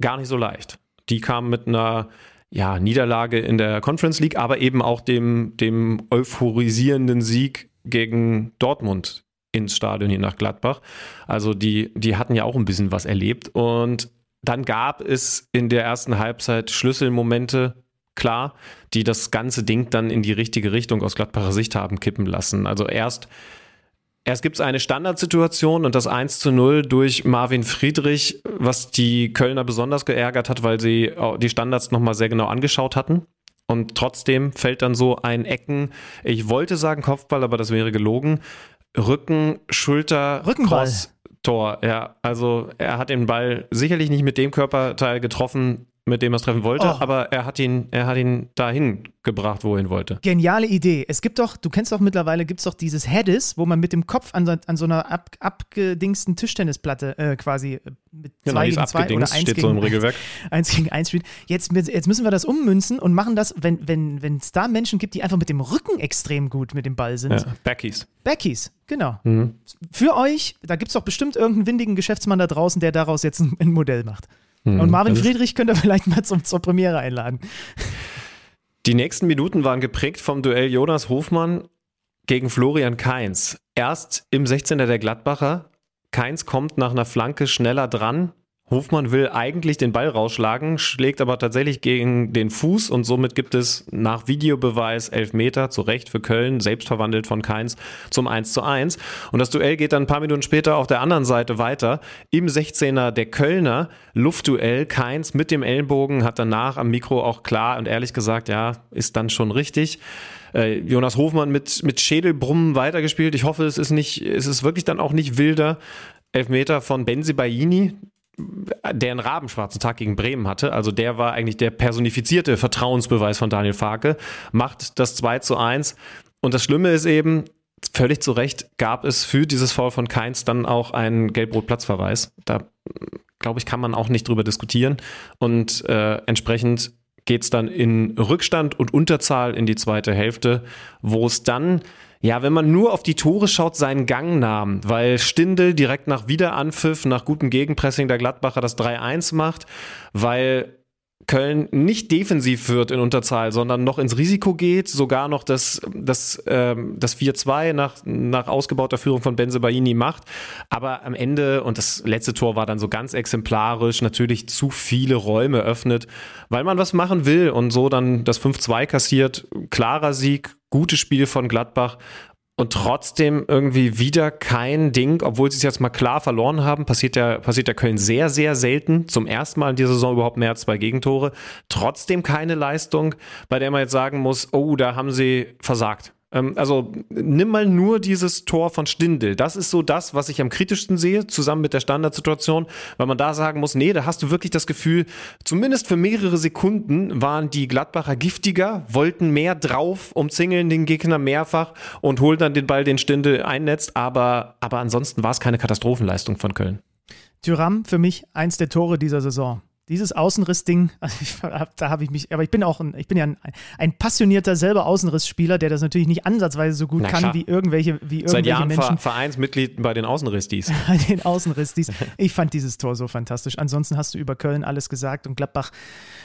gar nicht so leicht. Die kamen mit einer ja, Niederlage in der Conference League, aber eben auch dem, dem euphorisierenden Sieg gegen Dortmund ins Stadion hier nach Gladbach. Also die, die hatten ja auch ein bisschen was erlebt. Und dann gab es in der ersten Halbzeit Schlüsselmomente, klar, die das ganze Ding dann in die richtige Richtung aus Gladbacher Sicht haben kippen lassen. Also erst Erst gibt es eine Standardsituation und das 1 zu 0 durch Marvin Friedrich, was die Kölner besonders geärgert hat, weil sie die Standards nochmal sehr genau angeschaut hatten. Und trotzdem fällt dann so ein Ecken, ich wollte sagen Kopfball, aber das wäre gelogen. Rücken, Schulter, Rückenball. Cross, Tor. Ja, also er hat den Ball sicherlich nicht mit dem Körperteil getroffen, mit dem er es treffen wollte, oh. aber er hat ihn, er hat ihn dahin gebracht, wo er hin wollte. Geniale Idee. Es gibt doch, du kennst doch mittlerweile, gibt es doch dieses Headis, wo man mit dem Kopf an so, an so einer ab, abgedingsten Tischtennisplatte äh, quasi äh, mit genau, zwei gegen zwei oder eins steht gegen, so im Regelwerk. *laughs* eins gegen eins spielt. Jetzt, jetzt müssen wir das ummünzen und machen das, wenn es wenn, da Menschen gibt, die einfach mit dem Rücken extrem gut mit dem Ball sind. Ja, Backies. Backies, genau. Mhm. Für euch, da gibt es doch bestimmt irgendeinen windigen Geschäftsmann da draußen, der daraus jetzt ein, ein Modell macht. Hm, Und Marvin Friedrich könnt ihr vielleicht mal zum, zur Premiere einladen. Die nächsten Minuten waren geprägt vom Duell Jonas Hofmann gegen Florian Kainz. Erst im 16er der Gladbacher. Kainz kommt nach einer Flanke schneller dran, Hofmann will eigentlich den Ball rausschlagen, schlägt aber tatsächlich gegen den Fuß und somit gibt es nach Videobeweis elf Meter, zu Recht für Köln, selbst verwandelt von Keins zum 1 zu 1. Und das Duell geht dann ein paar Minuten später auf der anderen Seite weiter. Im 16er der Kölner, Luftduell, Keins mit dem Ellenbogen, hat danach am Mikro auch klar und ehrlich gesagt, ja, ist dann schon richtig. Äh, Jonas Hofmann mit, mit Schädelbrummen weitergespielt. Ich hoffe, es ist nicht, es ist wirklich dann auch nicht wilder. Elfmeter von Benzi Baini, der einen rabenschwarzen Tag gegen Bremen hatte, also der war eigentlich der personifizierte Vertrauensbeweis von Daniel Farke, macht das 2 zu 1. Und das Schlimme ist eben, völlig zu Recht gab es für dieses Foul von Keins dann auch einen Gelb-Rot-Platzverweis. Da, glaube ich, kann man auch nicht drüber diskutieren. Und äh, entsprechend geht es dann in Rückstand und Unterzahl in die zweite Hälfte, wo es dann ja, wenn man nur auf die Tore schaut, seinen Gang nahm, weil Stindel direkt nach Wiederanpfiff, nach gutem Gegenpressing der Gladbacher das 3-1 macht, weil Köln nicht defensiv wird in Unterzahl, sondern noch ins Risiko geht, sogar noch das, das, ähm, das 4-2 nach, nach ausgebauter Führung von Benzebaini macht. Aber am Ende, und das letzte Tor war dann so ganz exemplarisch, natürlich zu viele Räume öffnet, weil man was machen will und so dann das 5-2 kassiert. Klarer Sieg, gutes Spiel von Gladbach und trotzdem irgendwie wieder kein Ding, obwohl sie es jetzt mal klar verloren haben, passiert der, passiert der Köln sehr, sehr selten. Zum ersten Mal in dieser Saison überhaupt mehr als zwei Gegentore. Trotzdem keine Leistung, bei der man jetzt sagen muss, oh, da haben sie versagt. Ähm, also nimm mal nur dieses Tor von Stindel. Das ist so das, was ich am kritischsten sehe, zusammen mit der Standardsituation, weil man da sagen muss, nee, da hast du wirklich das Gefühl, zumindest für mehrere Sekunden waren die Gladbacher giftiger, wollten mehr drauf, umzingeln den Gegner mehrfach und holen dann den Ball, den Stindel einnetzt, aber, aber ansonsten war es keine Katastrophenleistung von Köln. Tyram für mich eins der Tore dieser Saison. Dieses Außenrissding, *laughs* also da habe ich mich, aber ich bin auch ein, ich bin ja ein, ein passionierter selber Außenrissspieler, der das natürlich nicht ansatzweise so gut Na kann klar. wie irgendwelche, wie irgendwelche Seit Jahren Menschen. Ver Vereinsmitglied bei den Außenristis. *laughs* Bei den Außenristis. *laughs* Ich fand dieses Tor so fantastisch. Ansonsten hast du über Köln alles gesagt und Gladbach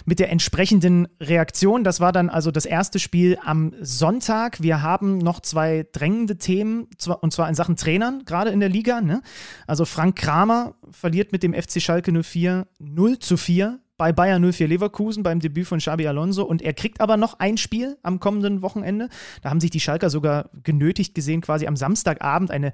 mit der entsprechenden Reaktion. Das war dann also das erste Spiel am Sonntag. Wir haben noch zwei drängende Themen, und zwar in Sachen Trainern, gerade in der Liga. Ne? Also Frank Kramer verliert mit dem FC Schalke 04 0 zu 4 bei Bayern 04 Leverkusen beim Debüt von Xabi Alonso und er kriegt aber noch ein Spiel am kommenden Wochenende. Da haben sich die Schalker sogar genötigt gesehen, quasi am Samstagabend eine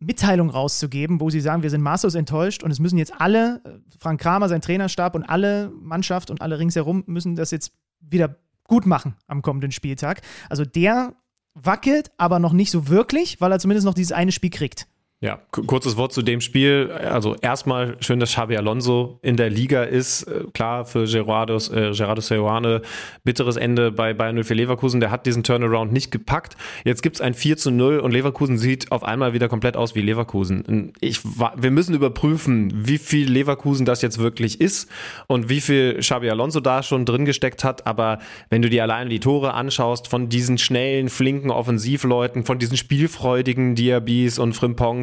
Mitteilung rauszugeben, wo sie sagen, wir sind maßlos enttäuscht und es müssen jetzt alle, äh, Frank Kramer, sein Trainerstab und alle Mannschaft und alle ringsherum müssen das jetzt wieder gut machen am kommenden Spieltag. Also der wackelt, aber noch nicht so wirklich, weil er zumindest noch dieses eine Spiel kriegt. Ja, ku- kurzes Wort zu dem Spiel. Also erstmal schön, dass Xabi Alonso in der Liga ist. Äh, Klar, für Gerardo, äh, Gerardo Seoane bitteres Ende bei Bayern 04 Leverkusen. Der hat diesen Turnaround nicht gepackt. Jetzt gibt's ein 4 zu 0 und Leverkusen sieht auf einmal wieder komplett aus wie Leverkusen. Ich, wir müssen überprüfen, wie viel Leverkusen das jetzt wirklich ist und wie viel Xabi Alonso da schon drin gesteckt hat. Aber wenn du dir alleine die Tore anschaust von diesen schnellen, flinken Offensivleuten, von diesen spielfreudigen Diabys und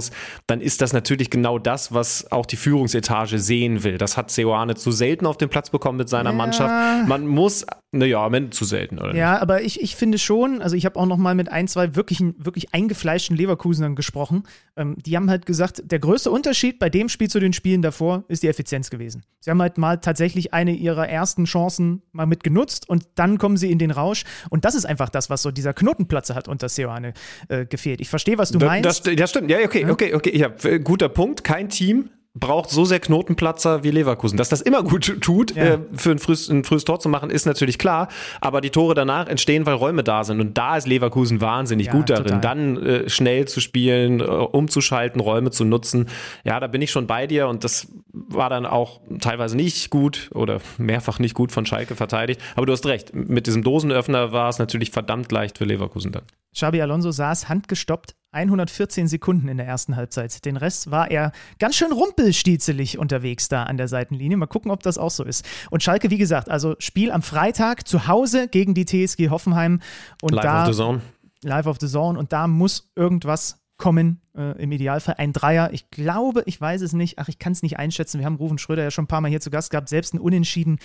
Frimpongs, dann ist das natürlich genau das, was auch die Führungsetage sehen will. Das hat Seoane zu selten auf den Platz bekommen mit seiner Ja. Mannschaft. Man muss, naja, am Ende zu selten, oder? Ja, aber ich, ich finde schon, also ich habe auch noch mal mit ein, zwei wirklichen, wirklich eingefleischten Leverkusenern gesprochen. Ähm, die haben halt gesagt, der größte Unterschied bei dem Spiel zu den Spielen davor ist die Effizienz gewesen. Sie haben halt mal tatsächlich eine ihrer ersten Chancen mal mit genutzt und dann kommen sie in den Rausch. Und das ist einfach das, was so dieser Knotenplatzer hat unter Seoane äh, gefehlt. Ich verstehe, was du Da- meinst. Das, ja, stimmt. Ja, okay, okay, okay. Ja, äh, guter Punkt. Kein Team braucht so sehr Knotenplatzer wie Leverkusen. Dass das immer gut tut, Ja. äh, für ein frühes, ein frühes Tor zu machen, ist natürlich klar. Aber die Tore danach entstehen, weil Räume da sind. Und da ist Leverkusen wahnsinnig Ja, gut darin, total. dann äh, schnell zu spielen, äh, umzuschalten, Räume zu nutzen. Ja, da bin ich schon bei dir. Und das war dann auch teilweise nicht gut oder mehrfach nicht gut von Schalke verteidigt. Aber du hast recht. Mit diesem Dosenöffner war es natürlich verdammt leicht für Leverkusen dann. Xabi Alonso saß handgestoppt 114 Sekunden in der ersten Halbzeit. Den Rest war er ganz schön rumpelstiezelig unterwegs da an der Seitenlinie. Mal gucken, ob das auch so ist. Und Schalke, wie gesagt, also Spiel am Freitag zu Hause gegen die TSG Hoffenheim. Und Live da, of the Zone. Live of the Zone. Und da muss irgendwas kommen, äh, im Idealfall ein Dreier. Ich glaube, ich weiß es nicht. Ach, ich kann es nicht einschätzen. Wir haben Rufen Schröder ja schon ein paar Mal hier zu Gast gehabt. Selbst ein Unentschieden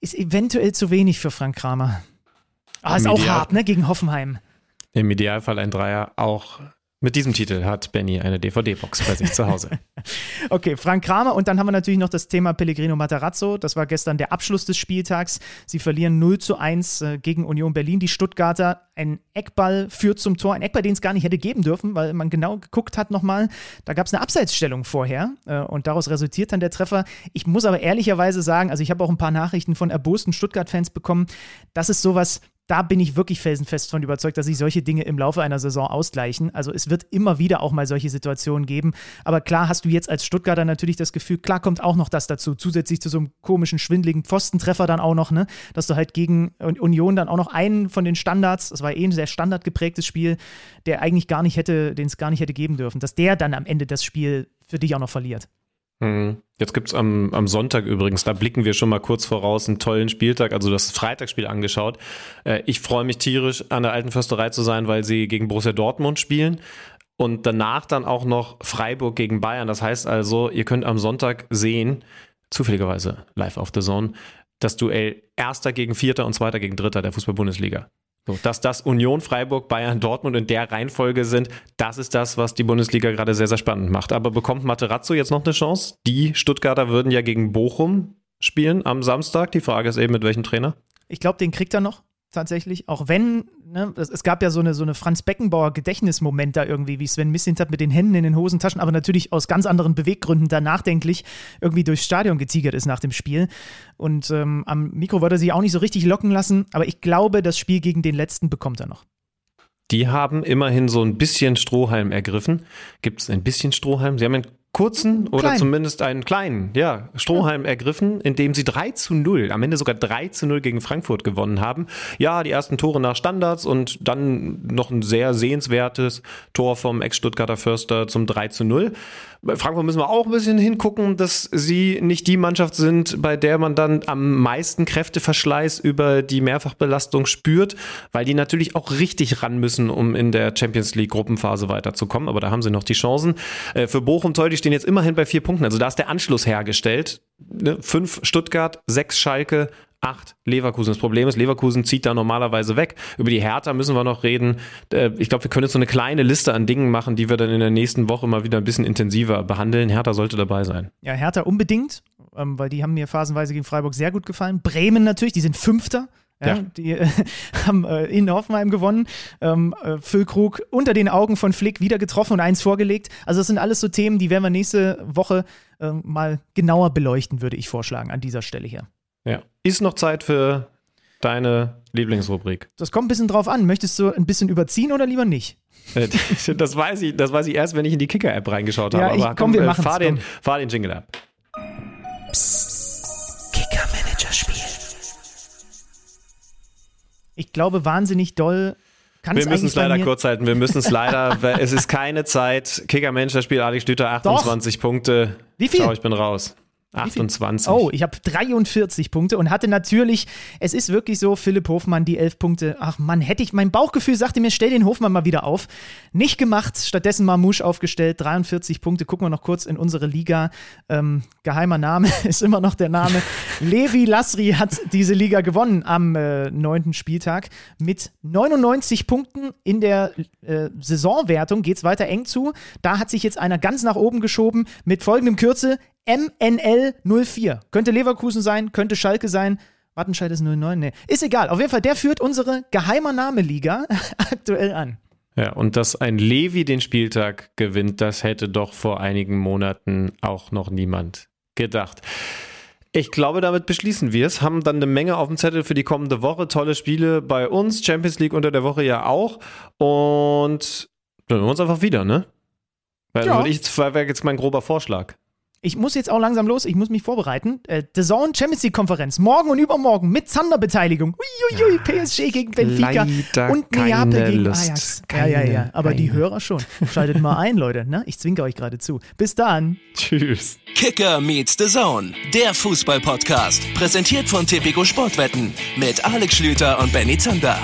ist eventuell zu wenig für Frank Kramer. Ah, ist Im auch Ideal- hart, ne? Gegen Hoffenheim. Im Idealfall ein Dreier. Auch mit diesem Titel hat Benny eine DVD-Box bei sich zu Hause. *laughs* Okay, Frank Kramer und dann haben wir natürlich noch das Thema Pellegrino Matarazzo. Das war gestern der Abschluss des Spieltags. Sie verlieren 0 zu 1 äh, gegen Union Berlin. Die Stuttgarter, ein Eckball führt zum Tor. Ein Eckball, den es gar nicht hätte geben dürfen, weil man genau geguckt hat nochmal. Da gab es eine Abseitsstellung vorher äh, und daraus resultiert dann der Treffer. Ich muss aber ehrlicherweise sagen, also ich habe auch ein paar Nachrichten von erbosten Stuttgart-Fans bekommen. Das ist sowas, da bin ich wirklich felsenfest von überzeugt, dass sich solche Dinge im Laufe einer Saison ausgleichen. Also es wird immer wieder auch mal solche Situationen geben. Aber klar hast du jetzt als Stuttgarter natürlich das Gefühl, klar kommt auch noch das dazu, zusätzlich zu so einem komischen, schwindeligen Pfostentreffer dann auch noch, ne? Dass du halt gegen Union dann auch noch einen von den Standards, das war eh ein sehr standardgeprägtes Spiel, der eigentlich gar nicht hätte, den es gar nicht hätte geben dürfen, dass der dann am Ende das Spiel für dich auch noch verliert. Mhm. Jetzt gibt's am, am Sonntag übrigens, da blicken wir schon mal kurz voraus, einen tollen Spieltag, also das Freitagsspiel angeschaut. Äh, ich freue mich tierisch, an der alten Försterei zu sein, weil sie gegen Borussia Dortmund spielen. Und danach dann auch noch Freiburg gegen Bayern. Das heißt also, ihr könnt am Sonntag sehen, zufälligerweise live auf The Zone, das Duell Erster gegen Vierter und Zweiter gegen Dritter der Fußball-Bundesliga. So, dass das Union, Freiburg, Bayern, Dortmund in der Reihenfolge sind, das ist das, was die Bundesliga gerade sehr, sehr spannend macht. Aber bekommt Materazzo jetzt noch eine Chance? Die Stuttgarter würden ja gegen Bochum spielen am Samstag. Die Frage ist eben, mit welchem Trainer? Ich glaube, den kriegt er noch tatsächlich, auch wenn, ne, es, es gab ja so eine, so eine Franz Beckenbauer Gedächtnismoment da irgendwie, wie Sven Mislintat mit den Händen in den Hosentaschen, aber natürlich aus ganz anderen Beweggründen da nachdenklich irgendwie durchs Stadion getigert ist nach dem Spiel. Und ähm, am Mikro wollte er sich auch nicht so richtig locken lassen, aber ich glaube, das Spiel gegen den letzten bekommt er noch. Die haben immerhin so ein bisschen Strohhalm ergriffen. Gibt es ein bisschen Strohhalm? Sie haben ein kurzen oder Klein. zumindest einen kleinen ja, Strohhalm ergriffen, indem sie 3 zu 0, am Ende sogar 3 zu 0 gegen Frankfurt gewonnen haben. Ja, die ersten Tore nach Standards und dann noch ein sehr sehenswertes Tor vom Ex-Stuttgarter Förster zum 3 zu 0. Bei Frankfurt müssen wir auch ein bisschen hingucken, dass sie nicht die Mannschaft sind, bei der man dann am meisten Kräfteverschleiß über die Mehrfachbelastung spürt, weil die natürlich auch richtig ran müssen, um in der Champions League Gruppenphase weiterzukommen. Aber da haben sie noch die Chancen. Äh, Für Bochum toll, die stehen jetzt immerhin bei vier Punkten. Also da ist der Anschluss hergestellt. Ne? Fünf Stuttgart, sechs Schalke, acht Leverkusen. Das Problem ist, Leverkusen zieht da normalerweise weg. Über die Hertha müssen wir noch reden. Äh, Ich glaube, wir können jetzt so eine kleine Liste an Dingen machen, die wir dann in der nächsten Woche mal wieder ein bisschen intensiver behandeln. Hertha sollte dabei sein. Ja, Hertha unbedingt, ähm, weil die haben mir phasenweise gegen Freiburg sehr gut gefallen. Bremen natürlich, die sind Fünfter. Ja, Ja. Die äh, *laughs* haben äh, in Hoffenheim gewonnen. Ähm, äh, Füllkrug unter den Augen von Flick wieder getroffen und eins vorgelegt. Also das sind alles so Themen, die werden wir nächste Woche ähm, mal genauer beleuchten, würde ich vorschlagen, an dieser Stelle hier. Ja. Ist noch Zeit für deine Lieblingsrubrik? Das kommt ein bisschen drauf an. Möchtest du ein bisschen überziehen oder lieber nicht? *laughs* Das weiß ich, das weiß ich erst, wenn ich in die Kicker-App reingeschaut Ja, habe. ich- Aber komm, wir äh, machen's, fahr, den, komm. fahr den Jingle ab. Kicker-Manager-Spiel. Ich glaube, wahnsinnig doll kann es Wir müssen es leider kurz halten. Wir müssen es leider, *laughs* weil es ist keine Zeit. Kicker-Manager-Spiel, Alex Stüter, 28 Punkte. Wie viel? Schau, ich bin raus. 28. Oh, ich habe 43 Punkte und hatte natürlich, es ist wirklich so, Philipp Hofmann, die 11 Punkte. Ach Mann, hätte ich, mein Bauchgefühl sagte mir, stell den Hofmann mal wieder auf. Nicht gemacht, stattdessen Mamouche aufgestellt, 43 Punkte. Gucken wir noch kurz in unsere Liga. Ähm, geheimer Name *laughs* ist immer noch der Name. *laughs* Levi Lasri hat diese Liga gewonnen am äh, neunten Spieltag mit 99 Punkten in der äh, Saisonwertung. Geht es weiter eng zu. Da hat sich jetzt einer ganz nach oben geschoben mit folgendem Kürzel. MNL 04. Könnte Leverkusen sein, könnte Schalke sein. Wattenscheid ist 09, nee. Ist egal. Auf jeden Fall, der führt unsere geheimer Name-Liga *laughs* aktuell an. Ja, und dass ein Levi den Spieltag gewinnt, das hätte doch vor einigen Monaten auch noch niemand gedacht. Ich glaube, damit beschließen wir es. Haben dann eine Menge auf dem Zettel für die kommende Woche. Tolle Spiele bei uns. Champions League unter der Woche ja auch. Und dann hören wir uns einfach wieder, ne? Weil Ja. ich, wäre jetzt mein grober Vorschlag. Ich muss jetzt auch langsam los, ich muss mich vorbereiten. Äh, The Zone Champions League Konferenz, morgen und übermorgen mit Zander-Beteiligung. Uiuiui, PSG gegen Benfica Leider und keine Neapel gegen Lust. Ajax. Ja, ja, ja. Keine, Aber die keine. Hörer schon. Schaltet mal ein, Leute. Ne? Ich zwinke euch gerade zu. Bis dann. Tschüss. Kicker meets the Zone, der Fußball-Podcast. Präsentiert von Tipico Sportwetten mit Alex Schlüter und Benny Zander.